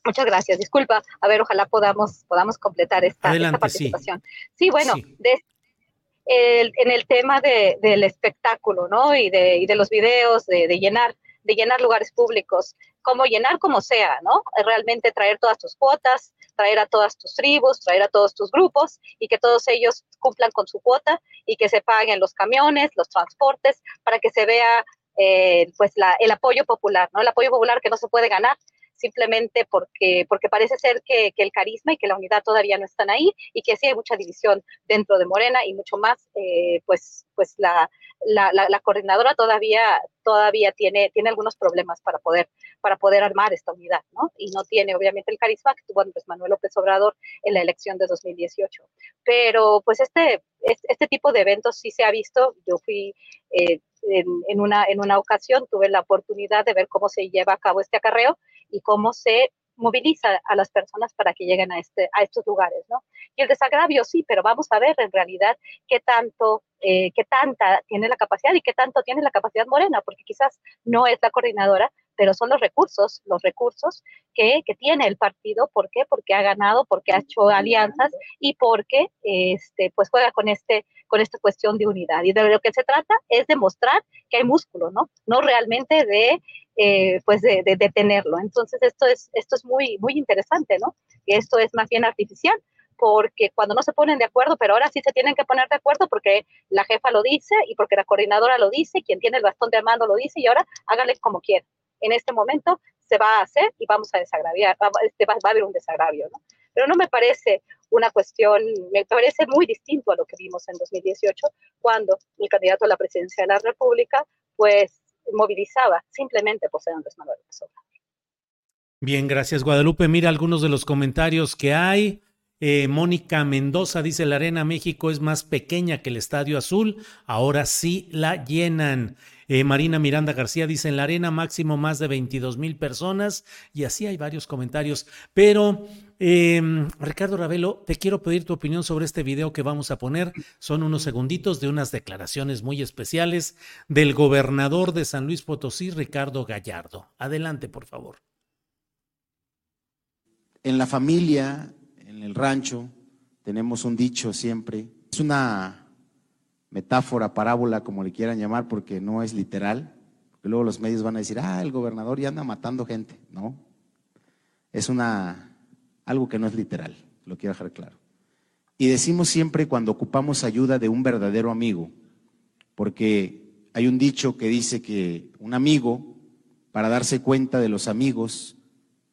muchas gracias. Disculpa. A ver, ojalá podamos, podamos completar esta, participación. Sí, bueno, en el tema del espectáculo, ¿no? Y de, y de los videos, de, de llenar de llenar lugares públicos, como llenar como sea, ¿no? Realmente traer todas tus cuotas, traer a todas tus tribus, traer a todos tus grupos y que todos ellos cumplan con su cuota y que se paguen los camiones, los transportes, para que se vea eh, pues la, el apoyo popular, ¿no? El apoyo popular que no se puede ganar simplemente porque, porque parece ser que, el carisma y que la unidad todavía no están ahí y que sí hay mucha división dentro de Morena y mucho más, eh, pues, pues la, la, la, coordinadora todavía, todavía tiene, tiene algunos problemas para poder, para poder armar esta unidad, ¿no? Y no tiene obviamente el carisma que tuvo Andrés Manuel López Obrador en la elección de 2018. Pero pues este, este tipo de eventos sí se ha visto. Yo fui eh, en, en, una, en una ocasión, tuve la oportunidad de ver cómo se lleva a cabo este acarreo y cómo se moviliza a las personas para que lleguen a, este, a estos lugares, ¿no? Y el desagravio sí, pero vamos a ver en realidad qué tanto, eh, qué tanta tiene la capacidad y qué tanto tiene la capacidad Morena, porque quizás no es la coordinadora, pero son los recursos, los recursos que, que tiene el partido. ¿Por qué? Porque ha ganado, porque ha hecho alianzas y porque este, pues juega con, este, con esta cuestión de unidad. Y de lo que se trata es demostrar que hay músculo, ¿no? No realmente de eh, pues de, de, tenerlo. Entonces esto es, esto es muy, muy interesante, ¿no? Esto es más bien artificial, porque cuando no se ponen de acuerdo, pero ahora sí se tienen que poner de acuerdo porque la jefa lo dice y porque la coordinadora lo dice, quien tiene el bastón de mando lo dice y ahora háganle como quieran. En este momento se va a hacer y vamos a desagraviar, va, este, va, a haber un desagravio, ¿no? Pero no me parece una cuestión, me parece muy distinto a lo que vimos en 2018, cuando el candidato a la presidencia de la República, pues movilizaba simplemente por ser Andrés Manuel. Bien, gracias Guadalupe. Mira algunos de los comentarios que hay. Eh, Mónica Mendoza dice, la Arena México es más pequeña que el Estadio Azul, ahora sí la llenan. Eh, Marina Miranda García dice, en la arena máximo más de 22 mil personas y así hay varios comentarios. Pero, eh, Ricardo Ravelo, te quiero pedir tu opinión sobre este video que vamos a poner. Son unos segunditos de unas declaraciones muy especiales del gobernador de San Luis Potosí, Ricardo Gallardo. Adelante, por favor. En la familia, en el rancho, tenemos un dicho siempre. Es una metáfora, parábola, como le quieran llamar, porque no es literal. Porque luego los medios van a decir, ah, el gobernador ya anda matando gente. No. Es una, algo que no es literal, lo quiero dejar claro. Y decimos siempre cuando ocupamos ayuda de un verdadero amigo, porque hay un dicho que dice que un amigo, para darse cuenta de los amigos,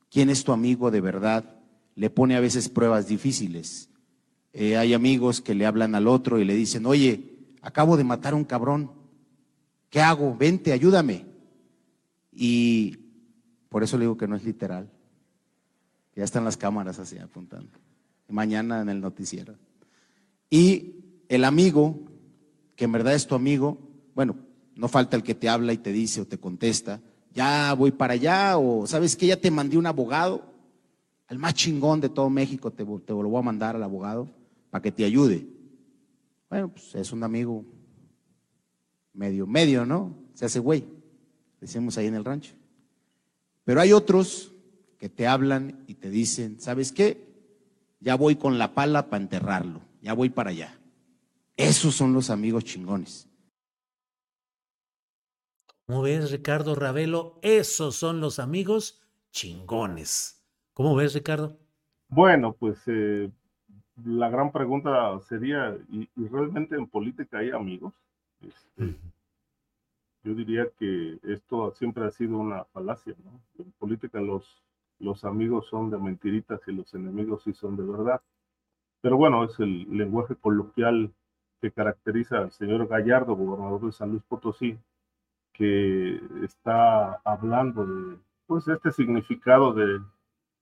quién es tu amigo de verdad, le pone a veces pruebas difíciles. Eh, hay amigos que le hablan al otro y le dicen, oye, acabo de matar a un cabrón, ¿qué hago? Vente, ayúdame. Y por eso le digo que no es literal. Ya están las cámaras así apuntando. Mañana en el noticiero. Y el amigo, que en verdad es tu amigo, bueno, no falta el que te habla y te dice o te contesta, ya voy para allá, o sabes que ya te mandé un abogado, el más chingón de todo México, te, te lo voy a mandar al abogado para que te ayude. Bueno, pues es un amigo medio, medio, ¿no? Se hace güey, decimos ahí en el rancho. Pero hay otros que te hablan y te dicen, ¿sabes qué? Ya voy con la pala para enterrarlo, ya voy para allá. Esos son los amigos chingones. ¿Cómo ves, Ricardo Ravelo? Esos son los amigos chingones. ¿Cómo ves, Ricardo? Bueno, pues eh, la gran pregunta sería, ¿y, realmente en política hay amigos? Este, yo diría que esto siempre ha sido una falacia, ¿no? En política los, los amigos son de mentiritas y los enemigos sí son de verdad. Pero bueno, es el lenguaje coloquial que caracteriza al señor Gallardo, gobernador de San Luis Potosí, que está hablando de pues este significado de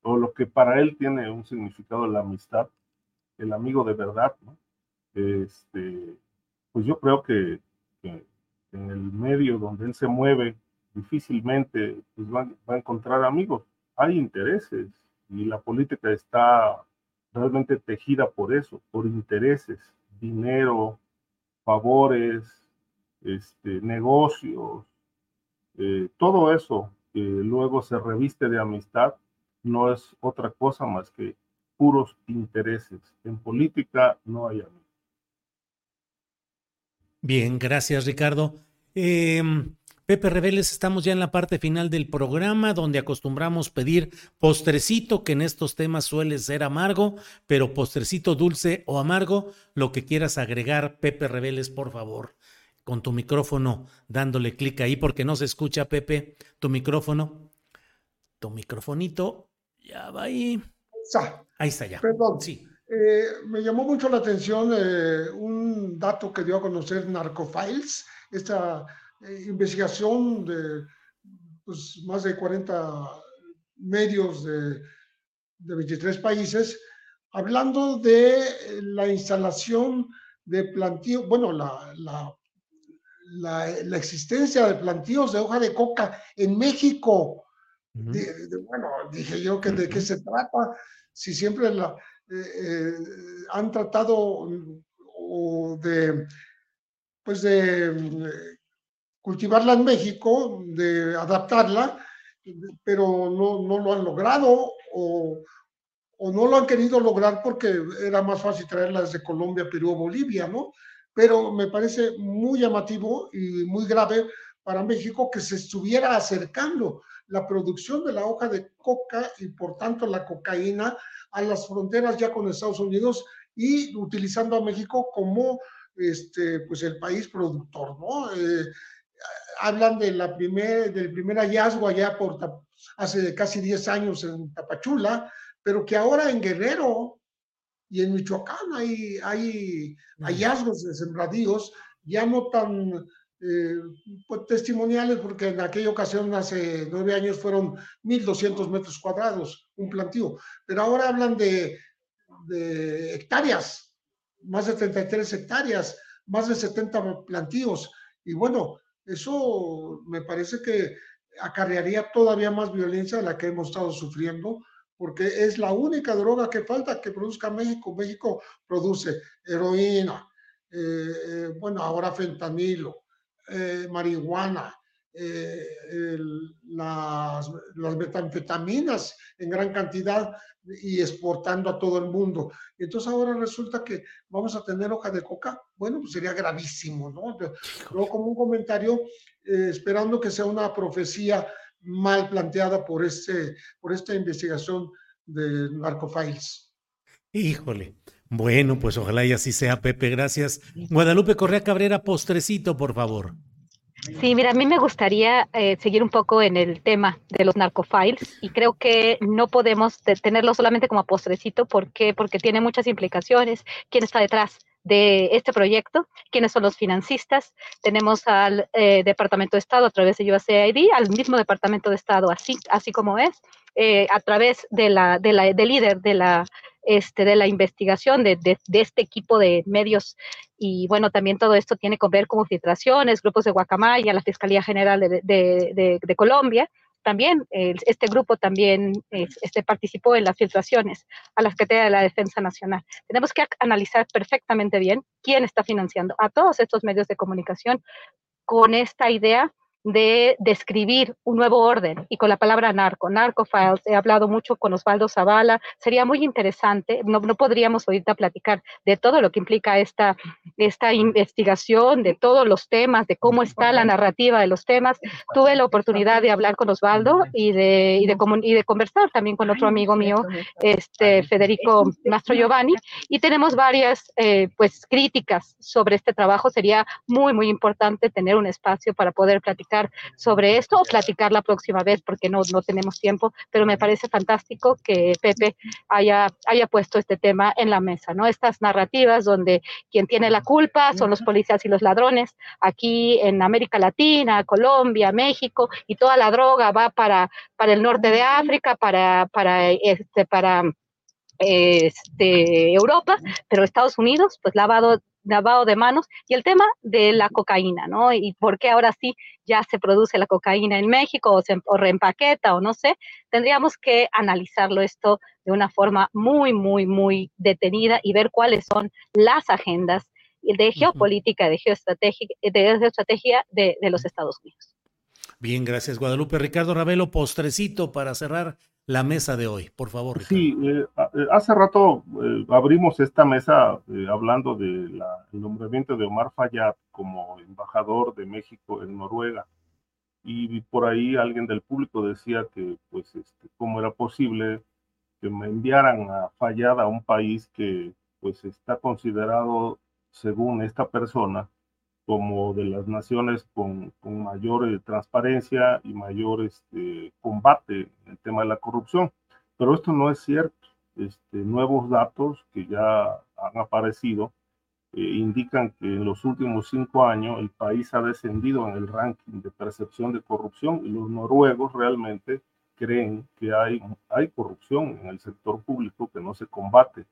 o lo que para él tiene un significado de la amistad, el amigo de verdad, ¿no? Este, pues yo creo que, en el medio donde él se mueve, difícilmente pues va, a encontrar amigos. Hay intereses y la política está realmente tejida por eso, por intereses, dinero, favores, este, negocios, eh, todo eso que luego se reviste de amistad no es otra cosa más que puros intereses. En política no hay amigos. Bien, gracias Ricardo. Em, Pepe Reveles, estamos ya en la parte final del programa donde acostumbramos pedir postrecito, que en estos temas suele ser amargo, pero postrecito dulce o amargo, lo que quieras agregar, Pepe Reveles, por favor, con tu micrófono dándole clic ahí porque no se escucha, Pepe, tu micrófono, tu microfonito, ya va ahí. Ahí está ya. Perdón. Sí. Eh, me llamó mucho la atención eh, un dato que dio a conocer Narcofiles, esta eh, investigación de pues, más de 40 medios de, de 23 países, hablando de la instalación de plantíos, bueno, la, la, la, existencia de plantíos de hoja de coca en México. bueno, dije yo que de qué se trata, si siempre la, eh, eh, han tratado de, pues de cultivarla en México, de adaptarla, pero no, no lo han logrado o, o, no lo han querido lograr porque era más fácil traerla desde Colombia, Perú o Bolivia, ¿no? Pero me parece muy llamativo y muy grave para México que se estuviera acercando la producción de la hoja de coca y por tanto la cocaína a las fronteras ya con Estados Unidos y utilizando a México como este, pues el país productor, ¿no? Eh, hablan de la primer, del primer hallazgo allá por hace casi 10 años en Tapachula, pero que ahora en Guerrero y en Michoacán hay, hay hallazgos de sembradíos ya no tan eh, pues, testimoniales, porque en aquella ocasión, hace nueve años, fueron 1.200 metros cuadrados, un plantío, pero ahora hablan de, de hectáreas, más de 33 hectáreas, más de 70 plantíos, y bueno, eso me parece que acarrearía todavía más violencia de la que hemos estado sufriendo, porque es la única droga que falta que produzca México. México produce heroína, eh, eh, bueno, ahora fentanilo, eh, marihuana, las, las, metanfetaminas en gran cantidad y exportando a todo el mundo. Entonces ahora resulta que vamos a tener hoja de coca. Bueno, pues sería gravísimo, ¿no? Luego como un comentario, eh, esperando que sea una profecía mal planteada por, este, por esta investigación de Narcofiles. Híjole. Bueno, pues ojalá y así sea, Pepe. Gracias. Guadalupe Correa Cabrera, postrecito, por favor. Sí, mira, a mí me gustaría eh, seguir un poco en el tema de los narcofiles y creo que no podemos tenerlo solamente como postrecito. ¿Por qué? Porque tiene muchas implicaciones. ¿Quién está detrás? De este proyecto, quiénes son los financistas. Tenemos al eh, Departamento de Estado a través de USAID, al mismo Departamento de Estado, así, así como es, eh, a través de la, de la, del líder de la, este, de la investigación de, de, este equipo de medios. Y bueno, también todo esto tiene que ver con filtraciones, grupos de Guacamaya, la Fiscalía General de, de Colombia, también este grupo también este, participó en las filtraciones a la Secretaría de la Defensa Nacional. Tenemos que analizar perfectamente bien quién está financiando a todos estos medios de comunicación con esta idea de describir un nuevo orden y con la palabra narco, narco files, he hablado mucho con Osvaldo Zavala, sería muy interesante, no, no podríamos ahorita platicar de todo lo que implica esta, esta investigación, de todos los temas, de cómo está la narrativa de los temas. Tuve la oportunidad de hablar con Osvaldo y de, y de, y de conversar también con otro amigo mío, este Federico Mastro Giovanni, y tenemos varias eh, pues críticas sobre este trabajo. Sería muy, muy importante tener un espacio para poder platicar sobre esto o platicar la próxima vez porque no, no tenemos tiempo, pero me parece fantástico que Pepe haya, haya puesto este tema en la mesa, ¿no? Estas narrativas donde quien tiene la culpa son los policías y los ladrones, aquí en América Latina, Colombia, México, y toda la droga va para, para el norte de África, para, para, este, para este, Europa, pero Estados Unidos, pues lavado lavado de manos y el tema de la cocaína, ¿no? Y por qué ahora sí ya se produce la cocaína en México o se o reempaqueta o no sé, tendríamos que analizarlo esto de una forma muy, muy, muy detenida y ver cuáles son las agendas de geopolítica, de geoestrategia, de, geoestrategia de, de los Estados Unidos. Bien, gracias Guadalupe. Ricardo Ravelo, postrecito para cerrar la mesa de hoy, por favor. Sí, eh, eh, hace rato eh, abrimos esta mesa hablando del nombramiento de Omar Fayad como embajador de México en Noruega. Y por ahí alguien del público decía que, pues, este, cómo era posible que me enviaran a Fayad a un país que, pues, está considerado, según esta persona, como de las naciones con, con mayor eh, transparencia y mayor este, combate en el tema de la corrupción. Pero esto no es cierto. Este, nuevos datos que ya han aparecido eh, indican que en los últimos cinco años el país ha descendido en el ranking de percepción de corrupción y los noruegos realmente creen que hay, hay corrupción en el sector público que no se combate.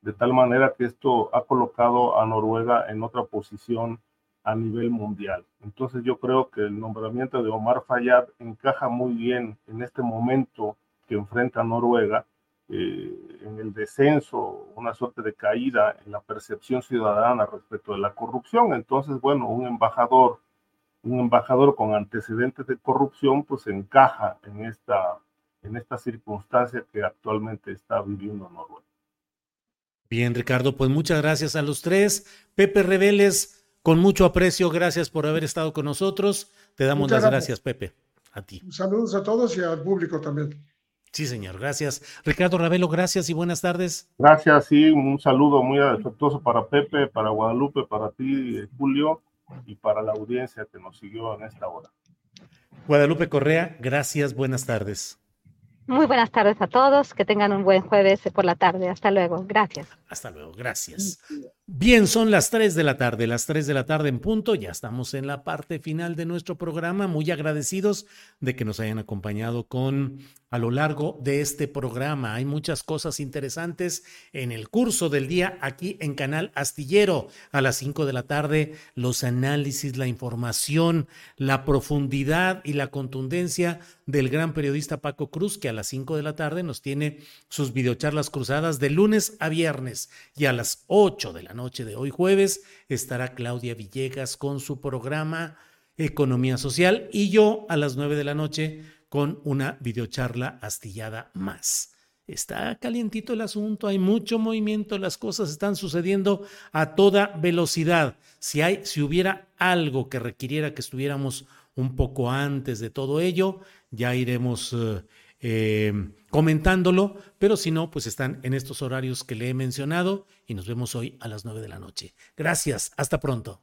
De tal manera que esto ha colocado a Noruega en otra posición a nivel mundial. Entonces yo creo que el nombramiento de Omar Fayad encaja muy bien en este momento que enfrenta Noruega, eh, en el descenso, una suerte de caída en la percepción ciudadana respecto de la corrupción. Entonces, bueno, un embajador, un embajador con antecedentes de corrupción, pues encaja en esta, en esta circunstancia que actualmente está viviendo Noruega. Bien, Ricardo, pues muchas gracias a los tres. Pepe Reveles, con mucho aprecio, gracias por haber estado con nosotros. Te damos las gracias. Pepe. A ti. Saludos a todos y al público también. Sí, señor, gracias. Ricardo Ravelo, gracias y buenas tardes. Gracias, sí, un saludo muy afectuoso para Pepe, para Guadalupe, para ti, Julio, y para la audiencia que nos siguió en esta hora. Guadalupe Correa, gracias, buenas tardes. Muy buenas tardes a todos, que tengan un buen jueves por la tarde. Hasta luego, gracias. Hasta luego, gracias. Bien, son las 3 de la tarde, las 3 de la tarde en punto. Ya estamos en la parte final de nuestro programa. Muy agradecidos de que nos hayan acompañado con a lo largo de este programa. Hay muchas cosas interesantes en el curso del día aquí en Canal Astillero. A las 5 de la tarde, los análisis, la información, la profundidad y la contundencia del gran periodista Paco Cruz, que a las 5 de la tarde nos tiene sus videocharlas cruzadas de lunes a viernes y a las 8 de la noche de hoy jueves estará Claudia Villegas con su programa Economía Social y yo a las 9 de la noche con una videocharla astillada más. Está calientito el asunto, hay mucho movimiento, las cosas están sucediendo a toda velocidad. Si hay, si hubiera algo que requiriera que estuviéramos un poco antes de todo ello, ya iremos eh, eh, comentándolo, pero si no, pues están en estos horarios que le he mencionado y nos vemos hoy a las 9 de la noche. Gracias, hasta pronto.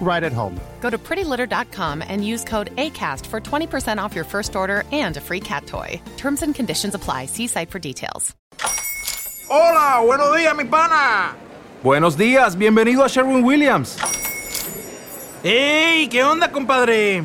right at home. Go to prettylitter.com and use code ACAST for 20% off your first order and a free cat toy. Terms and conditions apply. See site for details. Hola, buenos días, mi pana. Buenos días, bienvenido a Sherwin Williams. ¡Ey! ¿Qué onda, compadre?